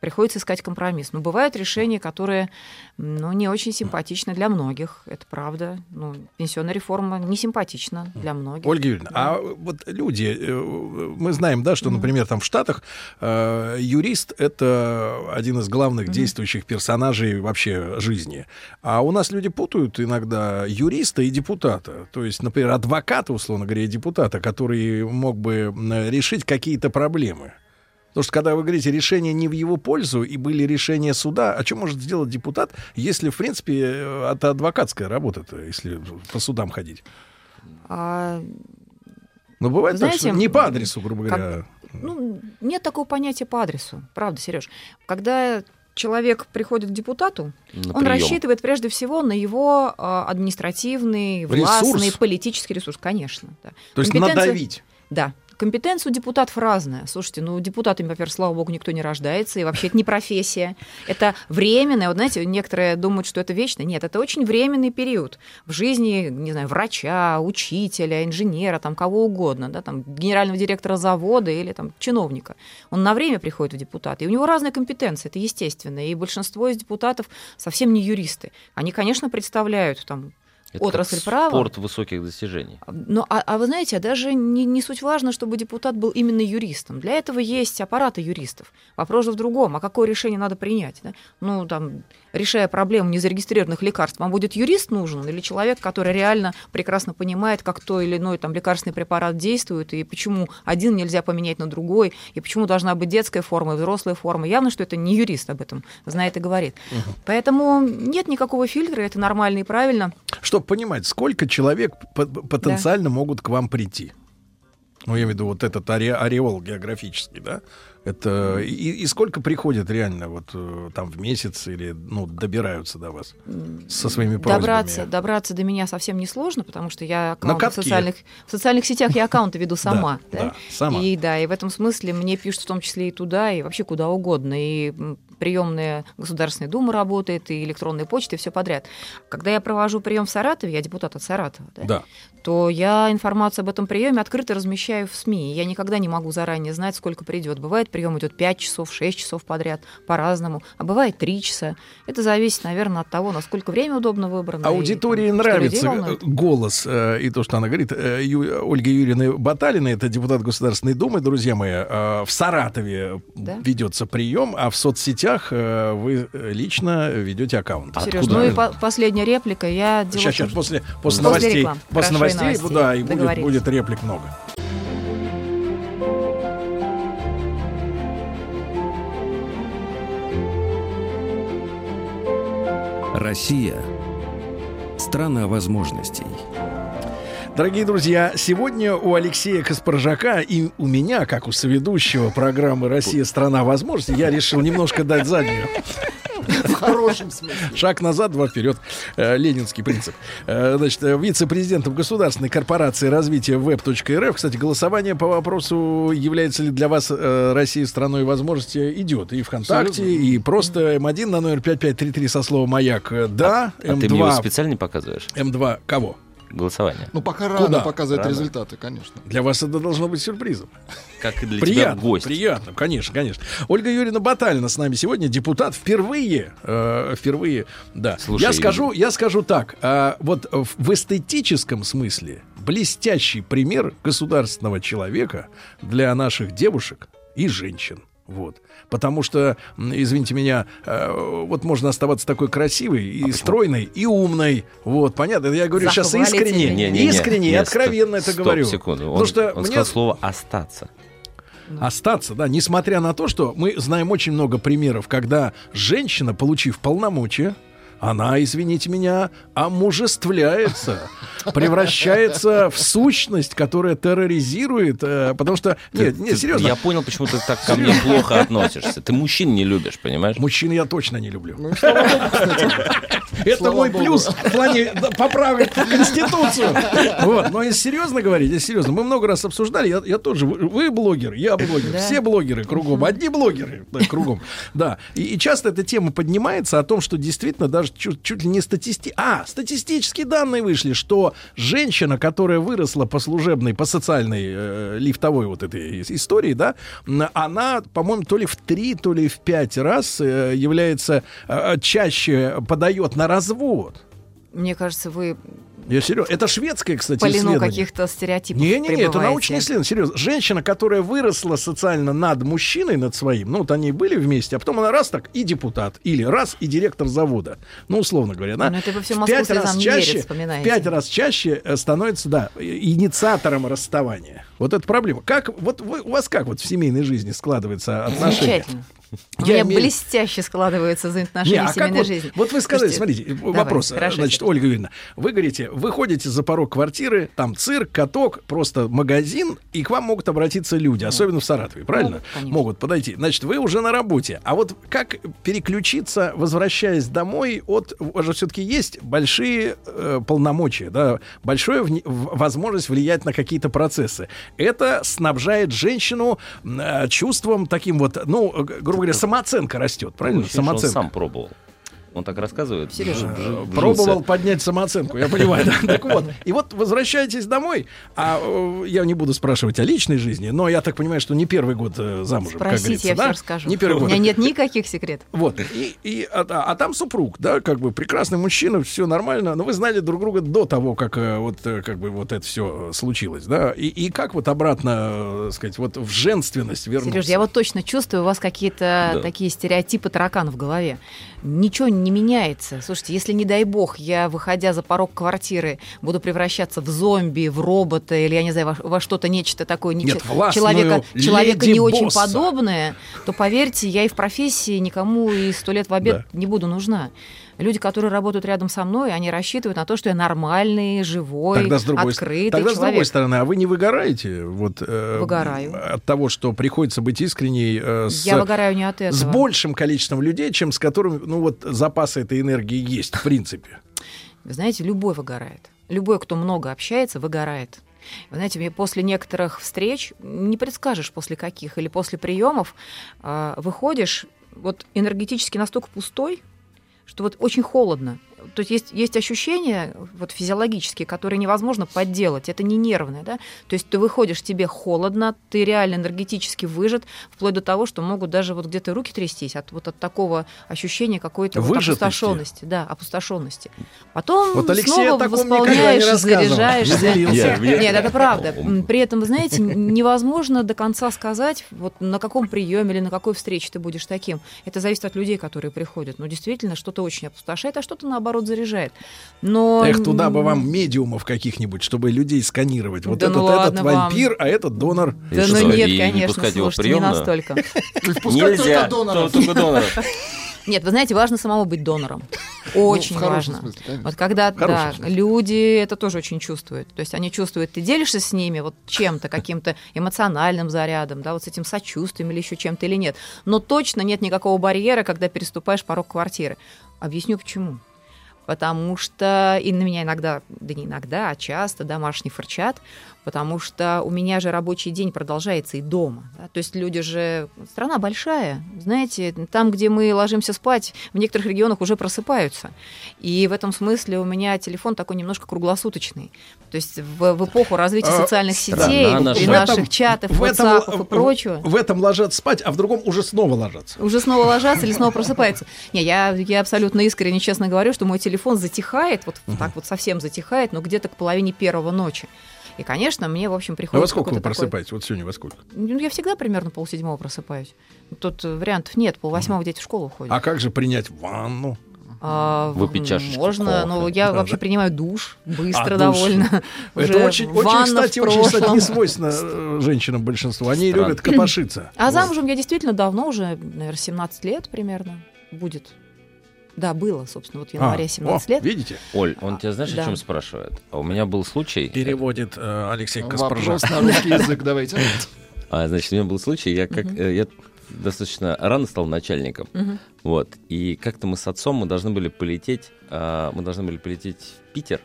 Приходится искать компромисс. Но бывают решения, которые ну, не очень симпатичны для многих. Это правда. Ну, пенсионная реформа не симпатична для многих. Ольга Юрьевна, а вот люди, э, мы знаем, да, что, например, там в Штатах э, юрист — это один из главных действующих персонажей вообще жизни. А у нас люди путают иногда юриста и депутата. То есть, например, адвоката, условно говоря, и депутата, который мог бы решить какие-то проблемы. Потому что когда вы говорите решение не в его пользу и были решения суда, а что может сделать депутат, если, в принципе, э, это адвокатская работа-то, если по судам ходить? А, Ну, бывает Вы так, знаете, что не по адресу, грубо как- говоря. Ну, нет такого понятия по адресу. Правда, Сереж. Когда человек приходит к депутату, На он прием. рассчитывает прежде всего на его а, административный, властный, Ресурс. политический ресурс, конечно. да. То есть Компетенция- надавить. Да. Компетенция у депутатов разная. Слушайте, ну, депутатами, во-первых, слава богу, никто не рождается, и вообще это не профессия. Это временное. Вот знаете, некоторые думают, что это вечно. Нет, это очень временный период в жизни, не знаю, врача, учителя, инженера, там, кого угодно, да, там, генерального директора завода или там, чиновника. Он на время приходит в депутаты, и у него разные компетенции, это естественно. И большинство из депутатов совсем не юристы. Они, конечно, представляют там Это отрасль как права. спорт высоких достижений. Но, а, а вы знаете, даже не, не суть важно, чтобы депутат был именно юристом. Для этого есть аппараты юристов. Вопрос же в другом. А какое решение надо принять? да? Ну, там, решая проблему незарегистрированных лекарств, вам будет юрист нужен или человек, который реально прекрасно понимает, как то или иной там, лекарственный препарат действует, и почему один нельзя поменять на другой, и почему должна быть детская форма и взрослая форма. Явно, что это не юрист об этом знает и говорит. Поэтому нет никакого фильтра, это нормально и правильно. Чтобы понимать, сколько человек по- потенциально могут к вам прийти. Ну, я имею в виду вот этот оре- ореол географический, да? Это и, и сколько приходят реально вот э, там в месяц или ну добираются до вас со своими просьбами? Добраться, добраться до меня совсем несложно, потому что я На аккаунты в социальных, в социальных сетях я аккаунты веду сама. Да, да? да, сама. И да, и в этом смысле мне пишут в том числе и туда, и вообще куда угодно. И приемная Государственной Думы работает, и электронная почта, и все подряд. Когда я провожу прием в Саратове, я депутат от Саратова, да, Да. то я информацию об этом приеме открыто размещаю в СМИ. Я никогда не могу заранее знать, сколько придет. Бывает, прием идет 5 часов, 6 часов подряд, по-разному, а бывает 3 часа. Это зависит, наверное, от того, насколько время удобно выбрано. и, Аудитории там, что людей нравится э, голос э, и то, что она говорит. Э, Ю- Ольга Юрьевна Баталина, это депутат Государственной Думы, друзья мои. э, В Саратове Да. ведется прием, а в соцсетях э, вы э, лично ведете аккаунт. Серёж, ну и по- последняя реплика. Я делаю Сейчас, сейчас, после, что- после новостей, реклам. после Хорошо, и новостей, новостей. да, и будет, будет реплик много. Россия – страна возможностей. Дорогие друзья, сегодня у Алексея Каспаржака и у меня, как у соведущего программы «Россия. Страна возможностей», я решил немножко дать заднюю. В хорошем смысле. Шаг назад, два вперед. Э, Ленинский принцип. Э, Значит, э, вице-президентом Государственной корпорации развития web.рф. Кстати, голосование по вопросу, является ли для вас Россия страной возможности, идет. И ВКонтакте, Абсолютно. и просто М1 на номер 5533 со словом «Маяк». Да, А ты мне его М2... специально не показываешь? М2 кого? Голосование. Ну, пока рано Куда? показывать Рано. результаты, конечно. Для вас это должно быть сюрпризом. Как и для приятно, тебя гость. Приятно, конечно, конечно. Ольга Юрьевна Баталина с нами сегодня, депутат впервые, э, впервые, да. Слушай, я скажу, я скажу так, э, вот в, в эстетическом смысле блестящий пример государственного человека для наших девушек и женщин. Вот. Потому что, извините меня, э, вот можно оставаться такой красивой и стройной, и умной. Вот, понятно? Я говорю сейчас Захвалите искренне, меня. Не-не-не, искренне и нет, откровенно это стоп, говорю. секунду. Он, Потому что он мне сказал слово «остаться». остаться, да, несмотря на то, что мы знаем очень много примеров, когда женщина, получив полномочия, она, извините меня, омужествляется, превращается в сущность, которая терроризирует, э, потому что... Нет, нет, серьезно. Я понял, почему ты так ко мне плохо относишься. Ты мужчин не любишь, понимаешь? Мужчин я точно не люблю. Ну. Это мой плюс в плане поправок в Конституцию. Вот. Но если серьезно говорить, если серьезно, мы много раз обсуждали, я, я тоже, вы, блогер, я блогер, все блогеры кругом, одни блогеры кругом. Да. И, и часто эта тема поднимается о том, что действительно даже чуть, чуть ли не статисти... А, статистические данные вышли, что женщина, которая выросла по служебной, по социальной э, лифтовой вот этой ис- истории, да, она, по-моему, то ли в три, то ли в пять раз э, является э, чаще подает на развод. Мне кажется, вы Я серьезно. Это шведское, кстати, плену исследование. каких-то стереотипов Не-не-не, это научное исследование, серьезно. Женщина, которая выросла социально над мужчиной, над своим, ну вот они были вместе, а потом она раз так и депутат, или раз и директор завода. Ну, условно говоря, да. Ну, это вы всю В пять раз верит, чаще, в вспоминаете. пять раз чаще становится, да, инициатором расставания. Вот это проблема. Как, вот вы, у вас как вот в семейной жизни складывается отношения? Замечательно. У Я меня имею- блестяще складываются взаимоотношения Не, а семейной вот, жизни. вот вы сказали, Слушайте, смотрите, давай, вопрос, хорошо, значит. Ольга Юрьевна, вы говорите, вы ходите за порог квартиры, там цирк, каток, просто магазин, и к вам могут обратиться люди, особенно в Саратове, правильно? Могут, конечно. Могут подойти. Значит, вы уже на работе. А вот как переключиться, возвращаясь домой, от, у же все-таки есть большие э, полномочия, да, большая в- возможность влиять на какие-то процессы. Это снабжает женщину э, чувством таким вот, ну, э, грубо говоря, самооценка растет, правильно? Самооценка. сам пробовал. Он так рассказывает. Сережа, вжился. Пробовал поднять самооценку, я понимаю. да. Так вот, и вот возвращаетесь домой, а э, я не буду спрашивать о личной жизни, но я так понимаю, что не первый год э, замужем, Спросите, я да? все расскажу. Не первый У год. меня нет никаких секретов. Вот, и, и, а, а- там супруг, да, как бы прекрасный мужчина, все нормально, но вы знали друг друга до того, как э, вот, э, как бы вот это все случилось, да, и, и как вот обратно, э, сказать, вот в женственность вернуться? Сереж, я вот точно чувствую, у вас какие-то Да. такие стереотипы таракан в голове. Ничего не меняется. Слушайте, если, не дай бог, я, выходя за порог квартиры, буду превращаться в зомби, в робота, или, я не знаю, во, во что-то, нечто такое, не Нет, человека, человека не очень подобное, то, поверьте, я и в профессии никому и сто лет в обед Да. не буду нужна. Люди, которые работают рядом со мной, они рассчитывают на то, что я нормальный, живой, Тогда с другой, открытый тогда с другой человек. стороны, а вы не выгораете вот, э, Выгораю. от того, что приходится быть искренней э, с, Я выгораю не от этого. с большим количеством людей, чем с которыми ну, вот, запасы этой энергии есть, в принципе? Вы знаете, любой выгорает. Любой, кто много общается, выгорает. Вы знаете, мне после некоторых встреч, не предскажешь после каких, или после приемов, э, выходишь вот энергетически настолько пустой, что вот очень холодно. То есть есть, есть ощущения вот, физиологические, которые невозможно подделать. Это не нервное. Да? То есть ты выходишь, тебе холодно, ты реально энергетически выжат, вплоть до того, что могут даже вот где-то руки трястись от, вот от такого ощущения какой-то вот опустошенности. Да, опустошенности. Потом Вот Алексей снова не восполняешь, заряжаешься. Не делился. Я- я- Нет, это правда. При этом, вы знаете, невозможно до конца сказать, вот на каком приеме или на какой встрече ты будешь таким. Это зависит от людей, которые приходят. Ну, действительно, что-то очень опустошает, а что-то, наоборот, заряжает. Но... Эх, туда бы вам медиумов каких-нибудь, чтобы людей сканировать. Вот Да этот, ну этот ладно вам. вампир, а этот донор. Да И ну что, нет, и не конечно, пускать его в слушайте, не настолько. Нельзя, только доноров. Нет, вы знаете, важно самому быть донором. Очень Ну, хорошем важно. смысле, конечно. Вот когда да, смысле. люди это тоже очень чувствуют. То есть они чувствуют, ты делишься с ними вот чем-то, каким-то эмоциональным зарядом, да, вот с этим сочувствием или еще чем-то или нет. Но точно нет никакого барьера, когда переступаешь порог квартиры. Объясню почему. Потому что и на меня иногда, да не иногда, а часто домашний фырчат, потому что у меня же рабочий день продолжается и дома. да. То есть люди же... Страна большая, знаете, там, где мы ложимся спать, в некоторых регионах уже просыпаются. И в этом смысле у меня телефон такой немножко круглосуточный. То есть в, в эпоху развития А, социальных сетей, и наших чатов, в WhatsApp и прочего. В этом ложатся спать, а в другом уже снова ложатся. Уже снова ложатся или снова просыпаются. Не, я, я абсолютно искренне, честно говорю, что мой телефон затихает, вот так вот совсем затихает, но где-то к половине первого ночи. И, конечно, мне, в общем, А приходит во сколько вы какой-то такой- просыпаетесь? Вот сегодня во сколько? Ну, я всегда примерно полседьмого просыпаюсь. Тут э, вариантов нет, полвосьмого дети в школу ходят. А как же принять ванну? А, Выпить чашечку Можно, но кофе. я Да, вообще да. принимаю душ быстро А, душ. довольно. Это Уже очень, очень, ванна кстати, очень, кстати, не свойственно э, женщинам большинству. Они Странно. любят копошиться. А замужем я действительно давно, уже, наверное, 17 лет примерно будет. Да, было, собственно, вот в январе А, 17 о, лет. Видите? Оль, он тебя знаешь, Да. о чем спрашивает? А у меня был случай. Переводит э, Алексей Каспаржан. Вопрос на русский язык давайте. А, значит, у меня был случай, я как э, я достаточно рано стал начальником, вот, и как-то мы с отцом мы должны были полететь, а, мы должны были полететь в Питер,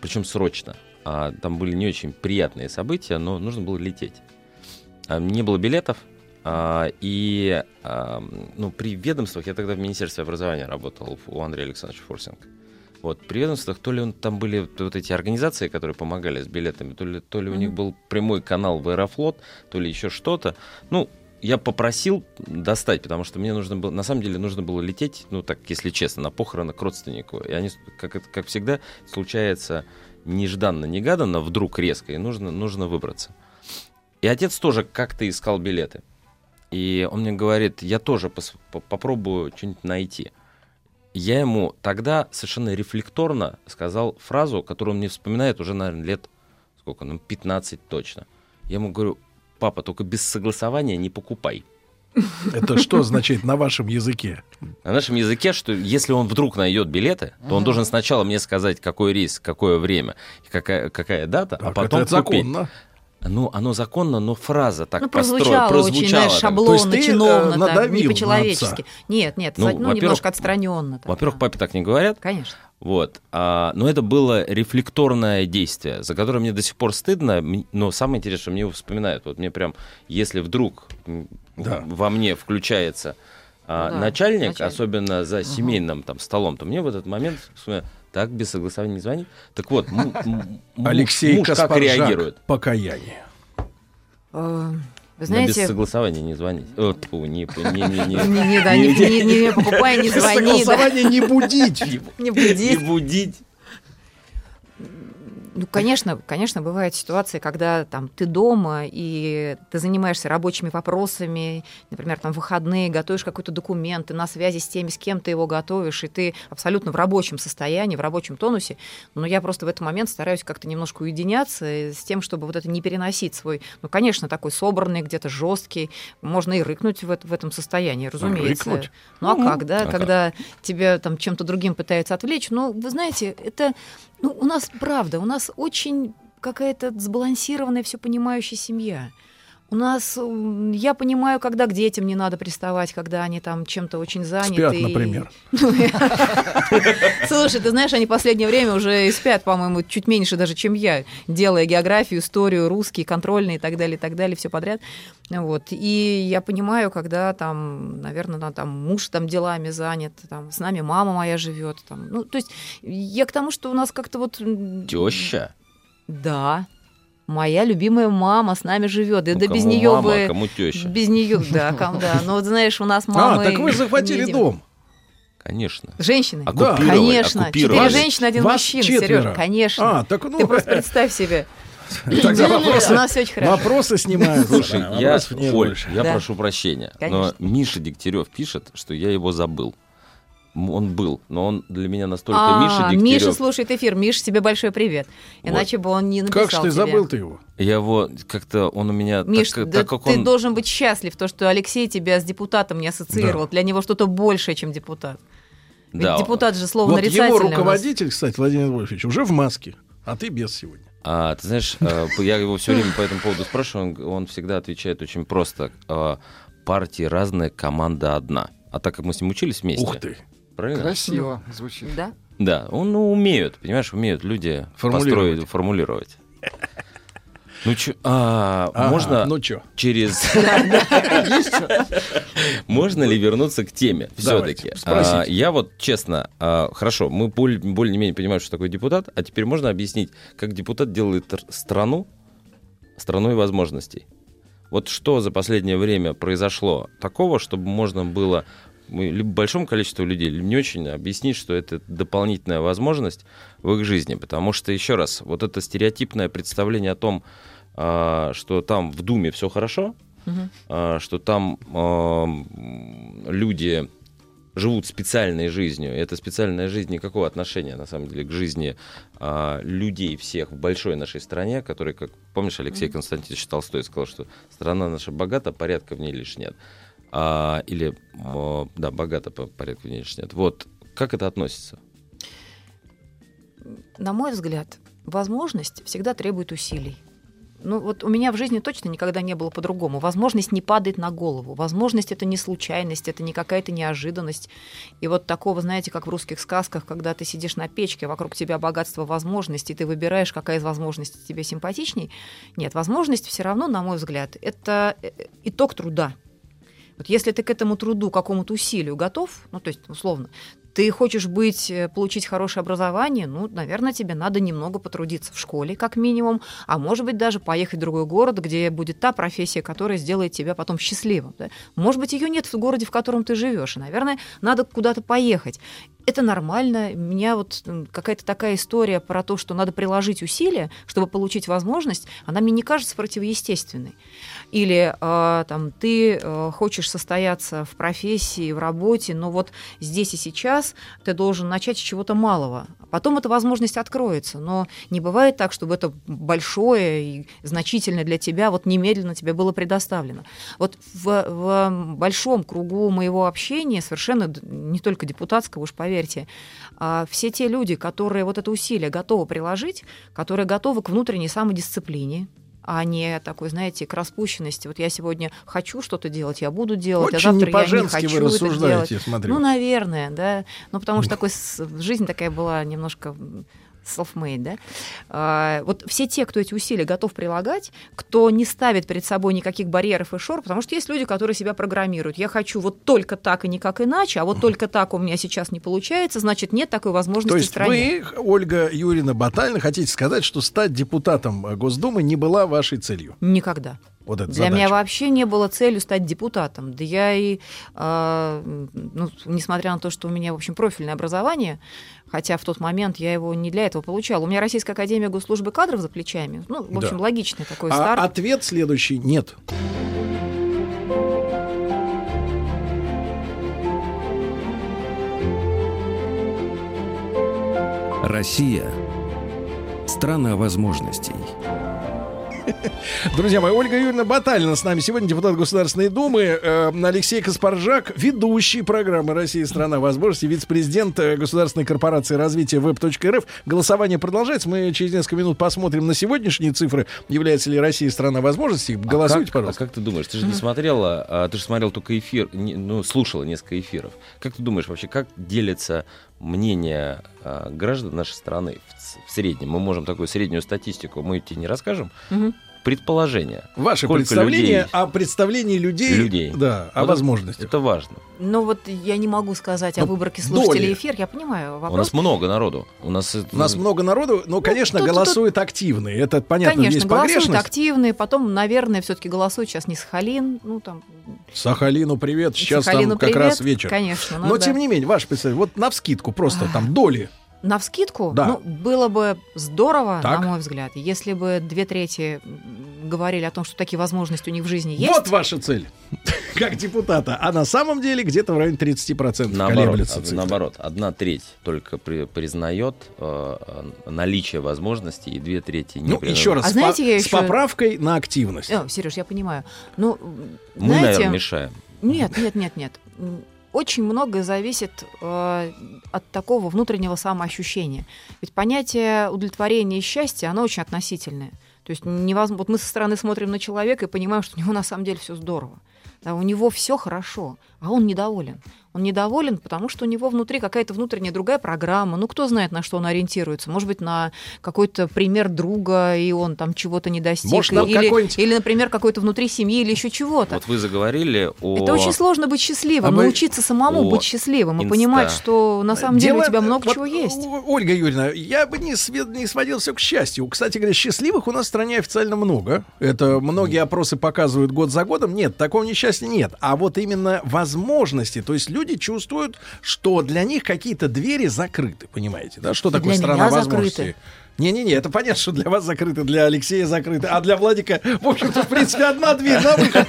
причем срочно. А, там были не очень приятные события, но нужно было лететь. А, не было билетов, а, и а, ну, при ведомствах, я тогда в Министерстве образования работал у Андрея Александровича Фурсенко. Вот, при ведомствах, то ли он, там были вот, эти организации, которые помогали с билетами, то ли, то ли у них был прямой канал в Аэрофлот, то ли еще что-то. Ну, я попросил достать, потому что мне нужно было, на самом деле, нужно было лететь, ну, так, если честно, на похороны к родственнику. И они, как, как всегда, случается нежданно-негаданно, вдруг резко, и нужно, нужно выбраться. И отец тоже как-то искал билеты. И он мне говорит, я тоже пос- по- попробую что-нибудь найти. Я ему тогда совершенно рефлекторно сказал фразу, которую он мне вспоминает уже, наверное, лет сколько, ну, 15 точно. Я ему говорю, папа, только без согласования не покупай. Это что значит на вашем языке? На нашем языке, что если он вдруг найдет билеты, то он должен сначала мне сказать, какой рейс, какое время, и какая, какая дата, а Так, потом это купить. законно. Ну, оно законно, но фраза так Ну, построена, прозвучало, очень, прозвучала знаешь, шаблонно, То есть ты, э, чиновно, так, не по-человечески. Нет, нет, Ну, ну, немножко отстраненно. Во-первых, папе так не говорят. Конечно. Вот. А, но это было рефлекторное действие, за которое мне до сих пор стыдно, но самое интересное, что мне его вспоминают. Вот мне прям, если вдруг Да. во мне включается а, Ну да, начальник, начальник. особенно за семейным там столом, то мне в этот момент вспоминают, так, без согласования не звонить. Так вот, м- м- м- Алексей муж как реагирует? Покаяние. Э, Вы На без знаете, согласования не звонить. О, тьфу, не, не, не, не, не, не, да, не, не, не, не покупай, не Без звони, да, согласования не будить. не не буди. будить. Ну, конечно, конечно, бывают ситуации, когда там ты дома и ты занимаешься рабочими вопросами, например, там в выходные готовишь какой-то документ, ты на связи с теми, с кем ты его готовишь, и ты абсолютно в рабочем состоянии, в рабочем тонусе. Но я просто в этот момент стараюсь как-то немножко уединяться с тем, чтобы вот это не переносить свой, ну, конечно, такой собранный, где-то жесткий. Можно и рыкнуть в, в этом состоянии, разумеется. Рыкнуть? Ну, а Ну, как, да, а как? когда тебя там чем-то другим пытаются отвлечь. Ну, вы знаете, это, ну, у нас, правда, у нас очень какая-то сбалансированная, все понимающая семья. У нас, я понимаю, когда к детям не надо приставать, когда они там чем-то очень заняты. Спят, и- например. Слушай, ты знаешь, они в последнее время уже и спят, по-моему, чуть меньше даже, чем я, делая географию, историю, русский, контрольный и так далее, и так далее, все подряд. Вот. И я понимаю, когда там, наверное, там муж там делами занят, там с нами мама моя живет. Там. Ну, то есть я к тому, что у нас как-то вот... Теща. Да, моя любимая мама с нами живет. Да, Ну, да кому без нее мама, бы... а кому теща? Без нее, да, ком- да. Но вот знаешь, у нас мама... А, так вы захватили дом. Конечно. Женщины? Оккупировали, Конечно. оккупировали. Четыре женщины, один Вас мужчина, четверо. Сережа. Конечно. А, так ну- Ты просто представь себе. Тогда вопросы, У нас всё очень хорошо. вопросы снимаются. Слушай, Да, я, Оль, я Да. прошу прощения, Конечно. но Миша Дегтярев пишет, что я его забыл. Он был, но он для меня настолько А, Миша Дегтярев. Миша слушает эфир. Миша, тебе большой привет. Иначе бы он не написал Как ж ты забыл ты его? Я его как-то, он у меня, Миш, так, да так как ты он... должен быть счастлив, то, что Алексей тебя с депутатом не ассоциировал. Для него что-то большее, чем депутат. Ведь Да. депутат же слово Вот нарицательное. его руководитель, кстати, Владимир Вольфович, уже в маске, а ты без сегодня. А, ты знаешь, э, я его все время по этому поводу спрашиваю, он, он всегда отвечает очень просто. э, Партии разные, команда одна. А так как мы с ним учились вместе... Ух ты. Правильно? Красиво звучит. Да? Да, он ну, умеют, понимаешь, умеют люди Формулировать. построить, формулировать. Ну чё, а, Ага, можно ну чё? через... Можно ли вернуться к теме все-таки? спросите. я вот честно, а, хорошо, мы более-менее понимаем, что такое депутат, а теперь можно объяснить, как депутат делает страну страной возможностей. Вот что за последнее время произошло такого, чтобы можно было мы- либо большому количеству людей, либо не очень объяснить, что это дополнительная возможность в их жизни. Потому что, еще раз, вот это стереотипное представление о том, а, что там в Думе все хорошо, а, что там а, люди живут специальной жизнью. И эта специальная жизнь никакого отношения, на самом деле, к жизни а, людей всех в большой нашей стране, которые, как помнишь, Алексей Константинович Толстой сказал, что страна наша богата, порядка в ней лишь нет. А, или, а, да, богата, по- ней лишь нет. Вот, как это относится? На мой взгляд, возможность всегда требует усилий. Ну вот у меня в жизни точно никогда не было по-другому. Возможность не падает на голову. Возможность это не случайность, это не какая-то неожиданность. И вот такого, знаете, как в русских сказках, когда ты сидишь на печке, вокруг тебя богатство возможностей, ты выбираешь, какая из возможностей тебе симпатичней. Нет, возможность все равно, на мой взгляд, это э, итог труда. Вот если ты к этому труду, какому-то усилию готов, ну, то есть, условно, ты хочешь быть, э, получить хорошее образование, ну, наверное, тебе надо немного потрудиться в школе, как минимум, а может быть, даже поехать в другой город, где будет та профессия, которая сделает тебя потом счастливым. да. Может быть, ее нет в городе, в котором ты живешь, и, наверное, надо куда-то поехать. Это нормально. Меня вот м, какая-то такая история про то, что надо приложить усилия, чтобы получить возможность, она мне не кажется противоестественной. Или э, там ты э, хочешь состояться в профессии, в работе, но вот здесь и сейчас ты должен начать с чего-то малого. Потом эта возможность откроется, но не бывает так, чтобы это большое и значительное для тебя вот немедленно тебе было предоставлено. Вот в, в большом кругу моего общения, совершенно не только депутатского, уж поверьте, а, все те люди, которые вот это усилие готовы приложить, которые готовы к внутренней самодисциплине, а не такой, знаете, к распущенности. Вот я сегодня хочу что-то делать, я буду делать, а Очень завтра не я не хочу вы это рассуждаете, делать. я смотрю. Ну, наверное, да. Ну, потому что такой жизнь такая была немножко self-made, да. А, вот все те, кто эти усилия готов прилагать, кто не ставит перед собой никаких барьеров и шор, потому что есть люди, которые себя программируют. Я хочу вот только так и никак иначе, а вот только так у меня сейчас не получается, значит, нет такой возможности То в есть стране. вы, Ольга Юрьевна Батальна, хотите сказать, что стать депутатом э, Госдумы не была вашей целью? Никогда. Вот эта Для задача. меня вообще не было целью стать депутатом. Да я и, э, ну, несмотря на то, что у меня, в общем, профильное образование, хотя в тот момент я его не для этого получала. У меня Российская академия госслужбы кадров за плечами. Ну, в общем, Да. логичный такой А старт. ответ следующий – нет. Россия – страна возможностей. Друзья мои, Ольга Юрьевна Баталина с нами сегодня, депутат Государственной Думы, э, Алексей Каспаржак, ведущий программы «Россия. Страна возможностей», вице-президент э, Государственной корпорации развития веб.рф. Голосование продолжается. Мы через несколько минут посмотрим на сегодняшние цифры. Является ли Россия страна возможностей? Голосуйте, а как, пожалуйста. А как ты думаешь, ты же не смотрела, а, ты же смотрел только эфир, ну, слушала несколько эфиров. Как ты думаешь вообще, как делится мнение а, граждан нашей страны в, в среднем? Мы можем такую среднюю статистику, мы тебе не расскажем. Мгм. Предположение. Ваше Сколько представление людей- о представлении людей, людей. Да, о Вот возможностях. Это важно. Ну вот я не могу сказать о Ну, выборке слушателей доли. эфир, я понимаю вопрос. У нас много народу. У нас, У нас много народу, но, конечно, тут- голосуют активные. Это понятно, Конечно, есть голосуют погрешность. активные, потом, наверное, все-таки голосуют сейчас не Сахалин, ну там. Сахалину привет, сейчас Сахалину там как привет, раз вечер. конечно, ну Но да. тем не менее, ваше представление, вот на вскидку просто там доли. На вскидку, Да. ну, было бы здорово, Так. на мой взгляд, если бы две трети говорили о том, что такие возможности у них в жизни есть. Вот ваша цель, как депутата. А на самом деле где-то в районе 30% Наоборот, колеблется цифра. наоборот, одна треть только при- признает э, э, наличие возможностей, и две трети не Ну, признает. еще раз, А с, знаете, по- я с еще- поправкой на активность. Сереж, я понимаю. Ну, Мы, знаете, наверное, мешаем. Нет, нет, нет, нет. Очень многое зависит э, от такого внутреннего самоощущения. Ведь понятие удовлетворения и счастья, оно очень относительное. То есть невозможно. Вот мы со стороны смотрим на человека и понимаем, что у него на самом деле все здорово. Да, у него все хорошо, а он недоволен. Он недоволен, потому что у него внутри какая-то внутренняя другая программа. Ну, кто знает, на что он ориентируется. Может быть, на какой-то пример друга, и он там чего-то не достиг. Может, или, или, например, какой-то внутри семьи, или еще чего-то. Вот вы заговорили о... Это очень сложно быть счастливым, А вы- научиться самому О, быть счастливым и инста. понимать, что на самом деле Дело- у тебя много вот, чего есть. Ольга Юрьевна, я бы не, све- не сводил все к счастью. Кстати говоря, счастливых у нас в стране официально много. Это многие опросы показывают год за годом. Нет, такого несчастья нет. А вот именно возможности. То есть люди чувствуют, что для них какие-то двери закрыты, понимаете? Да? Что такое Для страна возможностей? закрыты. Не-не-не, это понятно, что для вас закрыто, для Алексея закрыто, а для Владика, в общем-то, в принципе, одна дверь на выход.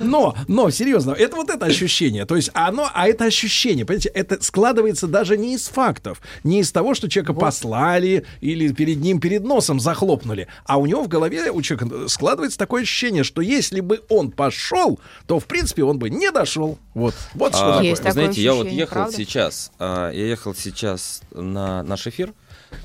Но, но, серьезно, это вот это ощущение. То есть оно, а это ощущение, понимаете, это складывается даже не из фактов, не из того, что человека послали или перед ним, перед носом захлопнули, а у него в голове, у человека складывается такое ощущение, что если бы он пошел, то, в принципе, он бы не дошел. Вот, вот что А, такое. Есть такое Знаете, я вот ехал правда? сейчас, а, я ехал сейчас на наш эфир.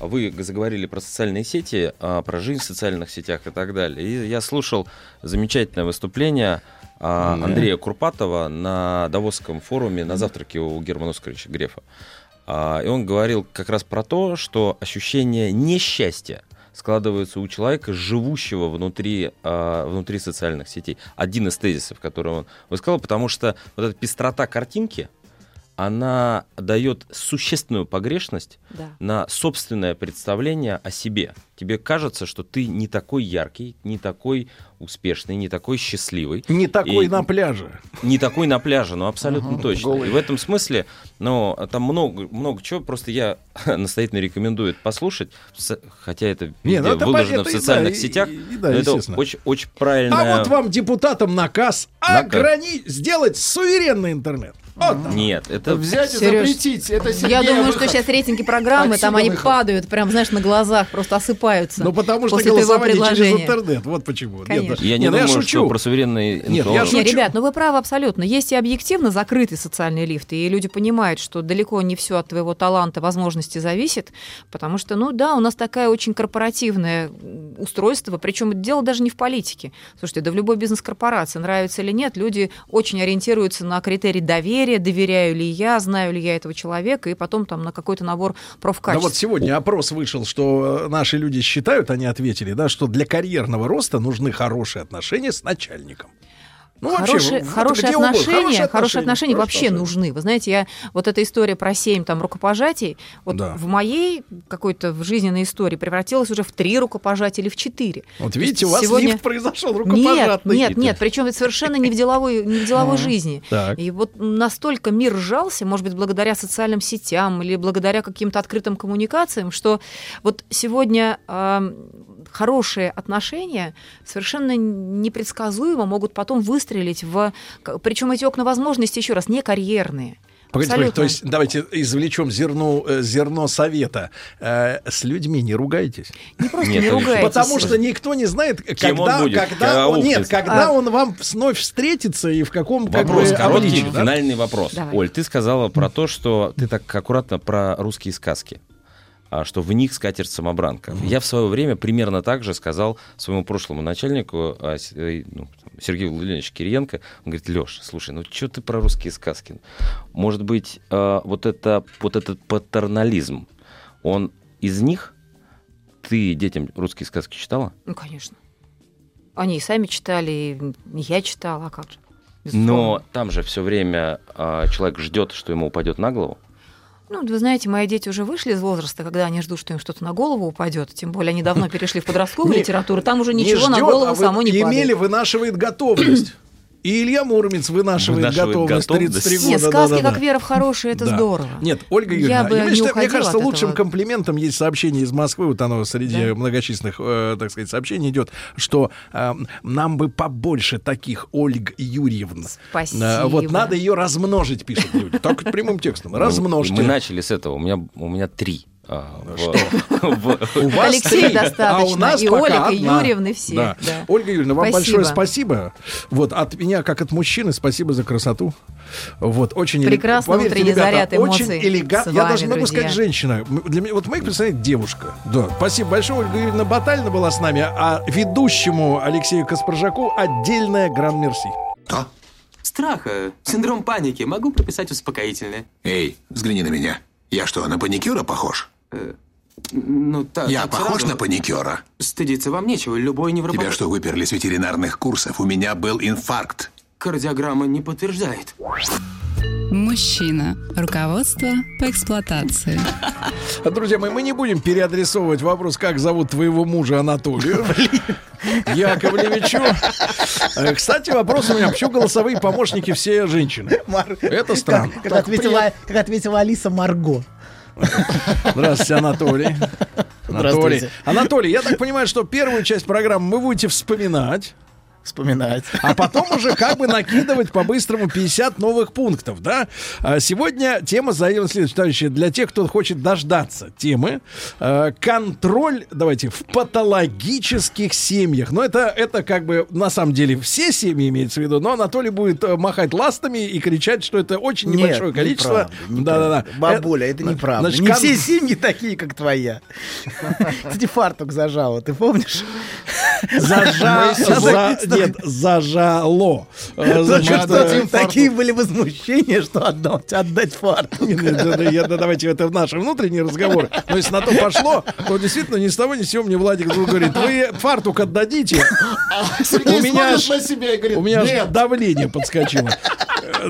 Вы заговорили про социальные сети, а, про жизнь в социальных сетях и так далее. И я слушал замечательное выступление а. Андрея Курпатова на Давосском форуме на завтраке у Германа Оскаровича Грефа. А, И он говорил как раз про то, что ощущение несчастья складывается у человека, живущего внутри, внутри социальных сетей. Один из тезисов, который он высказал, потому что вот эта пестрота картинки, она дает существенную погрешность Да. на собственное представление о себе. Тебе кажется, что ты не такой яркий, не такой успешный, не такой счастливый. Не такой И- на пляже. Не такой на пляже, ну абсолютно Ага, точно. голый. И в этом смысле, ну, там много, много чего, просто я настоятельно рекомендую это послушать, хотя это, Не, везде ну это выложено понятно, в социальных и- сетях. и- и да, но это очень, очень правильно. А вот вам депутатам наказ Наказ. ограни... сделать суверенный интернет. Так. Нет, это... Взять и Серёж, запретить. Это Я Сергея думаю, что выход. сейчас рейтинги программы, там Отсюда они выход. падают, прям, знаешь, на глазах, просто осыпаются. Ну, потому что после голосование через интернет. Вот почему. Нет, Конечно. да. Я не ну думаю, шучу. что про суверенный Нет, я шучу. Не, ребят, ну вы правы абсолютно. Есть и объективно закрытые социальные лифты, и люди понимают, что далеко не все от твоего таланта, возможности зависит, потому что, ну да, у нас такая очень корпоративное м, устройство, причем дело даже не в политике. Слушайте, да в любой бизнес-корпорации, нравится или нет, люди очень ориентируются на критерий доверия, доверяю ли я, знаю ли я этого человека, и потом там на какой-то набор Да профкачеств. вот сегодня опрос вышел, что э, наши люди считают, они ответили, да, что для карьерного роста нужны хорошие отношения с начальником. Ну, вообще, хорошие, в- в- хорошие, где угодно. отношения, Хорошие хорошие отношения отношения, вообще хорошие нужны. Вы знаете, я вот эта история про семь там рукопожатий, вот Да. в моей какой-то в жизненной истории превратилась уже в три рукопожатия или в четыре. Вот видите, у вас сегодня- лифт произошел Нет, рукопожатный. нет, нет, причем это совершенно не в деловой, не в деловой жизни. Так. И вот настолько мир сжался, может быть, благодаря социальным сетям или благодаря каким-то открытым коммуникациям, что вот сегодня хорошие отношения совершенно непредсказуемо могут потом выстрелить в... Причем эти окна возможностей, еще раз, не карьерные. Погодите, погодите, то Абсолютно. есть давайте извлечем зерно, э, зерно совета. Э, с людьми не ругайтесь. Не просто Нет, не ругайтесь. Потому что никто не знает, Кем когда, он будет, когда он, нет, когда А. он вам вновь встретится и в каком как Вопрос бы, короткий, обличии, да? финальный вопрос. Давай. Оль, ты сказала про то, что ты так аккуратно про русские сказки. А, что в них скатерть самобранка. Я в свое время примерно так же сказал своему прошлому начальнику а, э, ну, Сергею Владимировичу Кириенко. Он говорит, Леш, слушай, ну что ты про русские сказки? Может быть, а, вот, это, вот этот патернализм, он из них? Ты детям русские сказки читала? Ну, конечно. Они и сами читали, и я читала, а как же? Но там же все время человек ждет, что ему упадет на голову. Ну, вы знаете, мои дети уже вышли из возраста, когда они ждут, что им что-то на голову упадет. Тем более они давно перешли в подростковую литературу. Там уже ничего на голову а само не Емеля падает. вынашивает готовность. И Илья Муромец вынашивает, Вынашивает готовность, готовность. 33 года. Нет, да, сказки да, да. как вера в хорошее, это Да. здорово. Нет, Ольга Я Юрьевна, бы я не считаю- мне кажется, лучшим этого. комплиментом есть сообщение из Москвы, вот оно среди Да. многочисленных, э, так сказать, сообщений идет, что э, нам бы побольше таких Ольг Юрьевн. Спасибо. Э, вот надо ее размножить, пишут люди. Так прямым текстом. Размножьте. Мы начали с этого. У меня, у меня три. А, в- в- У вас Алексея три, достаточно, а у нас и одна. Юрьевны все, Да. да. Ольга Юрьевна, вам Спасибо. большое спасибо. Вот от меня, как от мужчины, спасибо за красоту. Вот очень элег- Прекрасный утренний ребята, заряд Очень эмоций элегантно. с Я даже могу друзья. сказать женщина. Для меня вот в моих представлениях девушка. Да. Спасибо большое. Ольга Юрьевна Батальна была с нами, а ведущему Алексею Каспаржаку отдельное гран-мерси. Страх, э, синдром паники. Могу прописать успокоительное. Эй, взгляни на меня. Я что, на паникюра похож? Ну, так. Я так похож сразу. на паникюра? Стыдиться вам нечего. Любой невропат... Тебя что, выперли с ветеринарных курсов? У меня был инфаркт. Кардиограмма не подтверждает. Мужчина. Руководство по эксплуатации. Друзья мои, мы не будем переадресовывать вопрос, как зовут твоего мужа Анатолию Яковлевичу. Э, Кстати, вопрос у меня, почему голосовые помощники все женщины? Это странно. Как, как ответила, как ответила Алиса Марго. Здравствуйте, Анатолий. Анатолий. Анатолий, я так понимаю, что первую часть программы вы будете вспоминать. Вспоминать. А потом уже как бы накидывать по-быстрому 50 новых пунктов, да? А Сегодня тема заявлена следующая, товарищи, для тех, кто хочет дождаться темы. э, Контроль, давайте, в патологических семьях. Но это, это как бы на самом деле все семьи имеется в виду, но Анатолий будет э, махать ластами и кричать, что это очень Нет, небольшое количество. Да-да-да. Бабуля, это Э, неправда. значит, не кон- все семьи такие, как твоя. Кстати, фартук зажала, ты помнишь? Зажа... Нет, зажало. Э, такие были возмущения, что отдать, фартук. Давайте это в наши внутренние разговоры. Но если на то пошло, то действительно ни с того ни с сего мне Владик говорит, вы фартук отдадите. Сергей У меня аж- давление подскочило.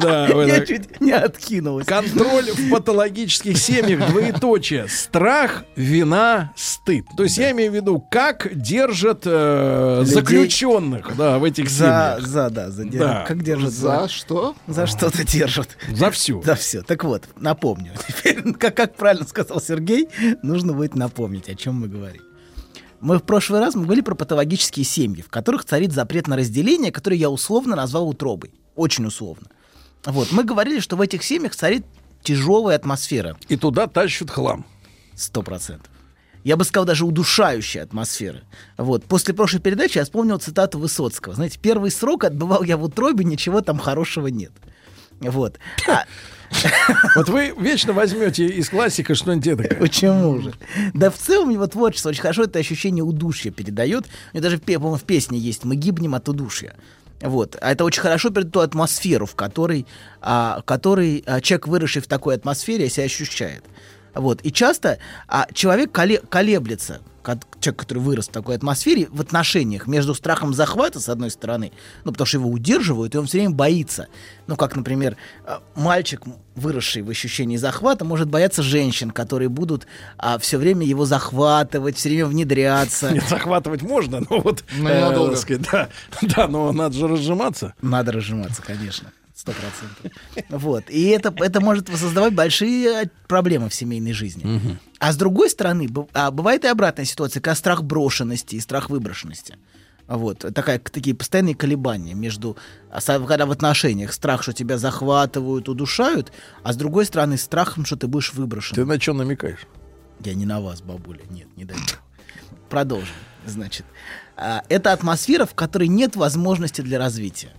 Да, Я это- чуть не откинулась. Контроль в патологических семьях, двоеточие. Страх, вина, стыд. То есть я имею в виду, как держат э, Людей- заключенных да, в этих За, семьях. за, да, за Да. Как держат? За что? За что-то держат. За все. За все. Так вот, напомню. Теперь, как, как правильно сказал Сергей, нужно будет напомнить, о чем мы говорим. Мы в прошлый раз мы говорили про патологические семьи, в которых царит запрет на разделение, который я условно назвал утробой. Очень условно. Вот. Мы говорили, что в этих семьях царит тяжелая атмосфера. И туда тащат хлам. Сто процентов. Я бы сказал, даже удушающая атмосфера. Вот. После прошлой передачи я вспомнил цитату Высоцкого. Знаете, первый срок отбывал я в утробе, ничего там хорошего нет. Вот. А- Вот вы вечно возьмете из классика что-нибудь это. Почему же? Да в целом его творчество очень хорошо это ощущение удушья передает. У него даже, в песне есть «Мы гибнем от удушья». Вот. А это очень хорошо передает ту атмосферу, в которой, а, в которой а, человек, выросший в такой атмосфере, себя ощущает. Вот. И часто а, человек коле- колеблется, ко- человек, который вырос в такой атмосфере, в отношениях между страхом захвата, с одной стороны, ну, потому что его удерживают, и он все время боится. Ну, как, например, э, мальчик, выросший в ощущении захвата, может бояться женщин, которые будут а, все время его захватывать, все время внедряться. Нет, захватывать можно, но вот... Э, ненадолго. сказать, да, да, но надо же разжиматься. Надо разжиматься, конечно. Сто процентов. Вот. И это, это может создавать большие проблемы в семейной жизни. А с другой стороны, а, бывает и обратная ситуация, когда страх брошенности и страх выброшенности. Вот, такая, такие постоянные колебания между, а, когда в отношениях страх, что тебя захватывают, удушают, а с другой стороны страхом, что ты будешь выброшен. Ты на что намекаешь? Я не на вас, бабуля, нет, не дай. Продолжим, значит. А, Это атмосфера, в которой нет возможности для развития.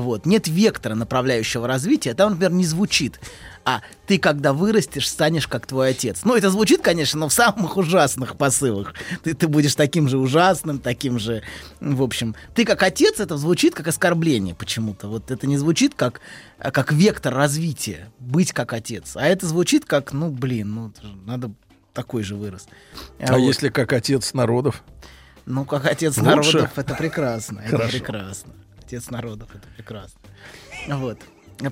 Вот. Нет вектора направляющего развития. Там, например, не звучит. А ты, когда вырастешь, станешь как твой отец. Ну, это звучит, конечно, но в самых ужасных посылах. Ты, ты будешь таким же ужасным, таким же... В общем, ты как отец, это звучит как оскорбление почему-то. Вот это не звучит как, а, как вектор развития. Быть как отец. А это звучит как, ну, блин, ну, надо такой же вырос. А вот. если как отец народов? Ну, как отец Лучше? народов, это прекрасно. Это прекрасно. Отец народов, это прекрасно. Вот.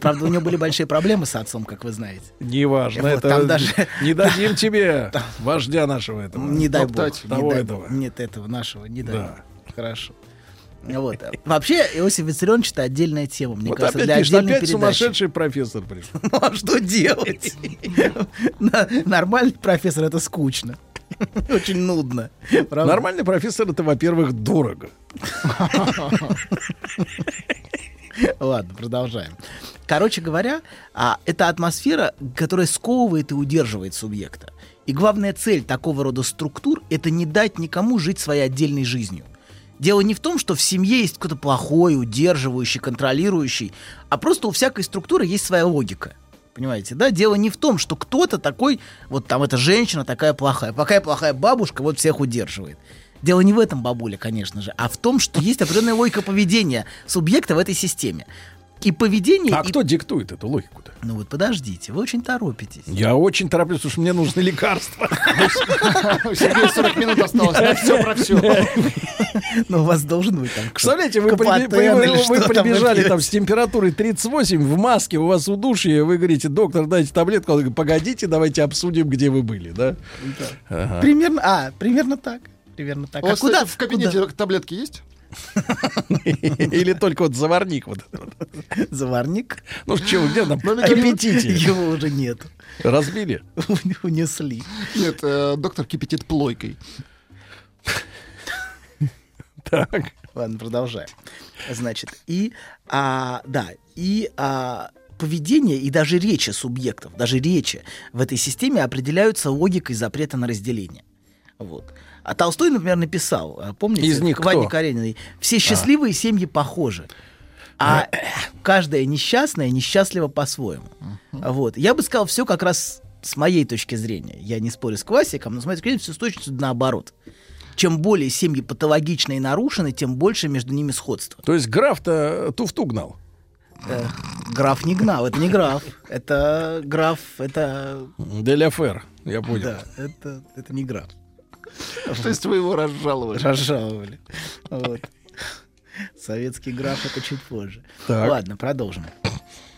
Правда, у него были большие проблемы с отцом, как вы знаете. Неважно, Вот, это там даже- не дадим тебе вождя нашего этого. Не дай бог. Топтать не того дай этого. Нет этого нашего, не дай Да. бог. Хорошо. Вот. Вообще, Иосиф Виссарионович это отдельная тема. Мне вот кажется, опять для отдельной опять передачи. сумасшедший профессор пришел. Ну, а что делать? Нормальный профессор это скучно. Очень нудно. Правда? Нормальный профессор это, во-первых, дорого. Ладно, продолжаем. Короче говоря, а, это атмосфера, которая сковывает и удерживает субъекта. И главная цель такого рода структур — это не дать никому жить своей отдельной жизнью. Дело не в том, что в семье есть кто-то плохой, удерживающий, контролирующий, а просто у всякой структуры есть своя логика. Понимаете, да? Дело не в том, что кто-то такой, вот там эта женщина такая плохая, такая плохая бабушка вот всех удерживает. Дело не в этом, бабуля, конечно же, а в том, что есть определенная логика поведения субъекта в этой системе. И поведение... А и- кто диктует эту логику-то? Ну вот подождите, вы очень торопитесь. Я очень тороплюсь, потому что мне нужны лекарства. У Сергея 40 минут осталось все про все. Но у вас должен быть там... Представляете, вы, прибежали там с температурой 38 в маске, у вас удушье, вы говорите, доктор, дайте таблетку. Он говорит, погодите, давайте обсудим, где вы были, да? Примерно, а, примерно так. Примерно так. А куда? кстати, в кабинете таблетки есть? Или только вот заварник вот. Заварник? Ну что, где там Ну, аппетите? Его уже нет. Разбили? Унесли. Нет, э, доктор кипятит плойкой. Так. Ладно, продолжаем. Значит, и, а, да, и а, поведение и даже речи субъектов, даже речи в этой системе определяются логикой запрета на разделение. Вот. А Толстой, например, написал, а, помните, Из них Ване кто? Карениной, «Все счастливые семьи похожи, а каждая несчастная несчастлива по-своему». Вот. Я бы сказал, все как раз с моей точки зрения. Я не спорю с классиком, но с моей точки зрения все с точностью наоборот. Чем более семьи патологичны и нарушены, тем больше между ними сходства. То есть граф-то туфту гнал. Э, граф не гнал, это не граф. Это граф, это... Деля Фер, я понял. Да, это, это не граф. То есть вы его разжаловали? Разжаловали. Вот. Советский граф это чуть позже. Так. Ладно, продолжим.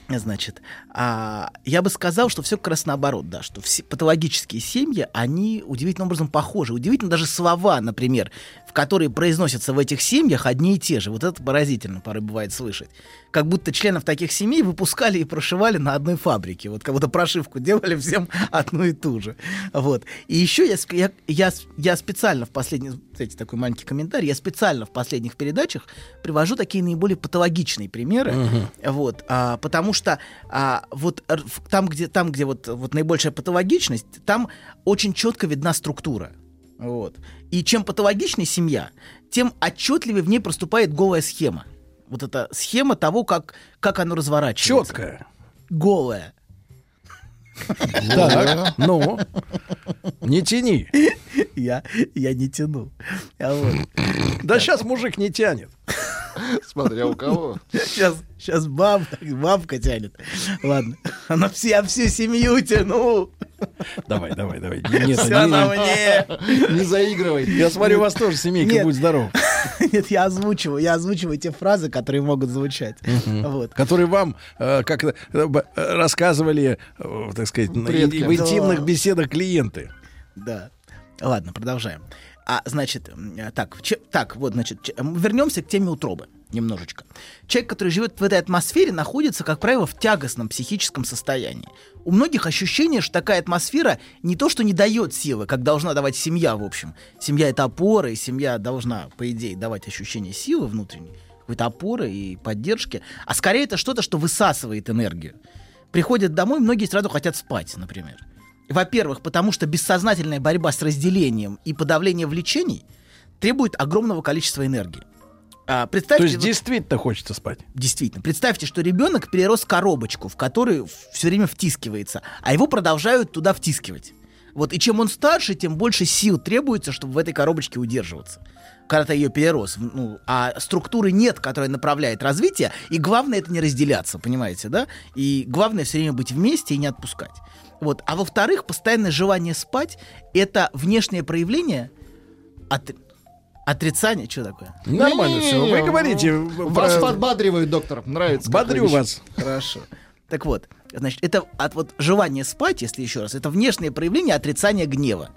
Значит, а, я бы сказал, что все как раз наоборот, да, что все патологические семьи, они удивительным образом похожи. Удивительно даже слова, например, в которые произносятся в этих семьях одни и те же. Вот это поразительно порой бывает слышать. Как будто членов таких семей выпускали и прошивали на одной фабрике. Вот как будто прошивку делали всем одну и ту же. Вот. И еще я, я, я, я специально в последних, кстати, такой маленький комментарий, я специально в последних передачах привожу такие наиболее патологичные примеры. Вот, а, потому что а, вот там, где, там, где вот, вот наибольшая патологичность, там очень четко видна структура. Вот. И чем патологичнее семья, тем отчетливее в ней проступает голая схема. Вот эта схема того, как, как оно разворачивается. Четкая. Голая. Так, ну, не тяни. Я, я не тяну. А. Да сейчас мужик не тянет. Смотря у кого. Сейчас, сейчас баб, бабка тянет. Ладно. Она все, я всю семью тяну. Давай, давай, давай. Нет, Всё не- на мне. Не заигрывай. Я смотрю, у вас тоже семейка, Нет. будь здоров. Нет, я озвучиваю, я озвучиваю те фразы, которые могут звучать. Вот. Которые вам э, как э, э, рассказывали, э, так сказать, Предки. в интимных Да. беседах клиенты. Да. Ладно, продолжаем. А, значит, так, че- так, вот, значит, че- вернемся к теме утробы немножечко. Человек, который живет в этой атмосфере, находится, как правило, в тягостном психическом состоянии. У многих ощущение, что такая атмосфера не то, что не дает силы, как должна давать семья, в общем. Семья — это опора, и семья должна, по идее, давать ощущение силы внутренней, какой-то опоры и поддержки, а скорее это что-то, что высасывает энергию. Приходят домой, многие сразу хотят спать, например. Во-первых, потому что бессознательная борьба с разделением и подавление влечений требует огромного количества энергии. А, представьте, То есть вот- действительно хочется спать. Действительно. Представьте, что ребенок перерос коробочку, в которую все время втискивается, а его продолжают туда втискивать. Вот, и чем он старше, тем больше сил требуется, чтобы в этой коробочке удерживаться. Когда ты ее перерос. Ну, а структуры нет, которая направляет развитие, и главное это не разделяться, понимаете, да? И главное все время быть вместе и не отпускать. Вот. А во-вторых, постоянное желание спать — это внешнее проявление от... отрицания. Что такое? Нормально все. Вы говорите. Вас про- подбадривает, доктор. Нравится. Бодрю вас. Хорошо. Так вот, значит, это от вот желания спать, если еще раз, это внешнее проявление отрицания гнева.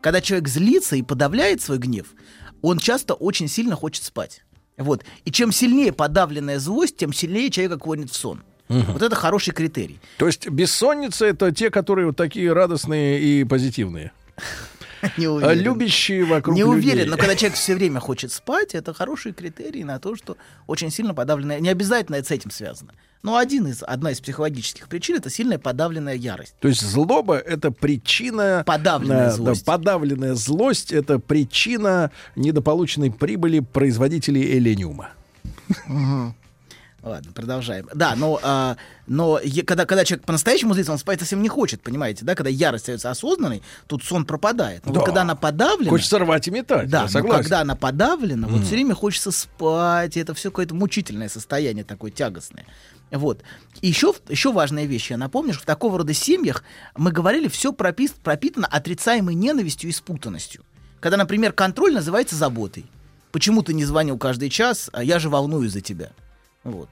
Когда человек злится и подавляет свой гнев, он часто очень сильно хочет спать. Вот. И чем сильнее подавленная злость, тем сильнее человека клонит в сон. Мгм. Вот это хороший критерий. То есть бессонница это те, которые вот такие радостные и позитивные. Не А уверен. Любящие вокруг Не уверен, людей. но когда человек все время хочет спать, это хороший критерий на то, что очень сильно подавленная... Не обязательно это с этим связано. Но один из, одна из психологических причин — это сильная подавленная ярость. То есть злоба это причина Подавленная э, да, злость. подавленная злость это причина недополученной прибыли производителей элениума. Ладно, продолжаем. Да, но, а, но е- когда, когда человек по-настоящему злится, он спать совсем не хочет, понимаете, да? Когда ярость остается осознанной, тут сон пропадает. Но вот Да. когда она подавлена... Хочется рвать и метать. Да, согласен. когда она подавлена, вот Мгм. все время хочется спать, и это все какое-то мучительное состояние такое тягостное. Вот. И еще, еще важная вещь, я напомню, что в такого рода семьях мы говорили, все пропис, пропитано отрицаемой ненавистью и спутанностью. Когда, например, контроль называется заботой. Почему ты не звонил каждый час, а я же волнуюсь за тебя. Вот.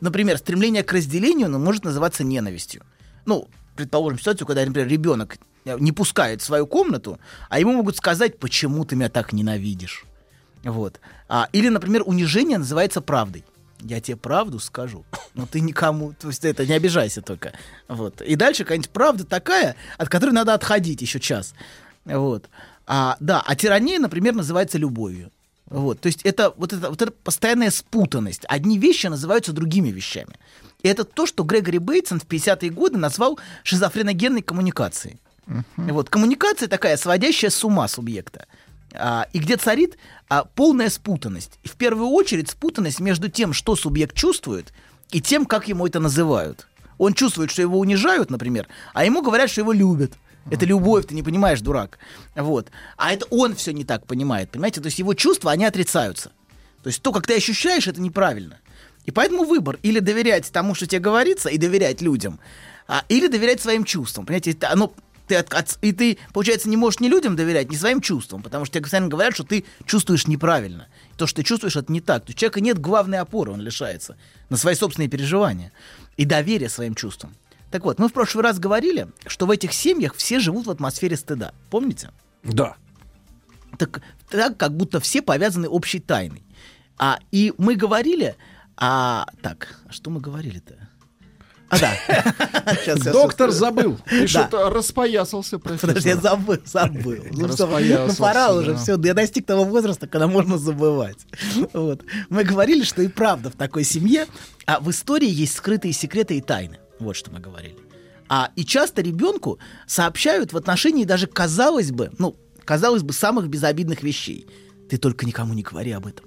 Например, стремление к разделению ну, может называться ненавистью. Ну, предположим, ситуацию, когда, например, ребенок не пускает в свою комнату, а ему могут сказать, почему ты меня так ненавидишь. Вот. А, или, например, унижение называется правдой. Я тебе правду скажу, но ты никому, то есть это не обижайся только. Вот. И дальше какая-нибудь правда такая, от которой надо отходить еще час. Вот. А, да, а тирания, например, называется любовью. Вот, то есть это вот, это вот эта постоянная спутанность. Одни вещи называются другими вещами. И это то, что Грегори Бейтсон в 50-е годы назвал шизофреногенной коммуникацией. Вот, коммуникация такая, сводящая с ума субъекта. А, и где царит а, полная спутанность. И в первую очередь спутанность между тем, что субъект чувствует, и тем, как ему это называют. Он чувствует, что его унижают, например, а ему говорят, что его любят. Это любовь, ты не понимаешь, дурак. Вот. А это он все не так понимает, понимаете? То есть его чувства, они отрицаются. То есть то, как ты ощущаешь, это неправильно. И поэтому выбор или доверять тому, что тебе говорится, и доверять людям, а, или доверять своим чувствам. Понимаете, это оно, ты от- от- и ты, получается, не можешь ни людям доверять, ни своим чувствам, потому что тебе постоянно говорят, что ты чувствуешь неправильно. То, что ты чувствуешь, это не так. То есть у человека нет главной опоры, он лишается на свои собственные переживания и доверия своим чувствам. Так вот, мы в прошлый раз говорили, что в этих семьях все живут в атмосфере стыда. Помните? Да. Так, так как будто все повязаны общей тайной. А, и мы говорили... А, так, что мы говорили-то? А, да. Щас, Доктор щас. забыл. Ты Да. что-то распоясался, профессор. Подожди, я забыл, забыл. Ну, что, Распоясался, ну, пора уже, да. все, я достиг того возраста, когда можно забывать. Вот. Мы говорили, что и правда в такой семье, а в истории есть скрытые секреты и тайны. Вот что мы говорили. А, и часто ребенку сообщают в отношении даже, казалось бы, ну, казалось бы, самых безобидных вещей. Ты только никому не говори об этом.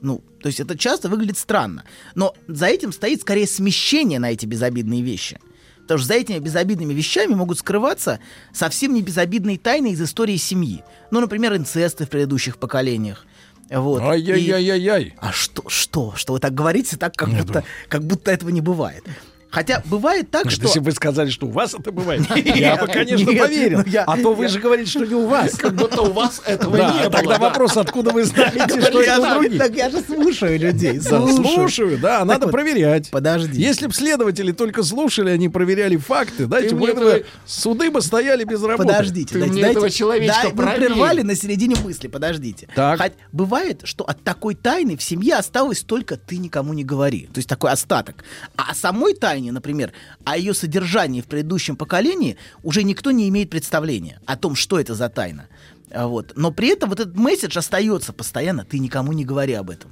Ну, то есть это часто выглядит странно. Но за этим стоит скорее смещение на эти безобидные вещи. Потому что за этими безобидными вещами могут скрываться совсем не безобидные тайны из истории семьи. Ну, например, инцесты в предыдущих поколениях. Вот. Ай-яй-яй-яй-яй. И- А что, что, что вы так говорите, так как будто, как будто этого не бывает. Хотя бывает так, Нет, что... Если бы вы сказали, что у вас это бывает, я бы, конечно, поверил. ну а то вы же говорите, что не у вас. Как будто у вас этого Да, не было. тогда да. вопрос, откуда вы знаете, что я, это других? так я же слушаю людей. Слушаю, да, надо проверять. Подожди. Если бы следователи только слушали, они проверяли факты, дайте мне этого- суды бы стояли без работы. Подождите, дайте, этого человечка да, прервали на середине мысли, подождите. Так. Хоть бывает, что от такой тайны в семье осталось только ты никому не говори. То есть такой остаток. А о самой тайне, например, о ее содержании в предыдущем поколении уже никто не имеет представления о том, что это за тайна. А Вот. Но при этом вот этот месседж остается постоянно, ты никому не говори об этом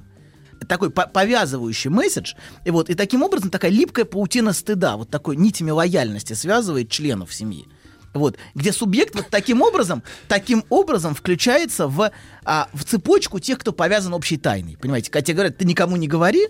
такой по- повязывающий месседж, и вот и таким образом такая липкая паутина стыда, вот такой нитями лояльности связывает членов семьи. Вот, где субъект вот таким образом, таким образом включается в, а, в цепочку тех, кто повязан общей тайной. Понимаете, когда тебе говорят, ты никому не говори,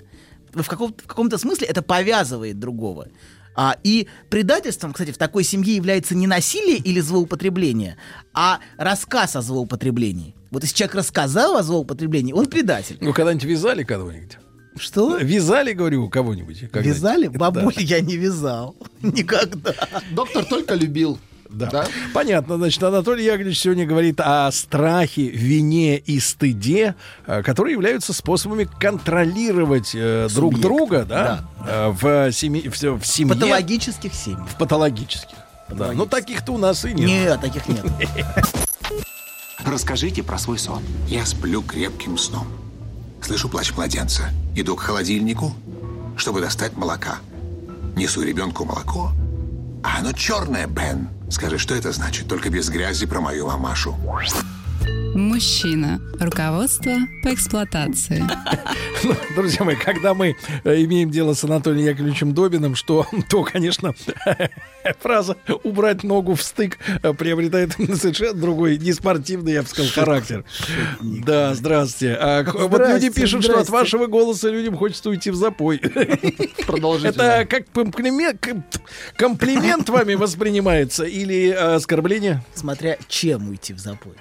в, каком- в каком-то смысле это повязывает другого. А, и предательством, кстати, в такой семье является не насилие или злоупотребление, а рассказ о злоупотреблении. Вот если человек рассказал о злоупотреблении, он предатель. Ну, когда-нибудь вязали кого-нибудь? Что? Вязали, говорю, кого-нибудь? Вязали? Да. Бабуль я не вязал. Никогда. Доктор только любил. Да. Понятно. Значит, Анатолий Яковлевич сегодня говорит о страхе, вине и стыде, э, которые являются способами контролировать э, друг Субъект, друга, да, э, в, семье, в, в семье. Патологических семей. В патологических. Да. Но таких-то у нас и нет. Нет, таких нет. Расскажите про свой сон. Я сплю крепким сном. Слышу плач младенца. Иду к холодильнику, чтобы достать молока. Несу ребенку молоко. А оно черное, Бен. Скажи, что это значит? Только без грязи про мою мамашу. Мужчина. Руководство по эксплуатации. Ну, Друзья мои, когда мы э, имеем дело с Анатолием Яковлевичем Добиным, что, то, конечно, фраза «убрать ногу в стык» приобретает совершенно другой, неспортивный, я бы сказал, характер. Да, здравствуйте. А, вот люди Здрасте, пишут, что от вашего голоса людям хочется уйти в запой. Это как комплимент, комплимент вами воспринимается или э, оскорбление? Смотря чем уйти в запой.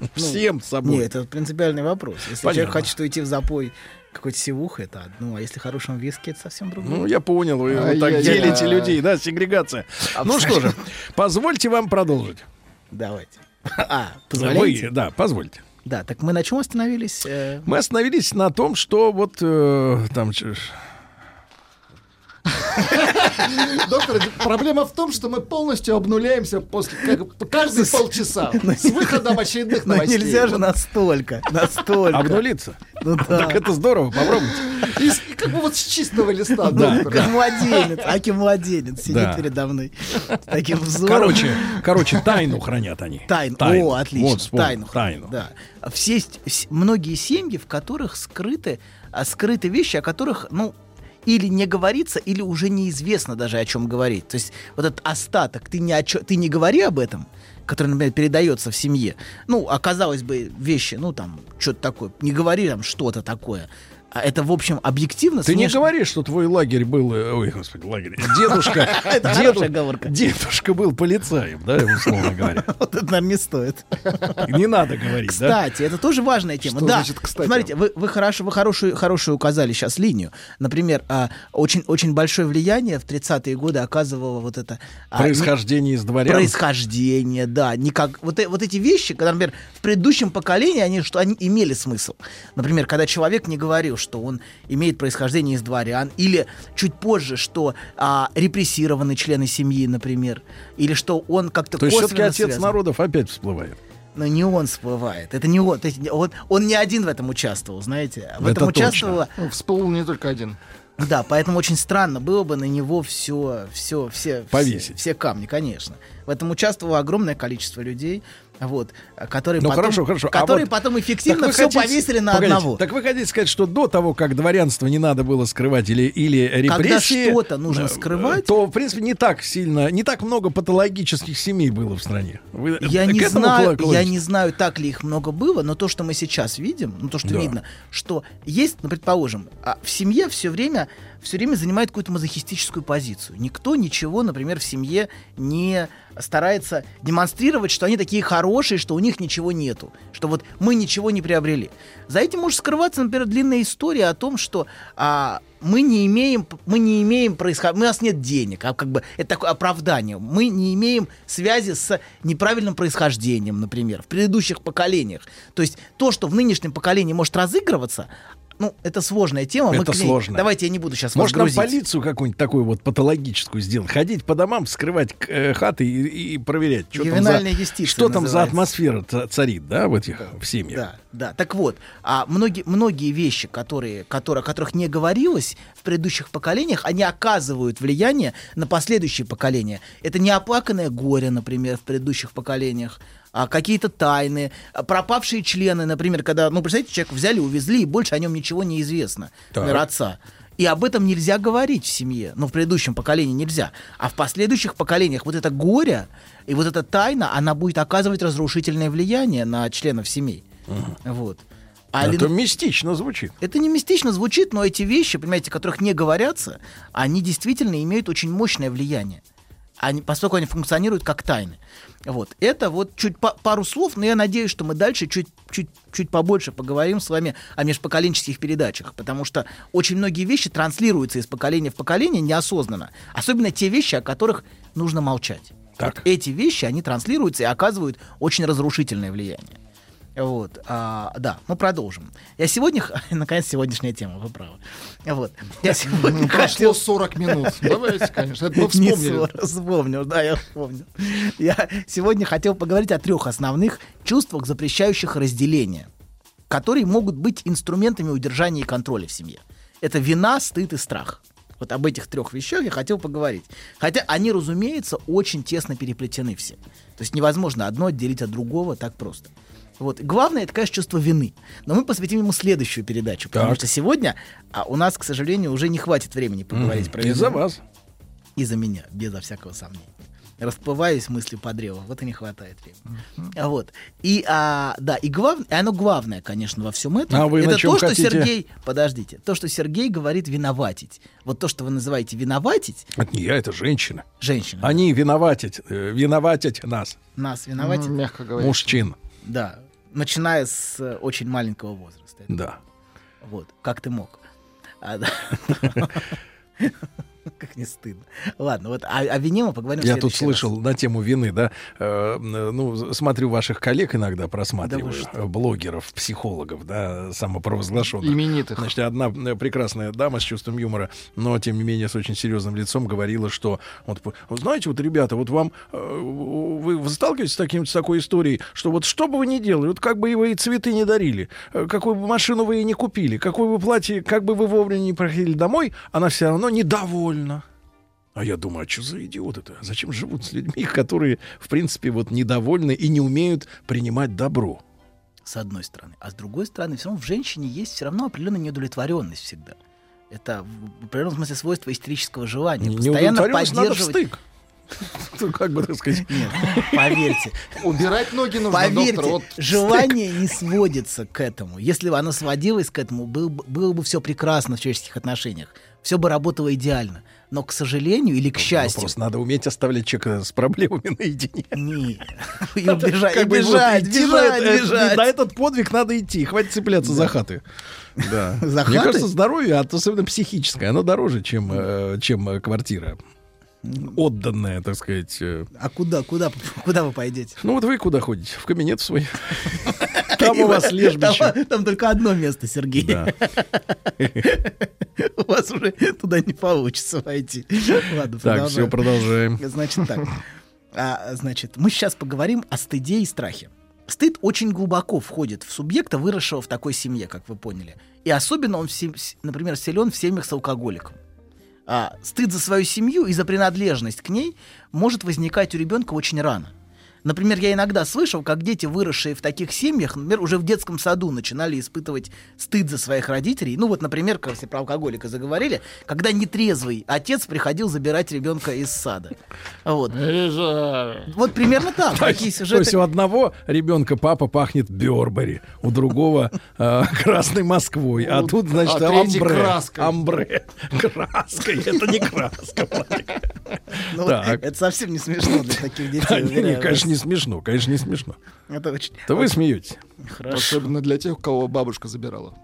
Всем с собой. Нет, это принципиальный вопрос. Если Понятно. человек хочет уйти в запой какой-то севух, это одно, а если хорошим виски, это совсем другое. Ну, я понял, вы вот так Ай-яй-яй. делите людей, да, сегрегация. Ну что же, позвольте вам продолжить. Давайте. А, Вы, позволяете? да, позвольте. Да, так мы на чем остановились? Э, Мы остановились на том, что вот э, там Доктор, проблема в том, что мы полностью обнуляемся после как- каждые полчаса с выходом очередных Ну новостей. нельзя же настолько, настолько. обнулиться. Ну да. Так это здорово, попробуйте. И как бы вот с чистого листа, Да. Как младенец, аки младенец сидит Да. передо мной. с Таким взором. Короче, короче, тайну хранят они. Тайну. Тайну. О, отлично. Вот, вспомнил, тайну. тайну. Да. Все, многие семьи, в которых скрыты, а, скрыты вещи, о которых, ну, или не говорится, или уже неизвестно даже о чем говорить. То есть вот этот остаток, ты не, о чё- ты не говори об этом, который, например, передается в семье. Ну, оказалось бы, вещи, ну, там, что-то такое. Не говори там что-то такое. А это, в общем, объективно... Ты не смешно. говоришь, что твой лагерь был... э, Ой, господи, лагерь. Дедушка... Дедушка был полицаем, да, условно говоря. Вот это, наверное, не стоит. Не надо говорить? Кстати, это тоже важная тема. Да, смотрите, вы, хорошую, указали сейчас линию. Например, а, очень, большое влияние в 30-е годы оказывало вот это... а, Происхождение из дворян. Происхождение, да. Никак, вот, э- вот эти вещи, когда, например, в предыдущем поколении они, что они имели смысл. Например, когда человек не говорил, что он имеет происхождение из дворян, или чуть позже, что а, репрессированы члены семьи, например, или что он как-то То есть все-таки отец связан. народов опять всплывает. Но не он всплывает. Это не он. То есть он, он не один в этом участвовал, знаете. В Это этом точно. участвовала. Ну, Всплыл не только один. Да, поэтому очень странно было бы на него все, все, все, Повесить. все, все камни, конечно. В этом участвовало огромное количество людей, вот, которые Ну потом, хорошо, хорошо. А которые вот- потом эффективно все хотите- повесили на Погодите, одного. Так вы хотите сказать, что до того, как дворянство не надо было скрывать или, или репрессии... что-то нужно э, скрывать- То, в принципе, не так сильно, не так много патологических семей было в стране. Вы Я к не, знаю, я не знаю, так ли их много было, но то, что мы сейчас видим, ну то, что Да. видно, что есть, ну, предположим, а в семье все время все время занимает какую-то мазохистическую позицию. Никто ничего, например, в семье не старается демонстрировать, что они такие хорошие, что у них ничего нету, что вот мы ничего не приобрели. За этим может скрываться, например, длинная история о том, что а, мы не имеем, мы не имеем происхождения, у нас нет денег, а как бы это такое оправдание. Мы не имеем связи с неправильным происхождением, например, в предыдущих поколениях. То есть то, что в нынешнем поколении может разыгрываться, ну, это сложная тема. Это ней- сложно. Давайте я не буду сейчас Может, нам полицию какую-нибудь такую вот патологическую сделать? Ходить по домам, вскрывать э, хаты и, и проверять, что там, за, что там за атмосфера ца- царит, да, в этих в семьях. Да, да. Так вот, а многие, многие вещи, которые, которые, о которых не говорилось в предыдущих поколениях, они оказывают влияние на последующие поколения. Это неоплаканное горе, например, в предыдущих поколениях, а какие-то тайны, а пропавшие члены, например, когда, ну, представляете, человека взяли, увезли, и больше о нем ничего не известно, Так. например, отца. И об этом нельзя говорить в семье. Но в предыдущем поколении нельзя. А в последующих поколениях вот это горе и вот эта тайна, она будет оказывать разрушительное влияние на членов семей. Вот. А Это ли- мистично звучит. это не мистично звучит, но эти вещи, понимаете, которых не говорятся, они действительно имеют очень мощное влияние. Они, поскольку они функционируют как тайны. Вот. Это вот чуть па- пару слов, но я надеюсь, что мы дальше чуть, чуть, чуть побольше поговорим с вами о межпоколенческих передачах, потому что очень многие вещи транслируются из поколения в поколение неосознанно. Особенно те вещи, о которых нужно молчать. Вот эти вещи, они транслируются и оказывают очень разрушительное влияние. Вот, а, да, мы продолжим. Я сегодня, наконец, сегодняшняя тема, вы правы. Вот, я сегодня Прошло хотел- 40 минут. Давайте, конечно, это мы вспомнили. 40, вспомнил, да, я вспомнил. Я сегодня хотел поговорить о трех основных чувствах, запрещающих разделение, которые могут быть инструментами удержания и контроля в семье. Это вина, стыд и страх. Вот об этих трех вещах я хотел поговорить. Хотя они, разумеется, очень тесно переплетены все. То есть невозможно одно отделить от другого так просто. Вот. И Главное, это, конечно, чувство вины. Но мы посвятим ему следующую передачу, потому Так. что сегодня а, у нас, к сожалению, уже не хватит времени поговорить Мгм. про Из-за вину. вас. Из-за меня, безо всякого сомнения. Расплываюсь мыслью по древу, вот и не хватает времени. А Вот. И, а, да, и, глав... и оно главное, конечно, во всем этом. А вы на это чем то, что хотите? Сергей... Подождите. То, что Сергей говорит виноватить. Вот то, что вы называете виноватить, Это не я, это женщина. Женщина. Они виноватят, э, виноватят нас, нас виноватить. Ну, мягко говоря. мужчин. Да. Начиная с э, очень маленького возраста. Да. Вот. Как ты мог? А, да. Как не стыдно. Ладно, вот о, о вине мы поговорим в Я тут следующий раз. слышал на тему вины, да, э, ну, смотрю ваших коллег иногда, просматриваю, э, блогеров, психологов, да, самопровозглашенных. Именитых. Значит, одна э, прекрасная дама с чувством юмора, но, тем не менее, с очень серьезным лицом говорила, что, вот, знаете, вот, ребята, вот вам, э, вы, вы сталкиваетесь с, таким, с такой историей, что вот что бы вы ни делали, вот как бы вы и цветы не дарили, э, какую бы машину вы и не купили, какое бы платье, как бы вы вовремя не проходили домой, она все равно недовольна. А я думаю, а что за идиоты-то? Зачем живут с людьми, которые, в принципе, вот недовольны и не умеют принимать добро? С одной стороны. А с другой стороны, все равно в женщине есть все равно определенная неудовлетворенность всегда. Это в определенном смысле свойство истерического желания. Постоянно надо в поддерживать... стык. Ну, как бы так сказать. Нет, поверьте. Убирать ноги нужно, Поверьте, доктор. Вот желание не сводится к этому. Если бы оно сводилось к этому, был бы- было бы все прекрасно в человеческих отношениях. Все бы работало идеально. Но, к сожалению или к Ну, счастью... просто надо уметь оставлять человека с проблемами наедине. Не. И убежать, и бежать, бежать, это- бежать. На этот подвиг надо идти, хватит цепляться за хаты. Да. За Мне кажется, здоровье, а особенно психическое, оно дороже, чем, э, чем э, квартира. Отданная, так сказать. э. А куда, куда, куда вы пойдете? Ну вот вы куда ходите? В кабинет свой. Там у вас лежбище. Там, только одно место, Сергей. У вас уже туда не получится войти. Ладно, Так, все, продолжаем. Значит так. А, значит, мы сейчас поговорим о стыде и страхе. Стыд очень глубоко входит в субъекта, выросшего в такой семье, как вы поняли. И особенно он, в сем- с- например, силен в семьях с алкоголиком. А, стыд за свою семью и за принадлежность к ней может возникать у ребенка очень рано. Например, я иногда слышал, как дети, выросшие в таких семьях, например, уже в детском саду начинали испытывать стыд за своих родителей. Ну вот, например, как если про алкоголика заговорили, когда нетрезвый отец приходил забирать ребенка из сада. Вот. Вот примерно так. То есть, то сюжеты. есть у одного ребенка папа пахнет Бербери, у другого э, Красной Москвой, а тут, значит, а амбре. краской. Амбре. Краской. Это не краска. Ну. Это совсем не смешно для таких детей. Да, не, конечно, не смешно, конечно, не смешно. Это очень... То вы смеетесь. Хорошо. Особенно для тех, у кого бабушка забирала.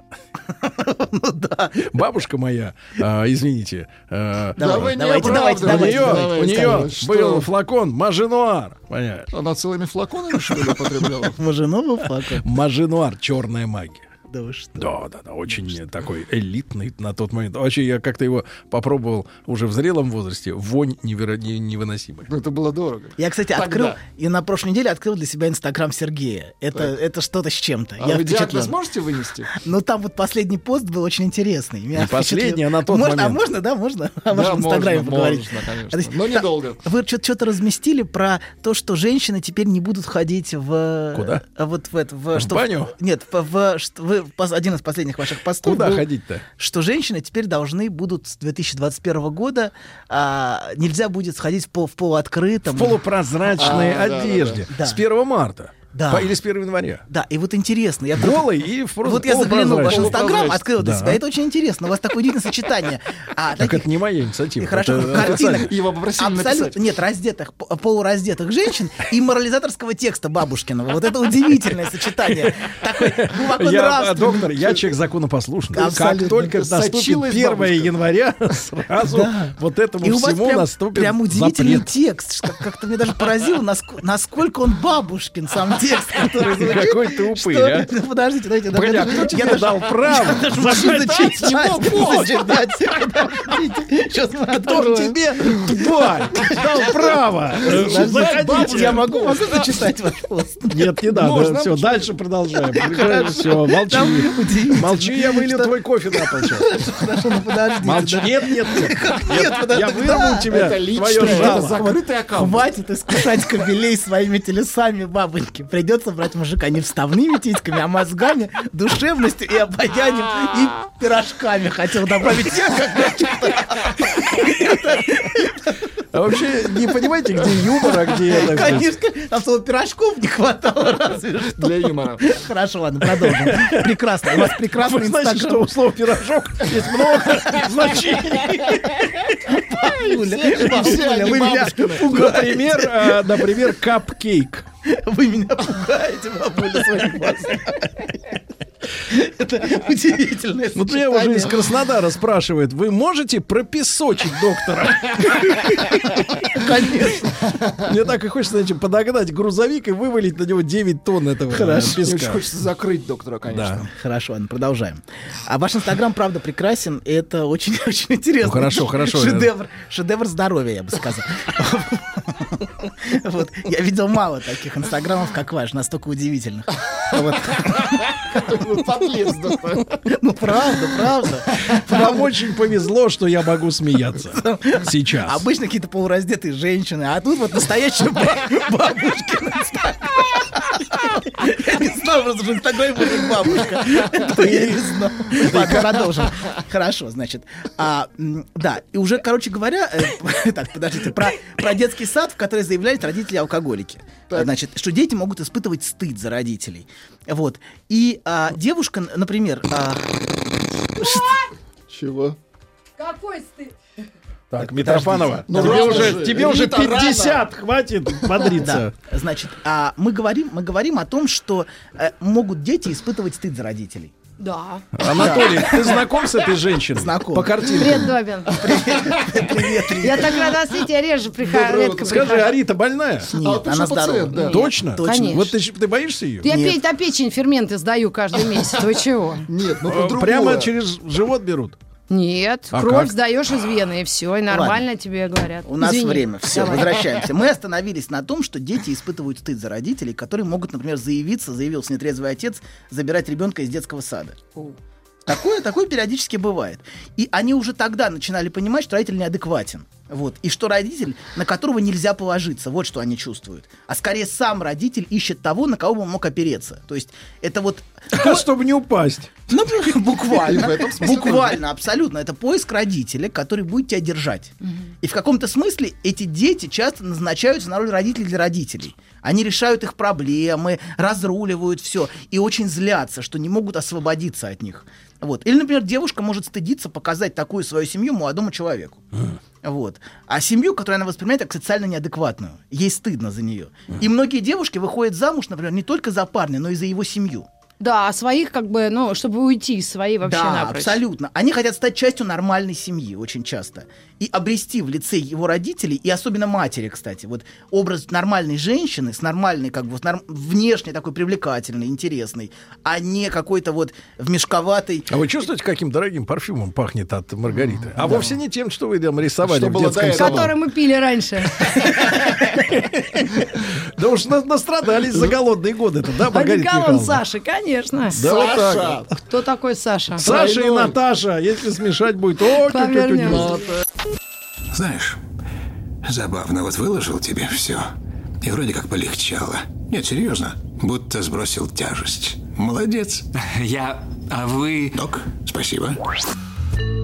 Бабушка моя, а, извините, а, Да давайте, давайте, у оправдываете. нее, Давайте, у нее был флакон Маженуар, понимаешь? Она целыми флаконами, что ли, употребляла? Мажиновый флакон. Маженуар, черная магия. Да вы что? Да, да, да, очень такой элитный на тот момент. Вообще, я как-то его попробовал уже в зрелом возрасте. Вонь неверо- не- невыносимая. Ну, это было дорого. Я, кстати, Тогда. открыл, и на прошлой неделе открыл для себя Инстаграм Сергея. Это, это что-то с чем-то. А я вы диагноз впечатлен. можете вынести? Ну, там вот последний пост был очень интересный. Меня Не последний, а на тот можно, А момент. можно, да, можно о Да, вашем Инстаграме можно, поговорить? можно, конечно. Есть Но та- недолго. Вы что-то разместили про то, что женщины теперь не будут ходить в... Куда? а Вот в это... В, В что, баню? Нет, в, в- что вы, один из последних ваших постов Куда ходить-то? что женщины теперь должны будут с 2021 года... а, нельзя будет сходить в, пол, в полуоткрытом. В полупрозрачной А, да, да, одежде. да. С 1 марта. Да. По- Или с 1 января. Да, и вот интересно. Я Голый и в просто Вот я заглянул в ваш инстаграм, открыл для Да. себя. Это очень интересно. У вас такое удивительное сочетание. А, Так таких- это не моя инициатива. и хорошо, это картинок. Его попросили абсолютно, написать. нет, раздетых, полураздетых женщин и морализаторского текста Бабушкиного. Вот это удивительное сочетание. Такой глубоко Я, а, доктор, я человек законопослушный. Абсолютно. Как только наступит Сочилась 1 бабушка. января, сразу Да. вот этому И всему прям, наступит прям удивительный запрет. текст. Как-то мне даже поразило, наск- насколько он бабушкин, сам текст, который звучит. Какой ты упырь, а? Ну, Подождите, дайте. Погоди, а я кто тебе дал право я даже зачитать сейчас мы Кто тебе, тварь, дал право? Заходите. Я могу, могу зачитать ваш пост. Нет, не надо. Все, дальше продолжаем. Все, молчи. Молчи, я вылил твой кофе на пол. Хорошо, ну. Молчи. Нет, нет, нет. Я вырву тебя Это личное, закрытый аккаунт. Хватит искушать кобелей своими телесами, бабоньки. Придется брать мужика не вставными титьками, а мозгами, душевностью и обаянием, и пирожками. Хотел добавить я, как А вообще не понимаете, где юмор, а где это? Конечно, там слово пирожков не хватало разве что. Для юмора. Хорошо, ладно, продолжим. Прекрасно. У вас прекрасный Вы знаете, что у слова пирожок есть много значений. Например, э, например, капкейк. Вы меня пугаете, бабуля, своим глазами. Это удивительное Вот меня уже из. Краснодара спрашивают, вы можете пропесочить доктора? Конечно. Мне так и хочется, знаете, подогнать грузовик и вывалить на него 9 тонн этого э, Хорошо. Мне очень песка. хочется закрыть доктора, конечно. Да. Хорошо, ладно, продолжаем. А ваш инстаграм, правда, прекрасен. и Это очень-очень интересно. Ну, хорошо, хорошо. Шедевр, шедевр здоровья, я бы сказал. Вот. Я видел мало таких инстаграмов, как ваш, настолько удивительных. Вот. Доктор. Ну, правда, правда. Вам очень повезло, что я могу смеяться сейчас. Обычно какие-то полураздетые женщины, а тут вот настоящая ба- бабушкина. Знал, просто, что в инстаграме будет бабушка. Это я не знал. Ладно, продолжим. Хорошо, значит. А, да, и уже, короче говоря, э, так, подождите, про, детский сад, в который заявляют родители алкоголики. Значит, что дети могут испытывать стыд за родителей. Вот. И а, девушка, например, а, Чего? Какой стыд? Так, Митрофанова, Ну, тебе уже, же, тебе уже Рита, рано. 50, хватит бодриться. Да. Значит, а мы говорим, мы говорим о том, что э, могут дети испытывать стыд за родителей. Да. Анатолий, ты знаком с этой женщиной? Знаком. По картинке. Привет, Добин. Привет, Я так рада с Витей, я реже прихожу, редко Скажи, прихожу. а Рита больная? Нет, она здорова. да. Точно? Конечно. Вот ты, ты боишься ее? Я Нет. петь печень ферменты сдаю каждый месяц. Вы чего? Нет, ну это другое. Прямо через живот берут. Нет, А кровь как? сдаешь из вены, и все, и нормально тебе говорят. У нас Извини. время. Все, Давай. возвращаемся. Мы остановились на том, что дети испытывают стыд за родителей, которые могут, например, заявиться, заявился нетрезвый отец, забирать ребенка из детского сада. Такое, такое периодически бывает. И они уже тогда начинали понимать, что родитель неадекватен. Вот. И что родитель, на которого нельзя положиться, вот что они чувствуют. А скорее сам родитель ищет того, на кого бы он мог опереться. То есть это вот... Чтобы не упасть. Ну, буквально. Буквально, абсолютно. Это поиск родителя, который будет тебя держать. И в каком-то смысле эти дети часто назначаются на роль родителей для родителей. Они решают их проблемы, разруливают все и очень злятся, что не могут освободиться от них. Вот. Или, например, девушка может стыдиться показать такую свою семью молодому человеку. Вот. А семью, которую она воспринимает как социально неадекватную. Ей стыдно за нее. И многие девушки выходят замуж, например, не только за парня, но и за его семью. Да, а своих как бы, ну, чтобы уйти из своей вообще да, напрочь. абсолютно. Они хотят стать частью нормальной семьи очень часто. И обрести в лице его родителей, и особенно матери, кстати, вот образ нормальной женщины с нормальной, как бы, с норм- внешне такой привлекательной, интересной, а не какой-то вот в мешковатой... А вы чувствуете, каким дорогим парфюмом пахнет от Маргариты? А вовсе не тем, что вы там рисовали Что в было детском саду. Который мы пили раньше. Да уж на- настрадались за голодные годы-то, да, Маргарита Одеколон Михайловна? Саши, конечно. Да вот так вот. Кто такой Саша? Саша и Наташа, если смешать будет, о. Знаешь, забавно, вот выложил тебе все. И вроде как полегчало. Нет, серьезно, будто сбросил тяжесть. Молодец. Я... А вы... Док, спасибо.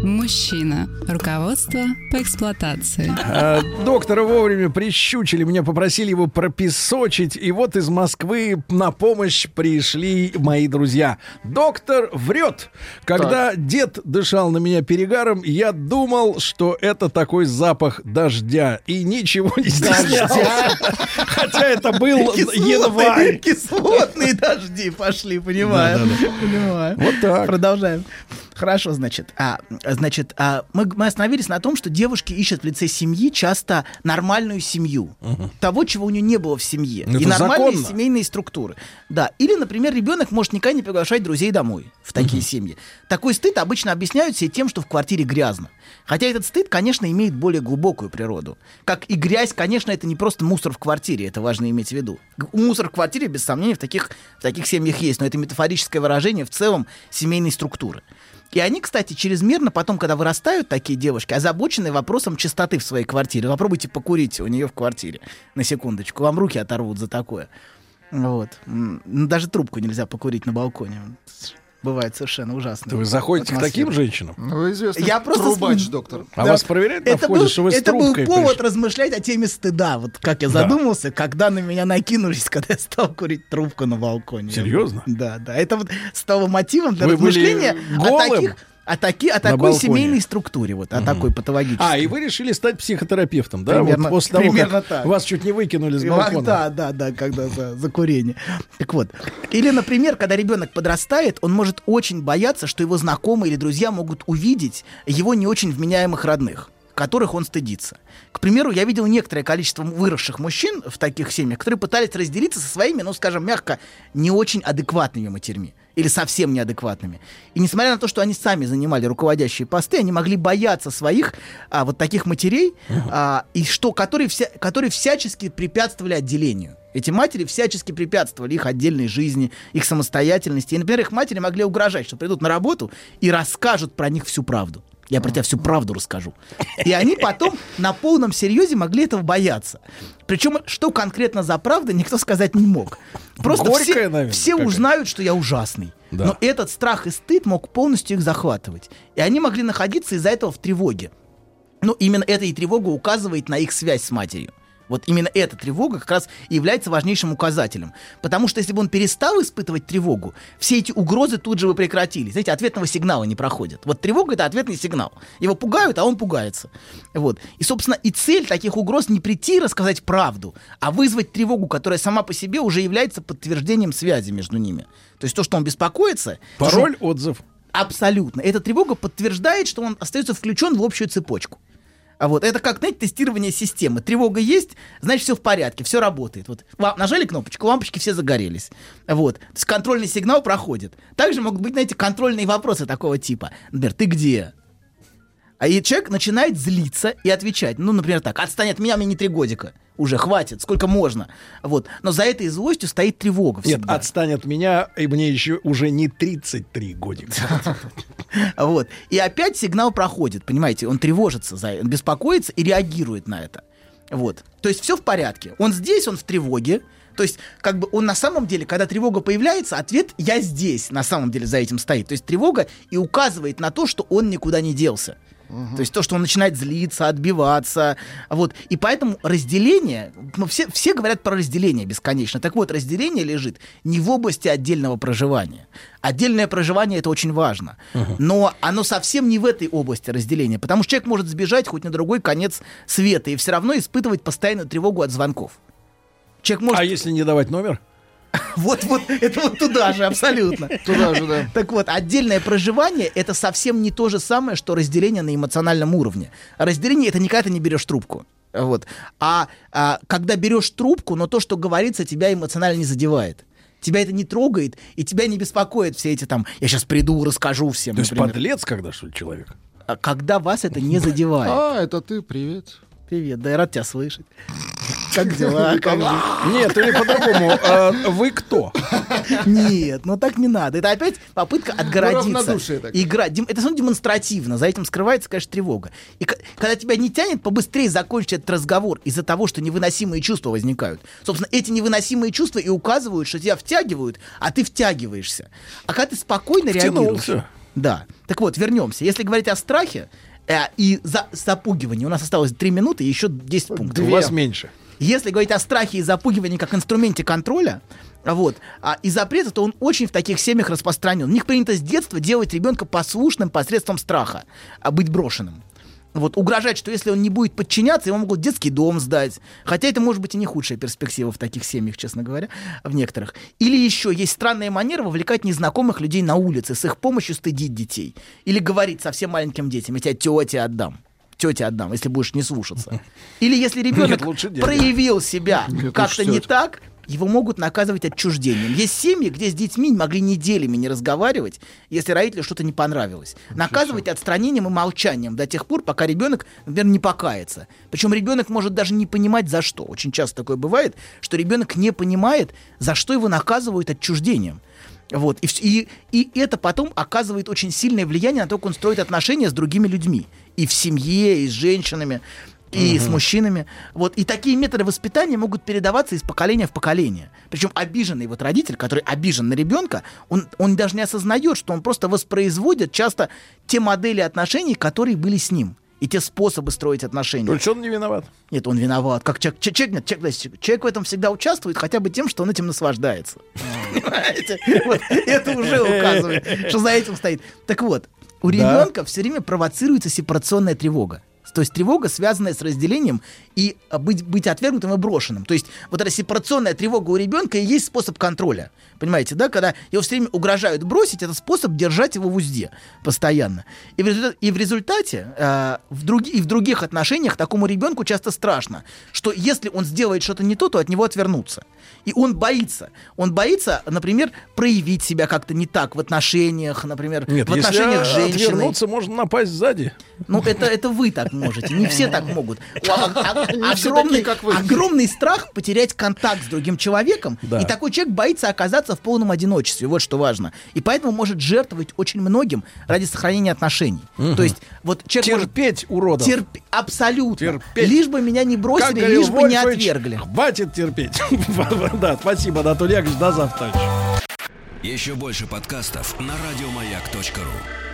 Мужчина. Руководство по эксплуатации. А, Доктора вовремя прищучили, меня попросили его пропесочить, и вот из Москвы на помощь пришли мои друзья. Доктор врет. Когда дед дышал на меня перегаром, я думал, что это такой запах дождя, и ничего не стеснялся. Хотя это был январь. Кислотные дожди пошли. Понимаю. Вот так. Продолжаем. Хорошо, значит, а, значит, а, мы, мы остановились на том, что девушки ищут в лице семьи часто нормальную семью, того, чего у нее не было в семье, Ну, и это нормальные законно. семейные структуры. Да, или, например, ребенок может никогда не приглашать друзей домой в такие семьи. Такой стыд обычно объясняют себе тем, что в квартире грязно. Хотя этот стыд, конечно, имеет более глубокую природу. Как и грязь, конечно, это не просто мусор в квартире, это важно иметь в виду. Мусор в квартире, без сомнения, в таких, в таких семьях есть, но это метафорическое выражение в целом семейной структуры. И они, кстати, чрезмерно потом, когда вырастают такие девушки, озабочены вопросом чистоты в своей квартире. Попробуйте покурить у нее в квартире. На секундочку. Вам руки оторвут за такое. Вот. Даже трубку нельзя покурить на балконе. Бывает совершенно ужасно. Вы заходите к таким женщинам? Ну, известный Я просто трубач, доктор. А вас проверяют на это входе, был, что вы с это был трубкой повод пришли? размышлять о теме стыда. Вот как я Да. задумался, когда на меня накинулись, когда я стал курить трубку на балконе. Серьезно? Да, да. Это вот стало мотивом для Вы были размышления о таких, о, таки, о такой балконе? семейной структуре, вот, о такой патологической. А, и вы решили стать психотерапевтом, да? Примерно- вот после того, примерно как так. вас чуть не выкинули с балкона. Да, да, да, когда за, за курение. Так вот. Или, например, когда ребенок подрастает, он может очень бояться, что его знакомые или друзья могут увидеть его не очень вменяемых родных которых он стыдится. К примеру, я видел некоторое количество выросших мужчин в таких семьях, которые пытались разделиться со своими, ну, скажем мягко, не очень адекватными матерьми или совсем неадекватными. И несмотря на то, что они сами занимали руководящие посты, они могли бояться своих а, вот таких матерей, а, и что, которые, вся, которые всячески препятствовали отделению. Эти матери всячески препятствовали их отдельной жизни, их самостоятельности. И, например, их матери могли угрожать, что придут на работу и расскажут про них всю правду. Я про тебя всю правду расскажу. И они потом на полном серьезе могли этого бояться. Причем, что конкретно за правда, никто сказать не мог. Просто Горькая, все, наверное, все узнают, что я ужасный. Да. Но этот страх и стыд мог полностью их захватывать. И они могли находиться из-за этого в тревоге. Но именно эта и тревога указывает на их связь с матерью. Вот именно эта тревога как раз и является важнейшим указателем. Потому что если бы он перестал испытывать тревогу, все эти угрозы тут же бы прекратились. Знаете, ответного сигнала не проходят. Вот тревога — это ответный сигнал. Его пугают, а он пугается. Вот. И, собственно, и цель таких угроз не прийти и рассказать правду, а вызвать тревогу, которая сама по себе уже является подтверждением связи между ними. То есть то, что он беспокоится... Пароль, отзыв. Абсолютно. Эта тревога подтверждает, что он остается включен в общую цепочку. А вот это как, знаете, тестирование системы. Тревога есть, значит, все в порядке, все работает. Вот нажали кнопочку, лампочки все загорелись. Вот. То есть контрольный сигнал проходит. Также могут быть, знаете, контрольные вопросы такого типа. Например, ты где? А и человек начинает злиться и отвечать. Ну, например, так, отстань от меня, мне не три годика. Уже хватит, сколько можно. Вот. Но за этой злостью стоит тревога Нет, всегда. отстань от меня, и мне еще уже не 33 годика. Вот. И опять сигнал проходит, понимаете, он тревожится, он беспокоится и реагирует на это. Вот. То есть все в порядке. Он здесь, он в тревоге. То есть, как бы он на самом деле, когда тревога появляется, ответ «я здесь» на самом деле за этим стоит. То есть тревога и указывает на то, что он никуда не делся. То есть то, что он начинает злиться, отбиваться. Вот. И поэтому разделение, ну, все, все говорят про разделение бесконечно. Так вот, разделение лежит не в области отдельного проживания. Отдельное проживание это очень важно. Но оно совсем не в этой области разделения. Потому что человек может сбежать хоть на другой конец света и все равно испытывать постоянную тревогу от звонков. Человек может... А если не давать номер? Вот, вот, это вот туда же, абсолютно. Туда же, да. Так вот, отдельное проживание — это совсем не то же самое, что разделение на эмоциональном уровне. Разделение — это не когда ты не берешь трубку. Вот. А, а когда берешь трубку, но то, что говорится, тебя эмоционально не задевает. Тебя это не трогает, и тебя не беспокоит все эти там, я сейчас приду, расскажу всем. То есть например. подлец когда, что ли, человек? А Когда вас это не задевает. А, это ты, привет. Привет, да я рад тебя слышать. Как дела? Как? Нет, или по-другому. а, Вы кто? Нет, ну так не надо. Это опять попытка отгородиться. равнодушие такое. Игра. Это все демонстративно. За этим скрывается, конечно, тревога. И когда тебя не тянет побыстрее закончить этот разговор из-за того, что невыносимые чувства возникают. Собственно, эти невыносимые чувства и указывают, что тебя втягивают, а ты втягиваешься. А когда ты спокойно реагируешь... Да. Так вот, вернемся. Если говорить о страхе э, и за- запугивании, у нас осталось 3 минуты и еще 10 пунктов. У вас меньше. Если говорить о страхе и запугивании как инструменте контроля, вот, а, и запрета, то он очень в таких семьях распространен. У них принято с детства делать ребенка послушным посредством страха, а быть брошенным. Вот, угрожать, что если он не будет подчиняться, ему могут детский дом сдать. Хотя это может быть и не худшая перспектива в таких семьях, честно говоря, в некоторых. Или еще есть странная манера вовлекать незнакомых людей на улице, с их помощью стыдить детей. Или говорить совсем маленьким детям, я тебя тете отдам. Тете отдам, если будешь не слушаться. Или если ребенок Нет, лучше дядя. проявил себя как-то не так, его могут наказывать отчуждением. Есть семьи, где с детьми могли неделями не разговаривать, если родителю что-то не понравилось. Наказывать отстранением и молчанием до тех пор, пока ребенок, например, не покается. Причем ребенок может даже не понимать за что. Очень часто такое бывает, что ребенок не понимает, за что его наказывают отчуждением. Вот. И, и, и это потом оказывает очень сильное влияние на то, как он строит отношения с другими людьми. И в семье, и с женщинами, и с мужчинами. Вот. И такие методы воспитания могут передаваться из поколения в поколение. Причем обиженный вот родитель, который обижен на ребенка, он, он даже не осознает, что он просто воспроизводит часто те модели отношений, которые были с ним. И те способы строить отношения. То есть он не виноват. Нет, он виноват. Как человек, че- человек, нет, человек, человек в этом всегда участвует, хотя бы тем, что он этим наслаждается. Понимаете? Вот Это уже указывает, что за этим стоит. Так вот, у ребенка все время провоцируется сепарационная тревога. То есть тревога, связанная с разделением и а, быть, быть отвергнутым и брошенным. То есть вот эта сепарационная тревога у ребенка и есть способ контроля. Понимаете, да? Когда его все время угрожают бросить, это способ держать его в узде постоянно. И в результате, и в, результате э, в, други- и в других отношениях такому ребенку часто страшно, что если он сделает что-то не то, то от него отвернутся. И он боится. Он боится, например, проявить себя как-то не так в отношениях, например, Нет, в отношениях с женщиной. отвернуться, можно напасть сзади. Ну, это, это вы так можете, не все так могут. А- а- огромный, огромный страх потерять контакт с другим человеком, Да. и такой человек боится оказаться в полном одиночестве, вот что важно. И поэтому может жертвовать очень многим ради сохранения отношений. То есть вот человек может Терпеть уродов. терпеть абсолютно. Терпеть. Лишь бы меня не бросили, лишь бы не отвергли. Хватит терпеть. Да, спасибо, Анатолий Яковлевич. До завтра. Еще больше подкастов на радиомаяк.ру.